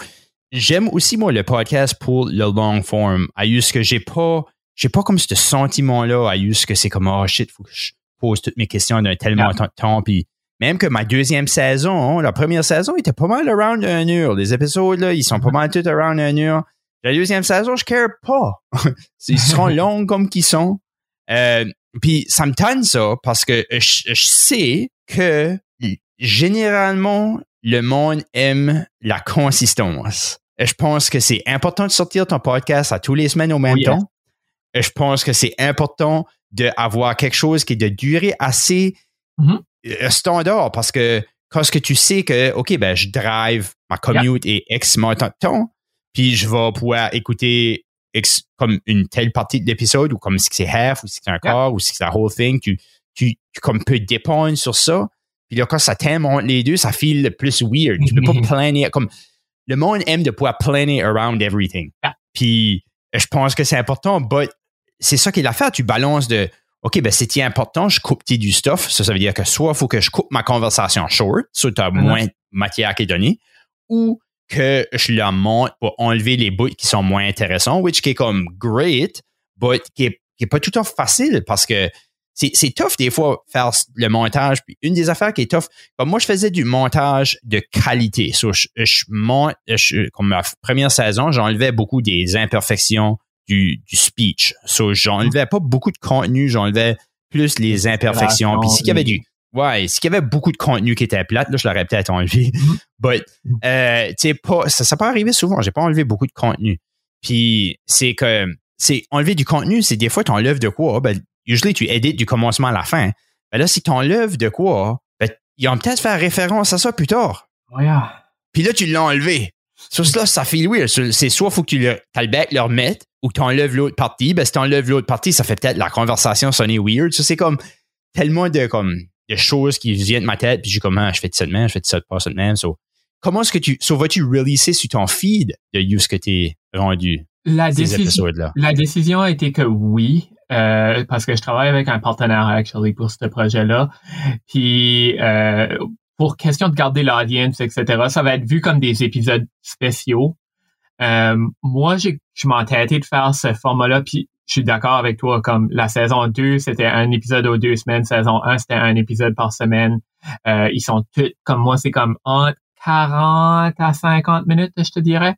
J'aime aussi moi le podcast pour le long form. À que j'ai pas j'ai pas comme ce sentiment là à juste que c'est comme oh shit faut que je pose toutes mes questions d'un tellement Yeah. de temps puis même que ma deuxième saison, hein, la première saison était pas mal around un heure. Les épisodes là, ils sont pas mal tous around un heure. La deuxième saison, je care pas. ils seront longs comme qu'ils sont. Euh, puis ça me tanne ça parce que je, je sais que généralement le monde aime la consistance. Et je pense que c'est important de sortir ton podcast à tous les semaines au même Oui, temps. Et je pense que c'est important d'avoir quelque chose qui est de durée assez Mhm. Euh, standard parce que quand ce que tu sais que, OK, ben, je drive, ma commute est X montant de temps, puis je vais pouvoir écouter X comme une telle partie de l'épisode ou comme si c'est half ou si c'est un quart ou si c'est la whole thing, tu, tu, tu comme peux dépendre sur ça. Puis là, quand ça t'aime entre les deux, ça file le plus weird. Tu peux pas Mhm. planer comme le monde aime de pouvoir planer around everything. Yeah. Puis je pense que c'est important, but c'est ça qui est l'affaire. Tu balances de OK, ben c'est important, je coupe du stuff. Ça, ça veut dire que soit il faut que je coupe ma conversation short, soit tu as moins de matière qui est donnée, ou que je la monte pour enlever les bouts qui sont moins intéressants, which qui est comme great, but qui est, qui est pas tout à fait facile parce que c'est, c'est tough des fois faire le montage. Puis une des affaires qui est tough, comme moi je faisais du montage de qualité. So, je, je monte, je- comme ma première saison, j'enlevais beaucoup des imperfections du, du speech. So, j'enlevais pas beaucoup de contenu, j'enlevais plus les imperfections. Puis s'il y avait du, ouais, s'il y avait beaucoup de contenu qui était plate, là, je l'aurais peut-être enlevé. Mhm. But, euh, tu sais, pas, ça, ça peut arriver souvent. J'ai pas enlevé beaucoup de contenu. Puis, c'est que, c'est enlever du contenu, c'est des fois, tu enlèves de quoi? Ben, usually, tu édites du commencement à la fin. Ben là, si tu enlèves de quoi, ben, ils vont peut-être faire référence à ça plus tard. Ouais. Puis là, tu l'as enlevé. Sur cela, ça fait weird. C'est soit faut que tu le, t'as le bec le remettes ou que tu enlèves l'autre partie. Ben, si tu enlèves l'autre partie, ça fait peut-être la conversation sonner weird. Ça, c'est comme tellement de, comme, de choses qui viennent de ma tête. Puis je suis comme, ah, je fais de ça de même, je fais de ça de pas ça de même. So, comment est-ce que tu, so, vas-tu releaser sur ton feed de ce que t'es rendu La, ces décision, épisodes-là? la décision a été que oui, euh, parce que je travaille avec un partenaire actually pour ce projet-là. Puis euh, pour question de garder l'audience, etc., ça va être vu comme des épisodes spéciaux. Euh, moi, j'ai, je m'entêtais de faire ce format-là, puis je suis d'accord avec toi, comme la saison 2, c'était un épisode aux deux semaines, saison 1, c'était un épisode par semaine. Euh, ils sont tous, comme moi, c'est comme entre 40 à 50 minutes, je te dirais.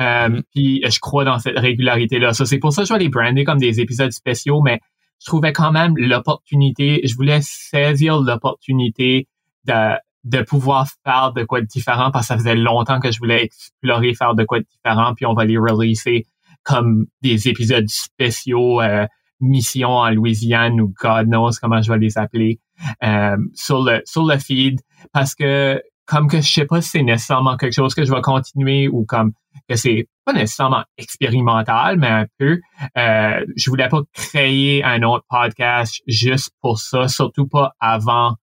Euh, Mhm. Puis je crois dans cette régularité-là. Ça, c'est pour ça que je vais les brander comme des épisodes spéciaux, mais je trouvais quand même l'opportunité, je voulais saisir l'opportunité de, de pouvoir faire de quoi de différent parce que ça faisait longtemps que je voulais explorer, faire de quoi de différent, puis on va les releaser comme des épisodes spéciaux, euh, mission en Louisiane ou God knows comment je vais les appeler, euh, sur le sur le feed parce que comme que je sais pas si c'est nécessairement quelque chose que je vais continuer ou comme que c'est pas nécessairement expérimental, mais un peu. Euh, je voulais pas créer un autre podcast juste pour ça, surtout pas avant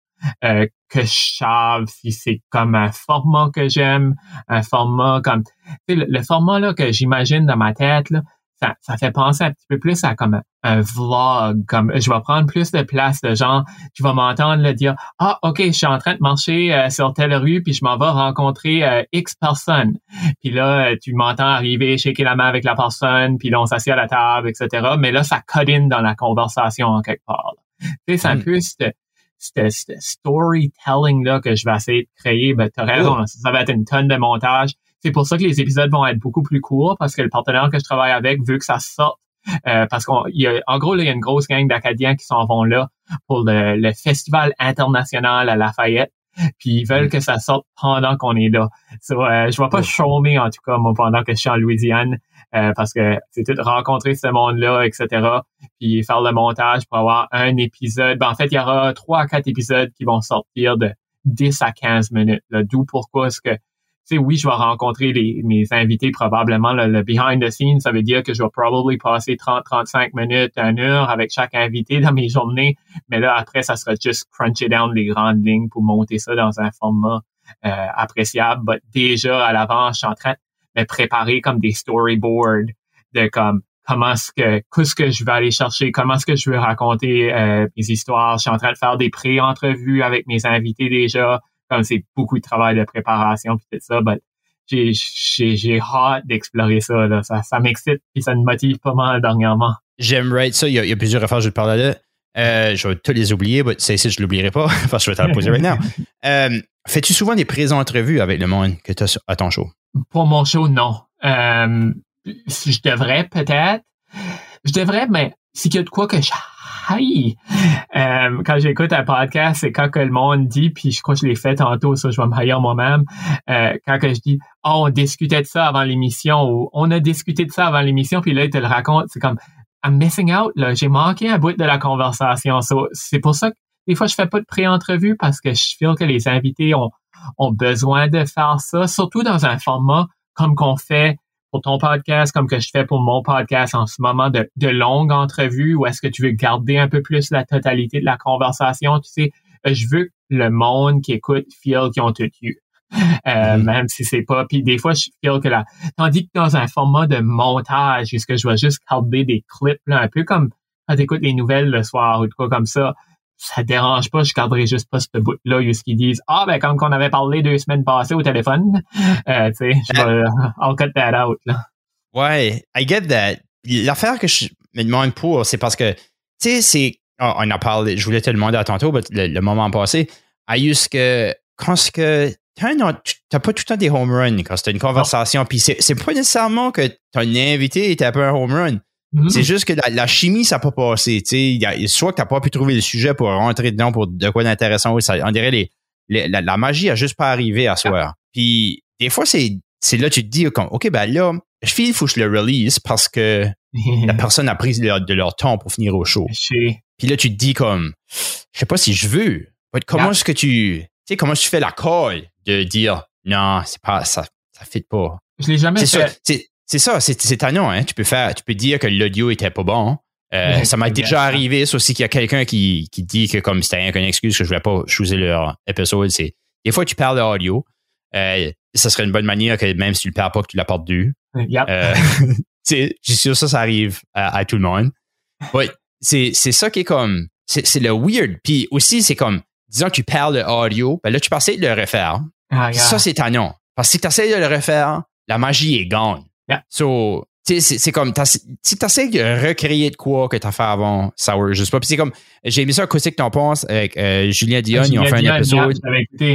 euh, que je sache si c'est comme un format que j'aime, un format comme le, le format là que j'imagine dans ma tête là, ça, ça fait penser un petit peu plus à comme un vlog, comme je vais prendre plus de place de gens, tu vas m'entendre le dire ah ok je suis en train de marcher euh, sur telle rue puis je m'en vais rencontrer euh, X personnes puis là euh, tu m'entends arriver shaker la main avec la personne puis là on s'assied à la table etc mais là ça cut in dans la conversation en quelque part. Tu sais c'est un peu ce storytelling là que je vais essayer de créer ben t'as raison oh. ça va être une tonne de montage c'est pour ça que les épisodes vont être beaucoup plus courts parce que le partenaire que je travaille avec veut que ça sorte. Euh, parce qu'en gros, il y a une grosse gang d'Acadiens qui s'en vont là pour le, festival international à Lafayette. Puis ils veulent mm. que ça sorte pendant qu'on est là. So, euh, je vais pas chômer en tout cas moi pendant que je suis en Louisiane euh, parce que c'est tout rencontrer ce monde-là, etc. Puis faire le montage pour avoir un épisode. Ben, en fait, il y aura trois à quatre épisodes qui vont sortir de 10 à 15 minutes. D'où pourquoi est-ce que oui, je vais rencontrer mes invités probablement. Le, behind the scenes, ça veut dire que je vais probablement passer 30-35 minutes, une heure avec chaque invité dans mes journées. Mais là, après, ça sera juste cruncher down les grandes lignes pour monter ça dans un format euh, appréciable. Mais déjà, à l'avant, je suis en train me préparer comme des storyboards de comme comment est-ce que qu'est-ce que je vais aller chercher, comment est-ce que je veux raconter euh, mes histoires. Je suis en train de faire des pré-entrevues avec mes invités déjà comme c'est beaucoup de travail de préparation puis tout ça, but j'ai, j'ai, hâte d'explorer ça, là. Ça, ça m'excite et ça me motive pas mal dernièrement. J'aimerais ça. Il y, a, plusieurs affaires, je vais te parler là. Euh, je vais tous les oublier, mais c'est je l'oublierai pas parce que je vais te la poser maintenant. Euh, fais-tu souvent des prises entrevues avec le monde que tu as à ton show? Pour mon show, non. Euh, je devrais peut-être. Je devrais, mais s'il y a de quoi que je euh, quand j'écoute un podcast, c'est quand que le monde dit, puis je crois que je l'ai fait tantôt, ça, je vais me haïr moi-même, euh, quand que je dis, oh, on discutait de ça avant l'émission, ou on a discuté de ça avant l'émission, puis là, il te le raconte, c'est comme, I'm missing out, là, j'ai manqué un bout de la conversation. c'est pour ça que des fois, je fais pas de pré-entrevue parce que je feel que les invités ont, ont besoin de faire ça, surtout dans un format comme qu'on fait pour ton podcast comme que je fais pour mon podcast en ce moment de, de longues entrevues ou est-ce que tu veux garder un peu plus la totalité de la conversation? Tu sais, je veux que le monde qui écoute feel qu'ils ont tout eu. Euh, même si c'est pas. Puis des fois, je feel que là. Tandis que dans un format de montage, est-ce que je vais juste garder des clips là, un peu comme quand tu écoutes les nouvelles le soir ou quoi comme ça, ça dérange pas, je garderai juste pas ce bout-là ce qu'ils disent Ah ben comme qu'on avait parlé deux semaines passées au téléphone, euh, tu sais, je vais I'll cut that out. Là. Ouais, I get that. L'affaire que je me demande pour, c'est parce que tu sais, c'est. Oh, on a parlé, je voulais te demander à tantôt, le, le moment passé, à juste que quand ce que t'as pas tout le temps des home runs quand c'est une conversation, puis c'est pas nécessairement que ton invité était un peu un home run. Mm-hmm. C'est juste que la, chimie, ça n'a pas passé. Y a, soit que tu n'as pas pu trouver le sujet pour rentrer dedans pour de quoi d'intéressant. On dirait les, la, magie a juste pas arrivé à soi. Puis des fois, c'est, c'est là tu te dis, OK, ben là, je file, il faut que je le release parce que la personne a pris de leur, temps pour finir au show. Puis là, tu te dis comme, je sais pas si je veux. Comment est-ce que tu, tu sais, comment tu fais la call de dire, non, c'est pas, ça, ça fit pas? Je l'ai jamais fait. C'est ça, c'est tannant, hein. Tu peux faire, tu peux dire que l'audio était pas bon. Euh, ça m'a déjà arrivé, ça aussi, qu'il y a quelqu'un qui, qui dit que comme c'était une excuse que je voulais pas choisir leur épisode, c'est des fois tu parles d'audio. Euh, ça serait une bonne manière que même si tu le perds pas, que tu l'apportes du. Yep. Euh, je suis sûr ça, ça arrive à, tout le monde. Ouais, c'est ça qui est comme, c'est le weird. Puis aussi, c'est comme, disons que tu parles d'audio, ben là, tu peux essayer de le refaire. Ah, ça, c'est tannant. Parce que si tu essaies de le refaire, la magie est gone. So, c'est comme, si tu essaies de recréer de quoi que tu as fait avant Sour, je sais pas. Puis c'est comme, j'ai mis ça que t'en penses avec euh, Julien Dion, ils ont fait un épisode.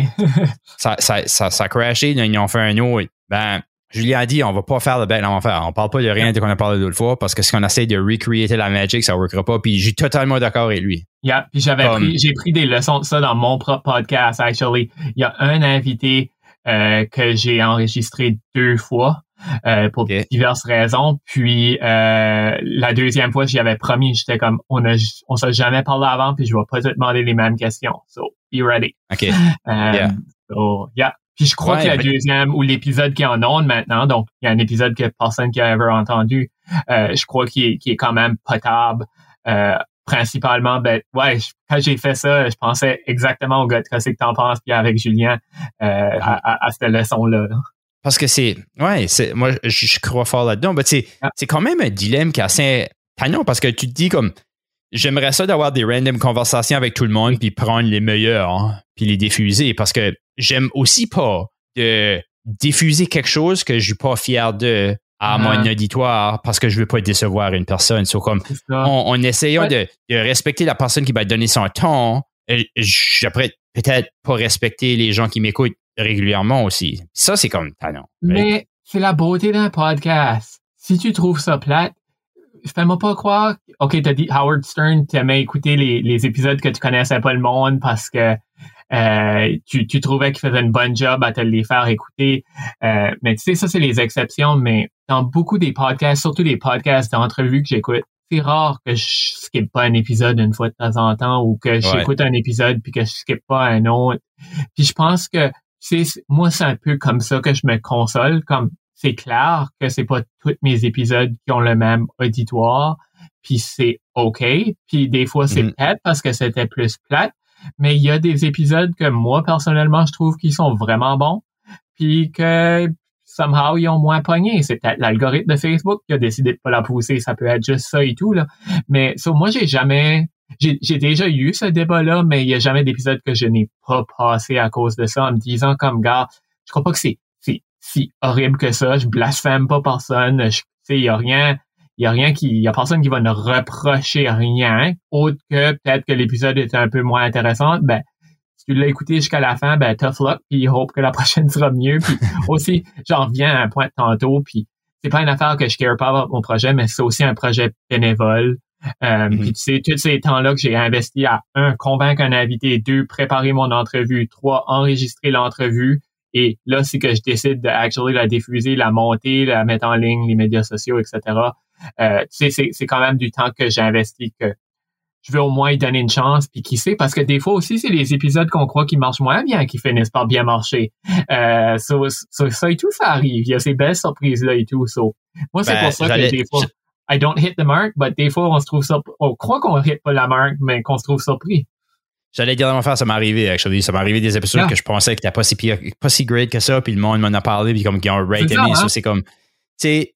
ça, ça, ça, ça, a crashé, ils ont fait un autre. Ben, Julien a dit, on va pas faire le bel enfer. On parle pas de rien de qu'on a parlé d'autres fois parce que si on essaie de recréer la magic, ça ne workera pas. Puis j'ai totalement d'accord avec lui. Yeah, puis j'avais pris, j'ai pris des leçons de ça dans mon propre podcast, actually. Il y a un invité euh, que j'ai enregistré deux fois. Euh, pour diverses raisons. Puis euh, la deuxième fois, j'y avais promis, j'étais comme on a on s'est jamais parlé avant, puis je vais pas te demander les mêmes questions. So, be ready. OK. Um, Yeah. so, yeah. Puis je crois Ouais, que la ben- deuxième ou l'épisode qui est en onde maintenant, donc il y a un épisode que personne qui a ever entendu, euh, je crois qu'il est, qu'il est quand même potable. Euh, principalement, ben ouais, je- quand j'ai fait ça, je pensais exactement au gars de qu'est-ce que t'en penses, puis avec Julien euh, à, à, à cette leçon-là. là. Parce que c'est. Ouais, c'est, moi, je, je crois fort là-dedans. Mais c'est, Ah. c'est quand même un dilemme qui est assez tannant parce que tu te dis comme. J'aimerais ça d'avoir des random conversations avec tout le monde puis prendre les meilleurs hein, puis les diffuser parce que j'aime aussi pas de diffuser quelque chose que je suis pas fier de à Ah. mon auditoire parce que je veux pas décevoir une personne. So, comme, en, en essayant. Ouais. de, de respecter la personne qui va donner son temps, j'apprête peut-être pas respecter les gens qui m'écoutent régulièrement aussi. Ça, c'est comme talent. Mais c'est la beauté d'un podcast. Si tu trouves ça plate, fais-moi pas croire. OK, t'as dit Howard Stern, t'aimais écouter les, les épisodes que tu connaissais pas le monde parce que euh, tu, tu trouvais qu'il faisait une bonne job à te les faire écouter. Euh, mais tu sais, ça, c'est les exceptions. Mais dans beaucoup des podcasts, surtout les podcasts d'entrevues que j'écoute, c'est rare que je skip pas un épisode une fois de temps en temps ou que Ouais. j'écoute un épisode puis que je skip pas un autre. Puis je pense que sais, moi, c'est un peu comme ça que je me console. Comme c'est clair que c'est pas tous mes épisodes qui ont le même auditoire, puis c'est OK. Puis des fois, c'est Mhm. peut-être parce que c'était plus plate, mais il y a des épisodes que moi, personnellement, je trouve qu'ils sont vraiment bons, puis que somehow, ils ont moins pogné. C'est peut-être l'algorithme de Facebook qui a décidé de pas la pousser. Ça peut être juste ça et tout, là. Mais so, moi, j'ai jamais j'ai déjà eu ce débat-là, mais il y a jamais d'épisode que je n'ai pas passé à cause de ça en me disant comme gars, je crois pas que c'est si horrible que ça, je blasphème pas personne, je, il y a rien il a rien qui y a personne qui va ne reprocher rien autre que peut-être que l'épisode était un peu moins intéressant, ben si tu l'as écouté jusqu'à la fin, ben tough luck, puis hope que la prochaine sera mieux. Puis aussi, j'en reviens à un point de tantôt, puis c'est pas une affaire que je care pas about mon projet, mais c'est aussi un projet bénévole. Euh. Puis tu sais, tous ces temps-là que j'ai investi à un, convaincre un invité, deux, préparer mon entrevue, trois, enregistrer l'entrevue. Et là, c'est que je décide de actually la diffuser, la monter, la mettre en ligne, les médias sociaux, etc. Euh, tu sais, c'est, c'est quand même du temps que j'ai investi que je veux au moins y donner une chance, puis qui sait, parce que des fois aussi, c'est les épisodes qu'on croit qui marchent moins bien qui finissent par bien marcher. Euh, so- so- ça et tout, ça arrive. Il y a ces belles surprises-là et tout. So, moi, c'est Ben, pour ça que des fois, I don't hit the mark, but des fois, on se trouve ça, on croit qu'on hit pas la marque, mais qu'on se trouve surpris. J'allais dire même affaire, ça m'est arrivé, actually. Ça m'est arrivé des épisodes Yeah. que je pensais que t'étais pas si pire, pas si great que ça, puis le monde m'en a parlé, puis comme qu'ils ont rate C'est ça, aimé. hein? Ça, c'est comme, tu sais,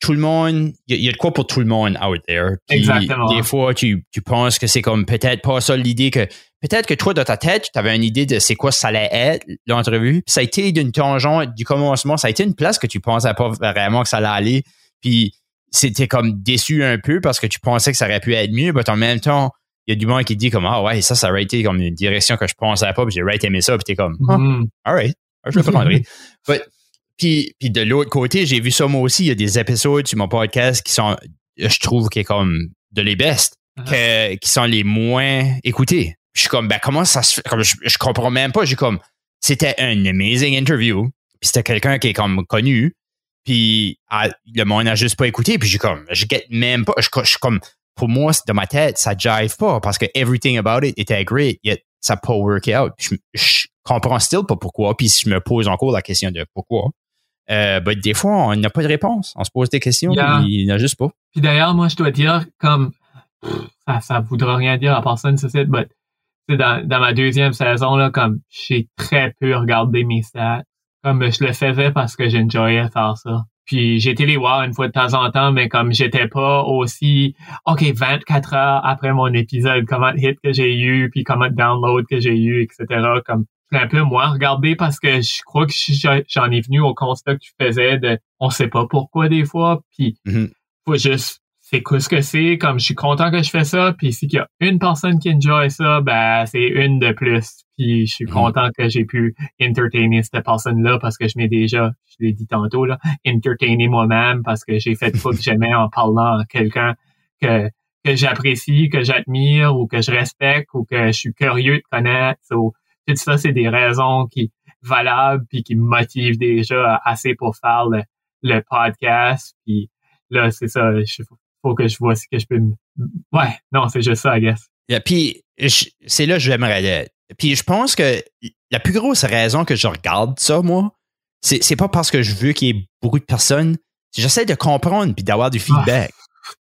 tout le monde, il y, a- il y a de quoi pour tout le monde out there. Puis Exactement. Des fois, tu, tu penses que c'est comme peut-être pas ça l'idée que, peut-être que toi, dans ta tête, tu avais une idée de c'est quoi ça allait être, l'entrevue. Puis ça a été d'une tangente du commencement, ça a été une place que tu pensais pas vraiment que ça allait aller. Puis c'était comme déçu un peu parce que tu pensais que ça aurait pu être mieux, mais en même temps, il y a du monde qui dit comme ah ouais ça ça aurait été comme une direction que je pensais pas puis j'ai right aimé ça puis t'es comme ah, Mhm. alright je le prendrai But, puis puis de l'autre côté j'ai vu ça moi aussi il y a des épisodes sur mon podcast qui sont je trouve qui est comme de les best que- qui sont les moins écoutés. Je suis comme ben comment ça se fait? Comme je, je comprends même pas j'ai comme c'était un amazing interview puis c'était quelqu'un qui est comme connu puis le monde n'a juste pas écouté puis j'ai comme je get même pas je, je suis comme pour moi dans ma tête ça jive pas parce que everything about it était great yet ça n'a pas work out je, je comprends still pas pourquoi puis je me pose encore la question de pourquoi euh, des fois on n'a pas de réponse on se pose des questions Yeah. puis il n'y en a juste pas Puis d'ailleurs, moi, je dois dire, comme, ça, ça voudra rien dire à personne, site, but, tu sais, dans, dans ma deuxième saison, là, comme, j'ai très peu regardé mes stats. Comme, je le faisais parce que j'enjoyais faire ça. Puis, été les voir une fois de temps en temps, mais comme j'étais pas aussi, OK, 24 heures après mon épisode, comment de hit que j'ai eu, puis comment de download que j'ai eu, etc. Comme, un peu moins regardé parce que je crois que je- j'en ai venu au constat que tu faisais de, on sait pas pourquoi des fois, puis Mhm. faut juste c'est quoi ce que c'est comme je suis content que je fais ça puis s'il y a une personne qui enjoy ça ben c'est une de plus puis je suis Mhm. content que j'ai pu entertainer cette personne là parce que je m'ai déjà je l'ai dit tantôt là entertainer moi-même parce que j'ai fait quoi que j'aimais en parlant à quelqu'un que que j'apprécie que j'admire ou que je respecte ou que je suis curieux de connaître So, tout ça c'est des raisons qui valables puis qui me motivent déjà assez pour faire le, le podcast puis là, c'est ça. Il faut que je vois ce que je peux. m- Ouais, non, c'est juste ça, I guess. Yeah, Puis c'est là que j'aimerais. Puis je pense que la plus grosse raison que je regarde ça, moi, c'est, c'est pas parce que je veux qu'il y ait beaucoup de personnes. J'essaie de comprendre puis d'avoir du feedback.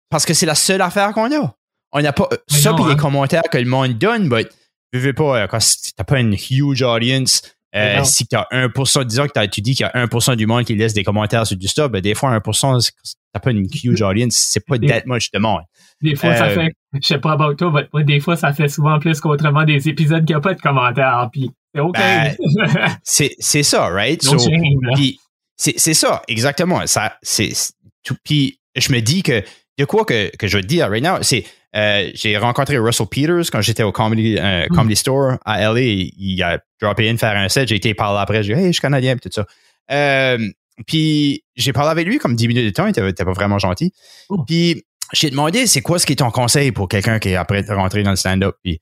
Parce que c'est la seule affaire qu'on a. On n'a pas Mais ça non, puis les hein. commentaires que le monde donne, mais je veux pas, euh, quand t'as pas une huge audience, euh, si t'as 1%, disons que t'as- tu dis qu'il y a 1% du monde qui laisse des commentaires sur du stuff, ben des fois 1%, c'est- t'as pas une huge audience, c'est pas that much de monde. Des fois, ça Euh, fait, je sais pas about toi, mais des fois, ça fait souvent plus qu'autrement des épisodes qui n'ont pas de commentaires, puis c'est OK. Ben, C'est, ça, right? So, là. C'est ça, exactement. Ça, c'est c'est tout. Puis je me dis que de quoi que, que je veux te dire right now, c'est euh, j'ai rencontré Russell Peters quand j'étais au Comedy, euh, Mm. Comedy Store à LA. Il, a droppé in faire un set. J'ai été parler après. J'ai dit Hey, je suis canadien, tout ça. Euh, puis j'ai parlé avec lui comme 10 minutes de temps. Il était, pas vraiment gentil. Oh. Puis j'ai demandé c'est quoi ce qui est ton conseil pour quelqu'un qui est après rentrer dans le stand-up? Puis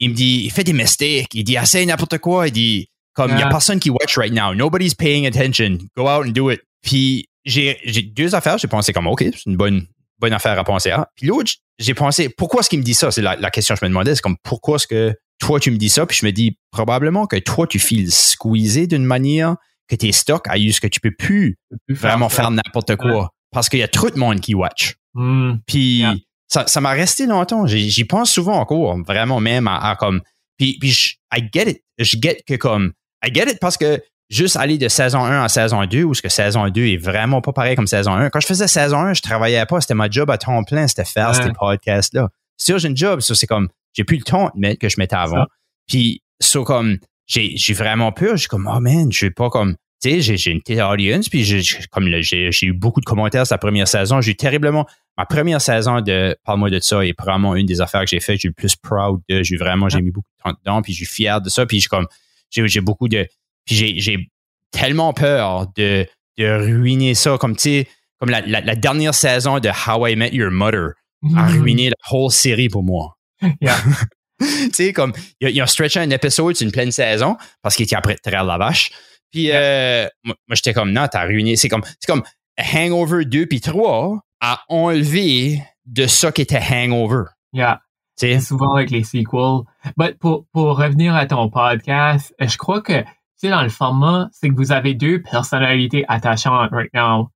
il me dit il fait des mistakes. Il dit essaye n'importe quoi. Il dit comme il y a Ah. personne qui watch right now. Nobody's paying attention. Go out and do it. Puis j'ai deux affaires. J'ai pensé comme OK, c'est une bonne bonne affaire à penser à. Puis l'autre, j'ai pensé pourquoi est-ce qu'il me dit ça? C'est la, la question que je me demandais. C'est comme pourquoi est-ce que toi tu me dis ça? Puis je me dis probablement que toi tu files squeezer d'une manière que tes stocks à ce que tu peux plus vraiment faire n'importe quoi parce qu'il y a trop de monde qui watch. Hmm. Puis Yeah. ça, ça m'a resté longtemps. J'y pense souvent encore, vraiment même à, à comme. Puis, puis je, I get it. Je get que comme. I get it parce que juste aller de saison 1 à saison 2, où ce que saison 2 est vraiment pas pareil comme saison 1. Quand je faisais saison 1, je travaillais pas. C'était ma job à temps plein, c'était faire Ouais. ces podcasts-là. Sûr, j'ai une job, ça c'est comme. J'ai plus le temps de mettre que je mettais avant. Ça. Puis, ça comme. J'ai j'ai vraiment peur. Je suis comme, oh man, je vais pas comme. Tu sais, j'ai j'ai une petite audience, puis j'ai- j'ai- comme j'ai j'ai eu beaucoup de commentaires sa première saison. J'ai eu terriblement ma première saison de Parle-moi de ça est probablement une des affaires que j'ai fait. J'ai eu le plus proud de. J'ai vraiment, j'ai mis beaucoup de temps dedans, puis je suis fier de ça. Puis j'ai comme, j'ai j'ai beaucoup de. Puis j'ai j'ai tellement peur de, de ruiner ça, comme tu sais, comme la, la, la dernière saison de How I Met Your Mother a ruiné la whole série pour moi. Yeah. tu sais, comme, il a, il a stretché un épisode sur une pleine saison parce qu'il était après traire la vache. Puis, euh, moi, j'étais comme, non, t'as ruiné. C'est comme, c'est comme Hangover 2 puis 3 a enlevé de ça qui était Hangover. Yeah. Tu sais, souvent avec les sequels. But pour, pour revenir à ton podcast, euh, je crois que, tu sais, dans le format, c'est que vous avez deux personnalités attachantes right now,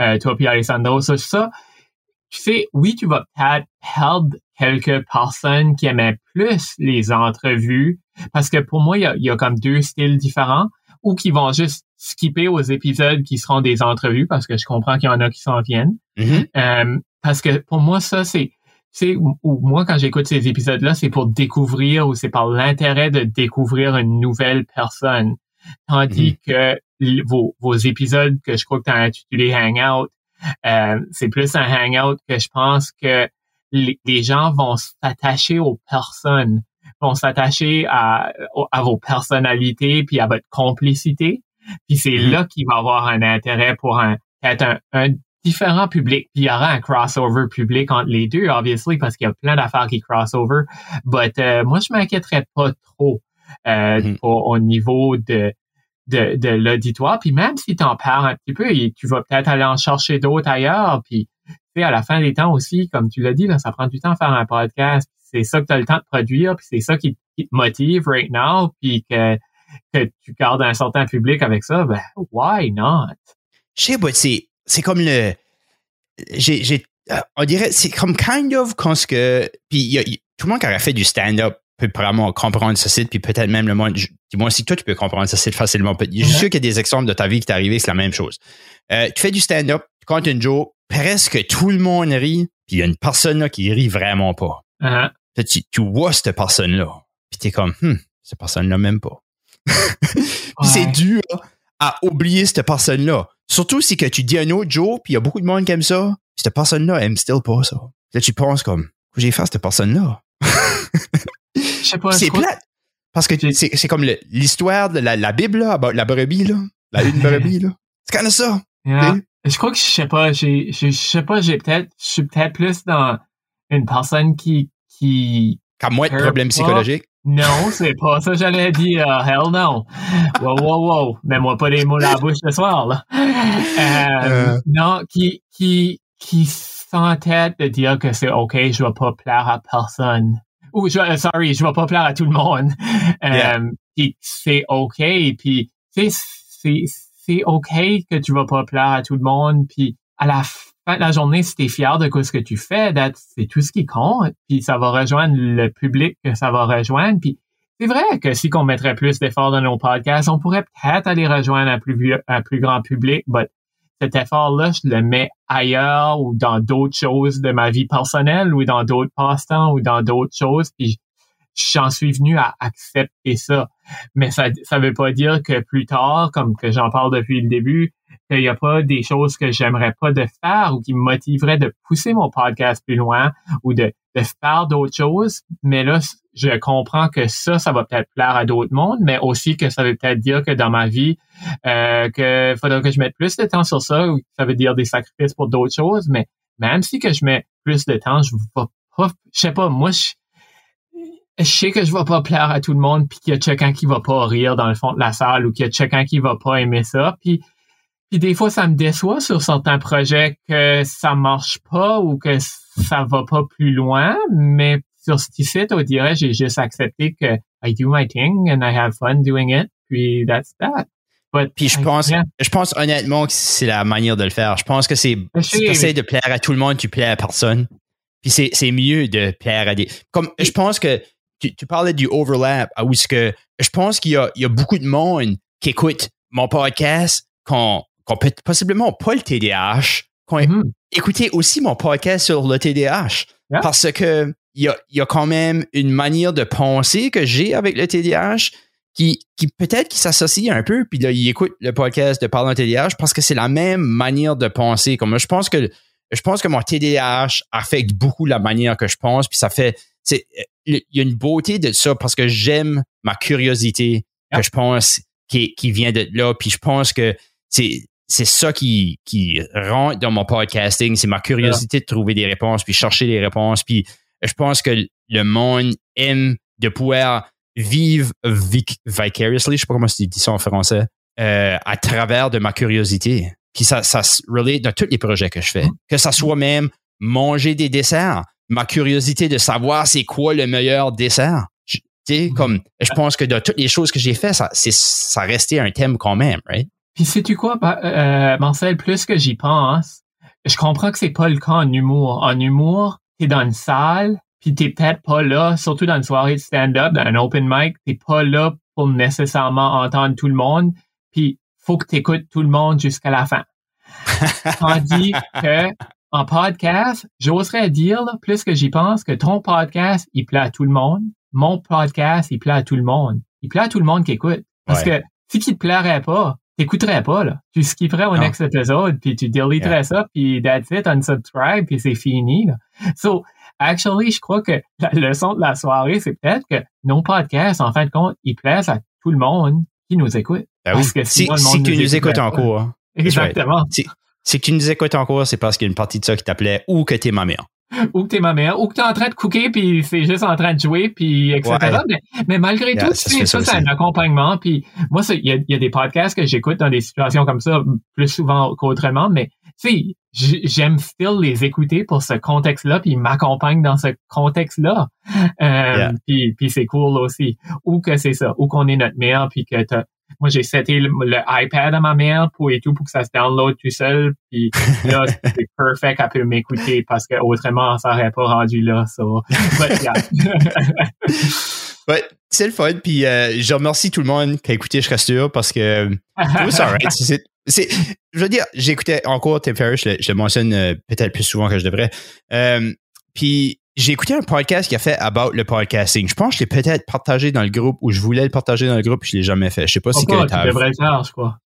euh, toi et Alessandro. So, ça, tu sais, oui, tu vas peut-être perdre quelques personnes qui aimaient plus les entrevues, parce que pour moi, il y a, il y a comme deux styles différents, ou qui vont juste skipper aux épisodes qui seront des entrevues, parce que je comprends qu'il y en a qui s'en viennent. Mhm. Euh, parce que pour moi, ça, c'est, c'est, ou- ou moi, quand j'écoute ces épisodes-là, c'est pour découvrir ou c'est par l'intérêt de découvrir une nouvelle personne. Tandis que l- vos, vos épisodes que je crois que tu as intitulé Hangout, euh, c'est plus un hangout que je pense que les, les gens vont s'attacher aux personnes, vont s'attacher à, à vos personnalités puis à votre complicité. Puis c'est Mhm. là qu'il va avoir un intérêt pour un, être un, un différent public. Puis il y aura un crossover public entre les deux, obviously, parce qu'il y a plein d'affaires qui crossover. But euh, moi, je m'inquiéterais pas trop euh, Mhm. au, au niveau de de, de l'auditoire. Puis même si tu en perds un petit peu, tu vas peut-être aller en chercher d'autres ailleurs. Puis sais, à la fin des temps aussi, comme tu l'as dit, là, ça prend du temps à faire un podcast. C'est ça que tu as le temps de produire, puis c'est ça qui, qui te motive right now, puis que, que tu gardes un certain public avec ça, ben why not? Je sais pas, c'est, c'est comme le. J'ai, j'ai, euh, on dirait, c'est comme kind of quand ce que. Puis y a- tout le monde qui aurait fait du stand-up peut vraiment comprendre ce site, puis peut-être même le monde. Dis-moi si toi, tu peux comprendre ce site facilement. Je suis Mhm. sûr qu'il y a des exemples de ta vie qui t'est arrivé, c'est la même chose. Euh, tu fais du stand-up, tu comptes une joke, presque tout le monde rit, puis il y a une personne là qui rit vraiment pas. Hein? Puis tu, tu vois cette personne-là, puis t'es comme, Hum, cette personne-là même pas. Puis c'est dur à oublier cette personne-là. Surtout si que tu dis un autre jour, puis il y a beaucoup de monde qui aime ça, cette personne-là aime still pas ça. Là, tu penses comme, que j'ai fait à cette personne-là? Je sais pas. c'est plate. Parce que c'est c'est comme l'histoire de la, la Bible, là, la brebis, là. La une brebis, là. C'est of ça. Yeah. Je crois que je sais pas, j'ai, je je sais pas, j'ai peut-être, je suis peut-être plus dans une personne qui, qui, Qui a moins de problèmes pas. psychologiques. non, c'est pas ça que j'allais dire, hell no. Wow, wow, wow. Mets-moi pas les mots à la bouche ce soir, là. Euh, Euh. Non, qui, qui, qui s'entête de dire que c'est OK, je vais pas plaire à personne. ou je, euh, sorry, je vais pas plaire à tout le monde. Euh, puis c'est OK. Puis c'est c'est OK que tu vas pas plaire à tout le monde. Puis à la fin de la journée, si tu es fier de ce que tu fais, c'est tout ce qui compte. Puis ça va rejoindre le public que ça va rejoindre. Puis c'est vrai que si on mettrait plus d'efforts dans nos podcasts, on pourrait peut-être aller rejoindre un plus, grand public, mais cet effort-là, je le mets ailleurs ou dans d'autres choses de ma vie personnelle ou dans d'autres passe-temps ou dans d'autres choses. J'en suis venu à accepter ça. Mais ça ça veut pas dire que plus tard, comme que j'en parle depuis le début, qu'il n'y a pas des choses que j'aimerais pas de faire ou qui me motiveraient de pousser mon podcast plus loin ou de, de faire d'autres choses. Mais là, je comprends que ça, ça va peut-être plaire à d'autres mondes, mais aussi que ça veut peut-être dire que dans ma vie, euh, que faudrait que je mette plus de temps sur ça, ou ça veut dire des sacrifices pour d'autres choses. Mais même si que je mets plus de temps, je vais pas, je sais pas, moi, je, je sais que je vais pas plaire à tout le monde, puis qu'il y a quelqu'un qui va pas rire dans le fond de la salle ou qu'il y a quelqu'un qui va pas aimer ça. Puis, puis des fois, ça me déçoit sur certains projets que ça marche pas ou que ça va pas plus loin. Mais sur ce site, on dirait, j'ai juste accepté que I do my thing and I have fun doing it. Puis that's that. But puis je pense, je pense honnêtement que c'est la manière de le faire. Je pense que c'est, si tu essaies de plaire à tout le monde, tu plais à personne. Puis c'est, mieux de plaire à des. Comme je pense que tu, parlais du overlap, où ce que je pense qu'il y y a beaucoup de monde qui écoute mon podcast, qu'on qu'on peut possiblement pas le TDAH, qu'on mm écouté aussi mon podcast sur le TDAH. Parce que il y a, y a quand même une manière de penser que j'ai avec le TDAH qui, qui peut-être qui s'associe un peu, puis là, il écoute le podcast de Parlant TDAH parce que c'est la même manière de penser. Comme je pense que je pense que mon TDAH affecte beaucoup la manière que je pense, puis ça fait c'est il y a une beauté de ça parce que j'aime ma curiosité que je pense qui, qui vient de là puis je pense que c'est c'est ça qui qui rentre dans mon podcasting c'est ma curiosité de trouver des réponses puis chercher des réponses puis je pense que le monde aime de pouvoir vivre vicariously je sais pas comment tu dis ça en français euh, à travers de ma curiosité puis ça ça se relate dans tous les projets que je fais. Mm. que ça soit même manger des desserts ma curiosité de savoir c'est quoi le meilleur dessert. Tu sais, mhm. comme, je pense que de toutes les choses que j'ai fait, ça, c'est, ça restait un thème quand même, right? Puis sais-tu quoi, euh, Marcel, plus que j'y pense, je comprends que c'est pas le cas en humour. En humour, t'es dans une salle, puis t'es peut-être pas là, surtout dans une soirée de stand-up, dans un open mic, t'es pas là pour nécessairement entendre tout le monde, puis faut que t'écoutes tout le monde jusqu'à la fin. Tandis que en podcast, j'oserais dire, plus que j'y pense, que ton podcast, il plaît à tout le monde. Mon podcast, il plaît à tout le monde. Il plaît à tout le monde qui écoute. Parce que si tu te plairait pas, t'écouterais pas, là. Tu skipperais au next épisode, puis tu deleterais ça, puis that's it, unsubscribe, puis c'est fini, là. So, actually, je crois que la leçon de la soirée, c'est peut-être que nos podcasts, en fin de compte, ils plaisent à tout le monde qui nous écoute. Ben parce que si, si tu nous écoutes en cours. Exactement. Si tu nous écoutes encore, c'est parce qu'il y a une partie de ça qui t'appelait ou que t'es ma mère. Ou que t'es ma mère, ou que t'es en train de cooker, puis c'est juste en train de jouer, puis etc. Mais, malgré tout, ça, ça c'est un accompagnement. Puis moi, il y a, y a, des podcasts que j'écoute dans des situations comme ça plus souvent qu'autrement, mais tu sais, j'aime still les écouter pour ce contexte-là, puis ils m'accompagnent dans ce contexte-là. Euh, puis, puis c'est cool aussi. Ou que c'est ça, ou qu'on est notre mère, puis que t'as moi, j'ai seté le, iPad à ma mère pour et tout pour que ça se download tout seul. Puis là, c'est perfect. Elle peut m'écouter parce que autrement, ça n'aurait pas rendu là. So. But, yeah. ouais, c'est le fun. Puis euh, je remercie tout le monde qui a écouté Je reste sûr parce que c'est je veux dire, j'écoutais encore Tim Ferriss, je, je le mentionne euh, peut-être plus souvent que je devrais. Euh, puis j'ai écouté un podcast qui a fait about le podcasting. Je pense que je l'ai peut-être partagé dans le groupe ou je voulais le partager dans le groupe je l'ai jamais fait. Je sais pas si tu devrais le faire, je crois.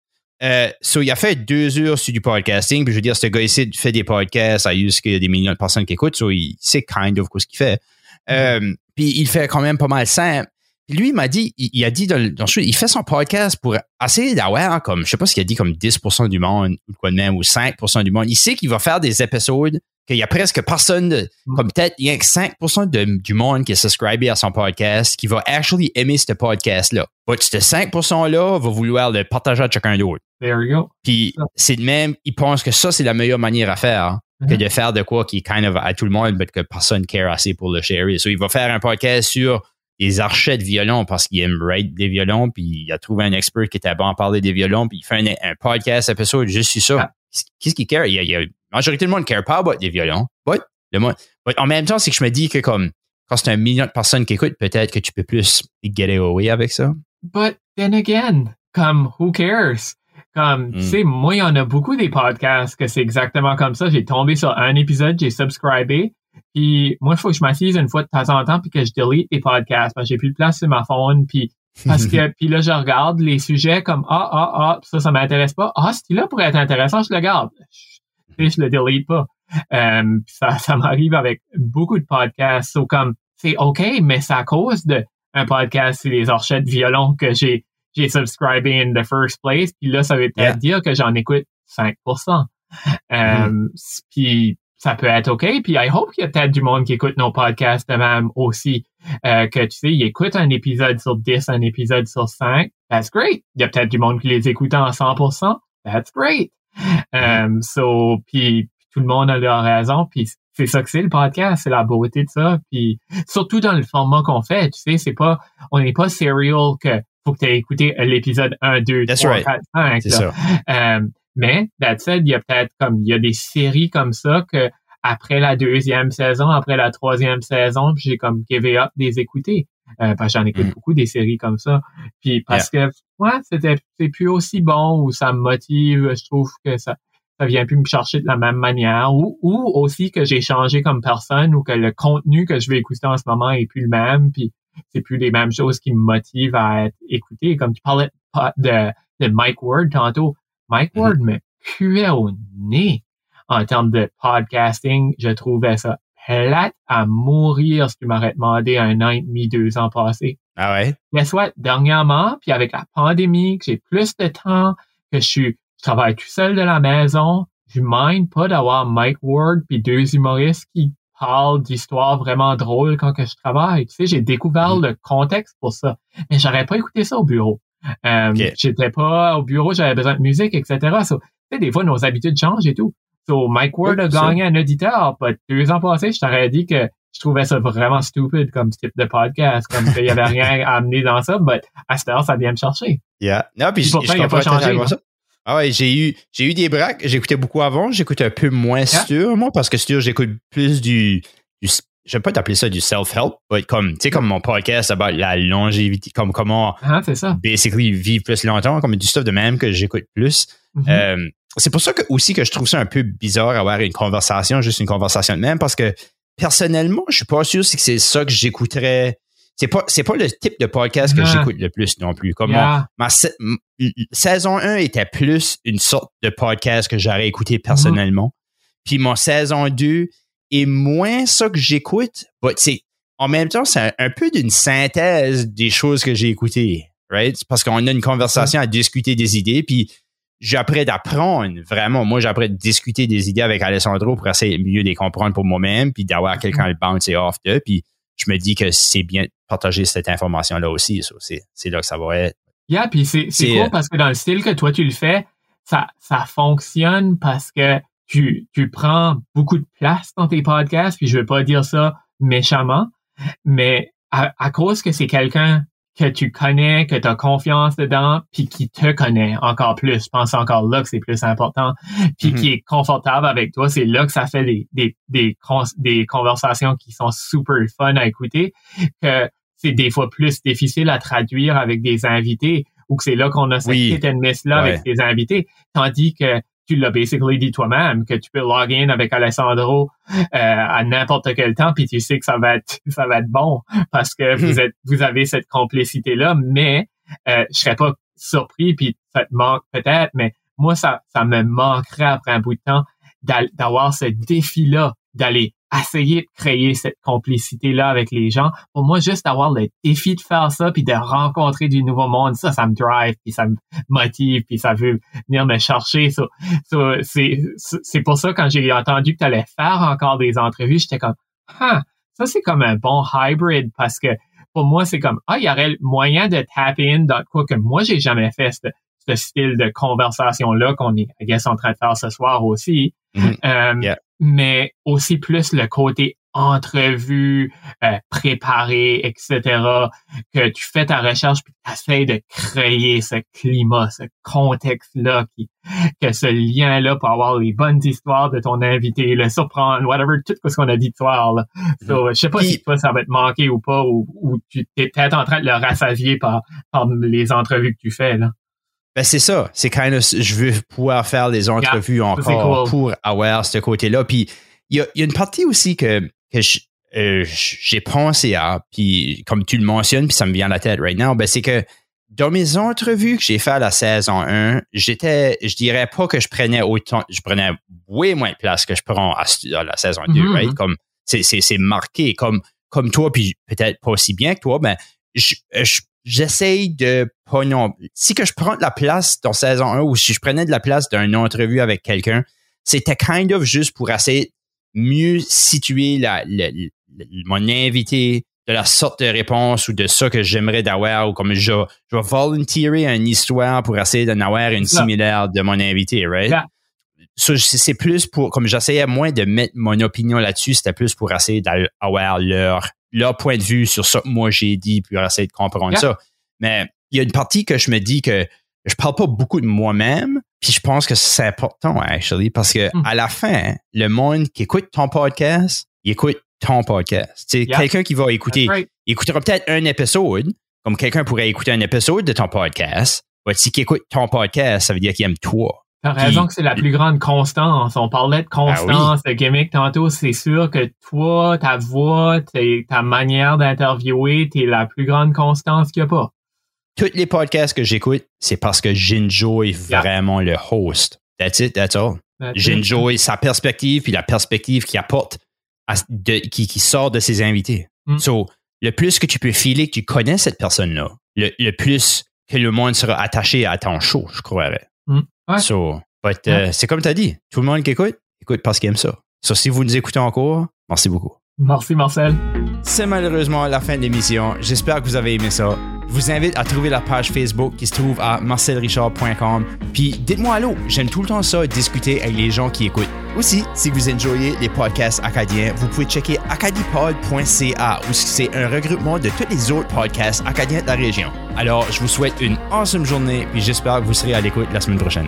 Euh, so, il a fait deux heures sur du podcasting. Puis je veux dire, ce gars ici fait des podcasts, il y a des millions de personnes qui écoutent, so il sait kind of ce qu'il fait. Mm-hmm. Euh, puis il fait quand même pas mal simple. Puis lui, il m'a dit, il, a dit dans, dans il fait son podcast pour essayer d'avoir comme, je sais pas ce qu'il a dit, comme 10% du monde ou quoi de même, ou 5% du monde. Il sait qu'il va faire des épisodes qu'il y a presque personne, de, mm. comme peut-être il y a que 5% du monde qui est subscribé à son podcast qui va actually aimer ce podcast-là. Mais ce 5%-là va vouloir le partager à quelqu'un d'autre. There you go. Puis c'est le même, il pense que ça, c'est la meilleure manière à faire. que de faire de quoi qui est kind of à tout le monde, mais que personne care assez pour le share. So, il va faire un podcast sur les archets de violon parce qu'il aime rate des violons, puis il a trouvé un expert qui était bon à parler des violons, puis il fait un, podcast épisode juste sur ça. Ah. Qu'est-ce qu'il care? Il y, a, la majorité du monde ne care pas about des violons. But, le monde, en même temps, c'est que je me dis que comme quand c'est un million de personnes qui écoutent, peut-être que tu peux plus get away avec ça. But then again, comme who cares? Comme, tu hmm. sais, moi, il y en a beaucoup des podcasts que c'est exactement comme ça. J'ai tombé sur un épisode, j'ai subscribé, puis moi, il faut que je m'assise une fois de temps en temps puis que je delete les podcasts parce que j'ai plus de place sur ma phone puis parce que puis là je regarde les sujets comme ah ah ah ça ça m'intéresse pas ah ce là pourrait être intéressant je le garde je, je le delete pas euh, ça ça m'arrive avec beaucoup de podcasts so, comme c'est ok mais c'est à cause de un podcast sur les orchettes violon que j'ai j'ai subscribé in the first place puis là ça veut peut-être dire que j'en écoute 5% euh, mm-hmm. puis ça peut être OK. Puis I hope qu'il y a peut-être du monde qui écoute nos podcasts de même aussi, euh, que tu sais, ils écoutent un épisode sur 10, un épisode sur 5. That's great. Il y a peut-être du monde qui les écoute en 100%. That's great. Um, so, puis tout le monde a leur raison. Puis c'est ça que c'est le podcast, c'est la beauté de ça. Puis surtout dans le format qu'on fait, tu sais, c'est pas, on n'est pas serial que faut que tu aies écouté l'épisode 1, 2, 3, 4, 5. C'est ça. Um, mais, that said, il y a peut-être comme, il y a des séries comme ça que après la deuxième saison, après la troisième saison, j'ai comme give up des écouter. Euh, parce que j'en écoute mm. beaucoup des séries comme ça. Puis parce que ouais, c'était c'est plus aussi bon ou ça me motive, je trouve que ça ça vient plus me chercher de la même manière ou, ou aussi que j'ai changé comme personne ou que le contenu que je vais écouter en ce moment est plus le même puis c'est plus les mêmes choses qui me motivent à être écouté comme tu parlais de, de Mike Ward tantôt Mike mm-hmm. Ward me cuait au nez en termes de podcasting. Je trouvais ça plate à mourir si tu m'aurais demandé un an et demi, deux ans passés. Ah ouais? Mais soit dernièrement, puis avec la pandémie, que j'ai plus de temps, que je suis, je travaille tout seul de la maison, je mind pas d'avoir Mike Ward puis deux humoristes qui parlent d'histoires vraiment drôles quand que je travaille. Tu sais, j'ai découvert mm-hmm. le contexte pour ça. Mais j'aurais pas écouté ça au bureau. Euh, J'étais pas au bureau, j'avais besoin de musique, etc. So, tu sais, des fois, nos habitudes changent et tout. So, Mike Ward a gagné un auditeur, pas deux ans passés, je t'aurais dit que je trouvais ça vraiment stupide comme type de podcast, comme qu'il y avait rien à amener dans ça, mais à cette heure, ça vient me chercher. Yeah. Non, puis je, pas changé, ça. Ah ouais, j'ai eu, j'ai eu des braques. J'écoutais beaucoup avant. J'écoute un peu moins yeah. moi, parce que sûr, j'écoute plus du, du je vais pas t'appeler ça du self-help, mais comme, tu sais, comme mon podcast about la longévité, comme comment, ah, c'est ça. basically, vivre plus longtemps, comme du stuff de même que j'écoute plus. Mm-hmm. euh, c'est pour ça que aussi que je trouve ça un peu bizarre avoir une conversation, juste une conversation de même, parce que personnellement, je suis pas sûr si c'est ça que j'écouterais. C'est pas, c'est pas le type de podcast que ah. j'écoute le plus non plus. Comme ma, saison 1 était plus une sorte de podcast que j'aurais écouté personnellement. Puis mon saison 2 est moins ça que j'écoute. c'est, en même temps, c'est un, peu d'une synthèse des choses que j'ai écoutées. Right? Parce qu'on a une conversation à discuter des idées. Puis j'apprends d'apprendre vraiment. Moi, j'apprends de discuter des idées avec Alessandro pour essayer mieux de les comprendre pour moi-même, puis d'avoir quelqu'un le bounce et off de. Puis je me dis que c'est bien de partager cette information-là aussi. c'est là que ça va être. Yeah, puis c'est cool euh, parce que dans le style que toi tu le fais, ça, ça fonctionne parce que tu, tu prends beaucoup de place dans tes podcasts, puis je veux pas dire ça méchamment, mais à, à cause que c'est quelqu'un que tu connais, que tu as confiance dedans, puis qui te connaît encore plus. Je pense encore là que c'est plus important. Puis mm-hmm. qui est confortable avec toi, c'est là que ça fait des, des, des, des conversations qui sont super fun à écouter, que c'est des fois plus difficile à traduire avec des invités, ou que c'est là qu'on a cette oui. là avec des invités. Tandis que tu l'as basically dit toi-même, que tu peux log in avec Alessandro euh, à n'importe quel temps, puis tu sais que ça va être ça va être bon parce que vous êtes vous avez cette complicité là, mais euh, je serais pas surpris, puis ça te manque peut-être, mais moi ça ça me manquerait après un bout de temps d'avoir ce défi là d'aller essayer de créer cette complicité-là avec les gens. Pour moi, juste avoir le défi de faire ça, puis de rencontrer du nouveau monde, ça, ça me drive, puis ça me motive, puis ça veut venir me chercher. C'est pour ça, quand j'ai entendu que tu allais faire encore des entrevues, j'étais comme, ah, ça, c'est comme un bon hybrid, parce que pour moi, c'est comme, ah, il y aurait moyen de tap in dans quoi que moi, j'ai jamais fait, ce, ce style de conversation-là qu'on est, I guess, en train de faire ce soir aussi. Mhm. Euh, Yeah. Mais aussi plus le côté entrevue, euh, préparé, etc. Que tu fais ta recherche puis tu essaies de créer ce climat, ce contexte-là, qui, que ce lien-là pour avoir les bonnes histoires de ton invité, le surprendre, whatever, tout ce qu'on a dit de soir. Là. So, je sais pas Puis- si toi ça va te manquer ou pas, ou, ou tu es peut-être en train de le rassasier par, par les entrevues que tu fais. Là. Ben, c'est ça. C'est kind of, je veux pouvoir faire des entrevues c'est encore cool. pour avoir ce côté-là. Puis, il y a, y a une partie aussi que, que euh, j'ai pensé à, puis comme tu le mentionnes, puis ça me vient à la tête right now, ben, c'est que dans mes entrevues que j'ai fait à la saison 1, j'étais, je dirais pas que je prenais autant, je prenais way moins de place que je prends à, à la saison 2, Mhm. right? Comme, c'est, c'est, c'est marqué, comme, comme toi, puis peut-être pas aussi bien que toi, ben, je- je- j'essaye de pas non. Si que je prends de la place dans saison 1 ou si je prenais de la place d'une entrevue avec quelqu'un, c'était kind of juste pour essayer de mieux situer la, le- mon invité de la sorte de réponse ou de ça que j'aimerais d'avoir ou comme je, je vais volontirer une histoire pour essayer d'en avoir une similaire de mon invité, right? Yeah. So, c'est c'est plus pour, comme j'essayais moins de mettre mon opinion là-dessus, c'était plus pour essayer d'avoir leur, leur point de vue sur ça que moi j'ai dit, puis essayer de comprendre Yeah. ça. Mais il y a une partie que je me dis que je parle pas beaucoup de moi-même, puis je pense que c'est important, actually, parce que Mm. à la fin, le monde qui écoute ton podcast, il écoute ton podcast. Yeah. quelqu'un qui va écouter, right. il écoutera peut-être un épisode, comme quelqu'un pourrait écouter un épisode de ton podcast. Si il écoute ton podcast, ça veut dire qu'il aime toi. T'as raison que c'est la plus grande constance. On parlait de constance, de gimmick tantôt. C'est sûr que toi, ta voix, ta manière d'interviewer, t'es la plus grande constance qu'il n'y a pas. Tous les podcasts que j'écoute, c'est parce que j'enjoy Yeah. vraiment le host. That's it, that's all. J'enjoy sa perspective puis la perspective qu'il apporte, à- de- qui, qui sort de ses invités. Mm. So, le plus que tu peux filer que tu connais cette personne-là, le, le plus que le monde sera attaché à ton show, je croirais. Ouais. So, but, euh, c'est comme tu as dit, tout le monde qui écoute, écoute parce qu'il aime ça. So, si vous nous écoutez encore, merci beaucoup. Merci, Marcel. C'est malheureusement la fin de l'émission. J'espère que vous avez aimé ça. Je vous invite à trouver la page Facebook qui se trouve à marcelrichard.com. Puis dites-moi allô, j'aime tout le temps ça, discuter avec les gens qui écoutent. Aussi, si vous enjoyez les podcasts acadiens, vous pouvez checker acadipod.ca où c'est un regroupement de tous les autres podcasts acadiens de la région. Alors, je vous souhaite une awesome journée puis j'espère que vous serez à l'écoute la semaine prochaine.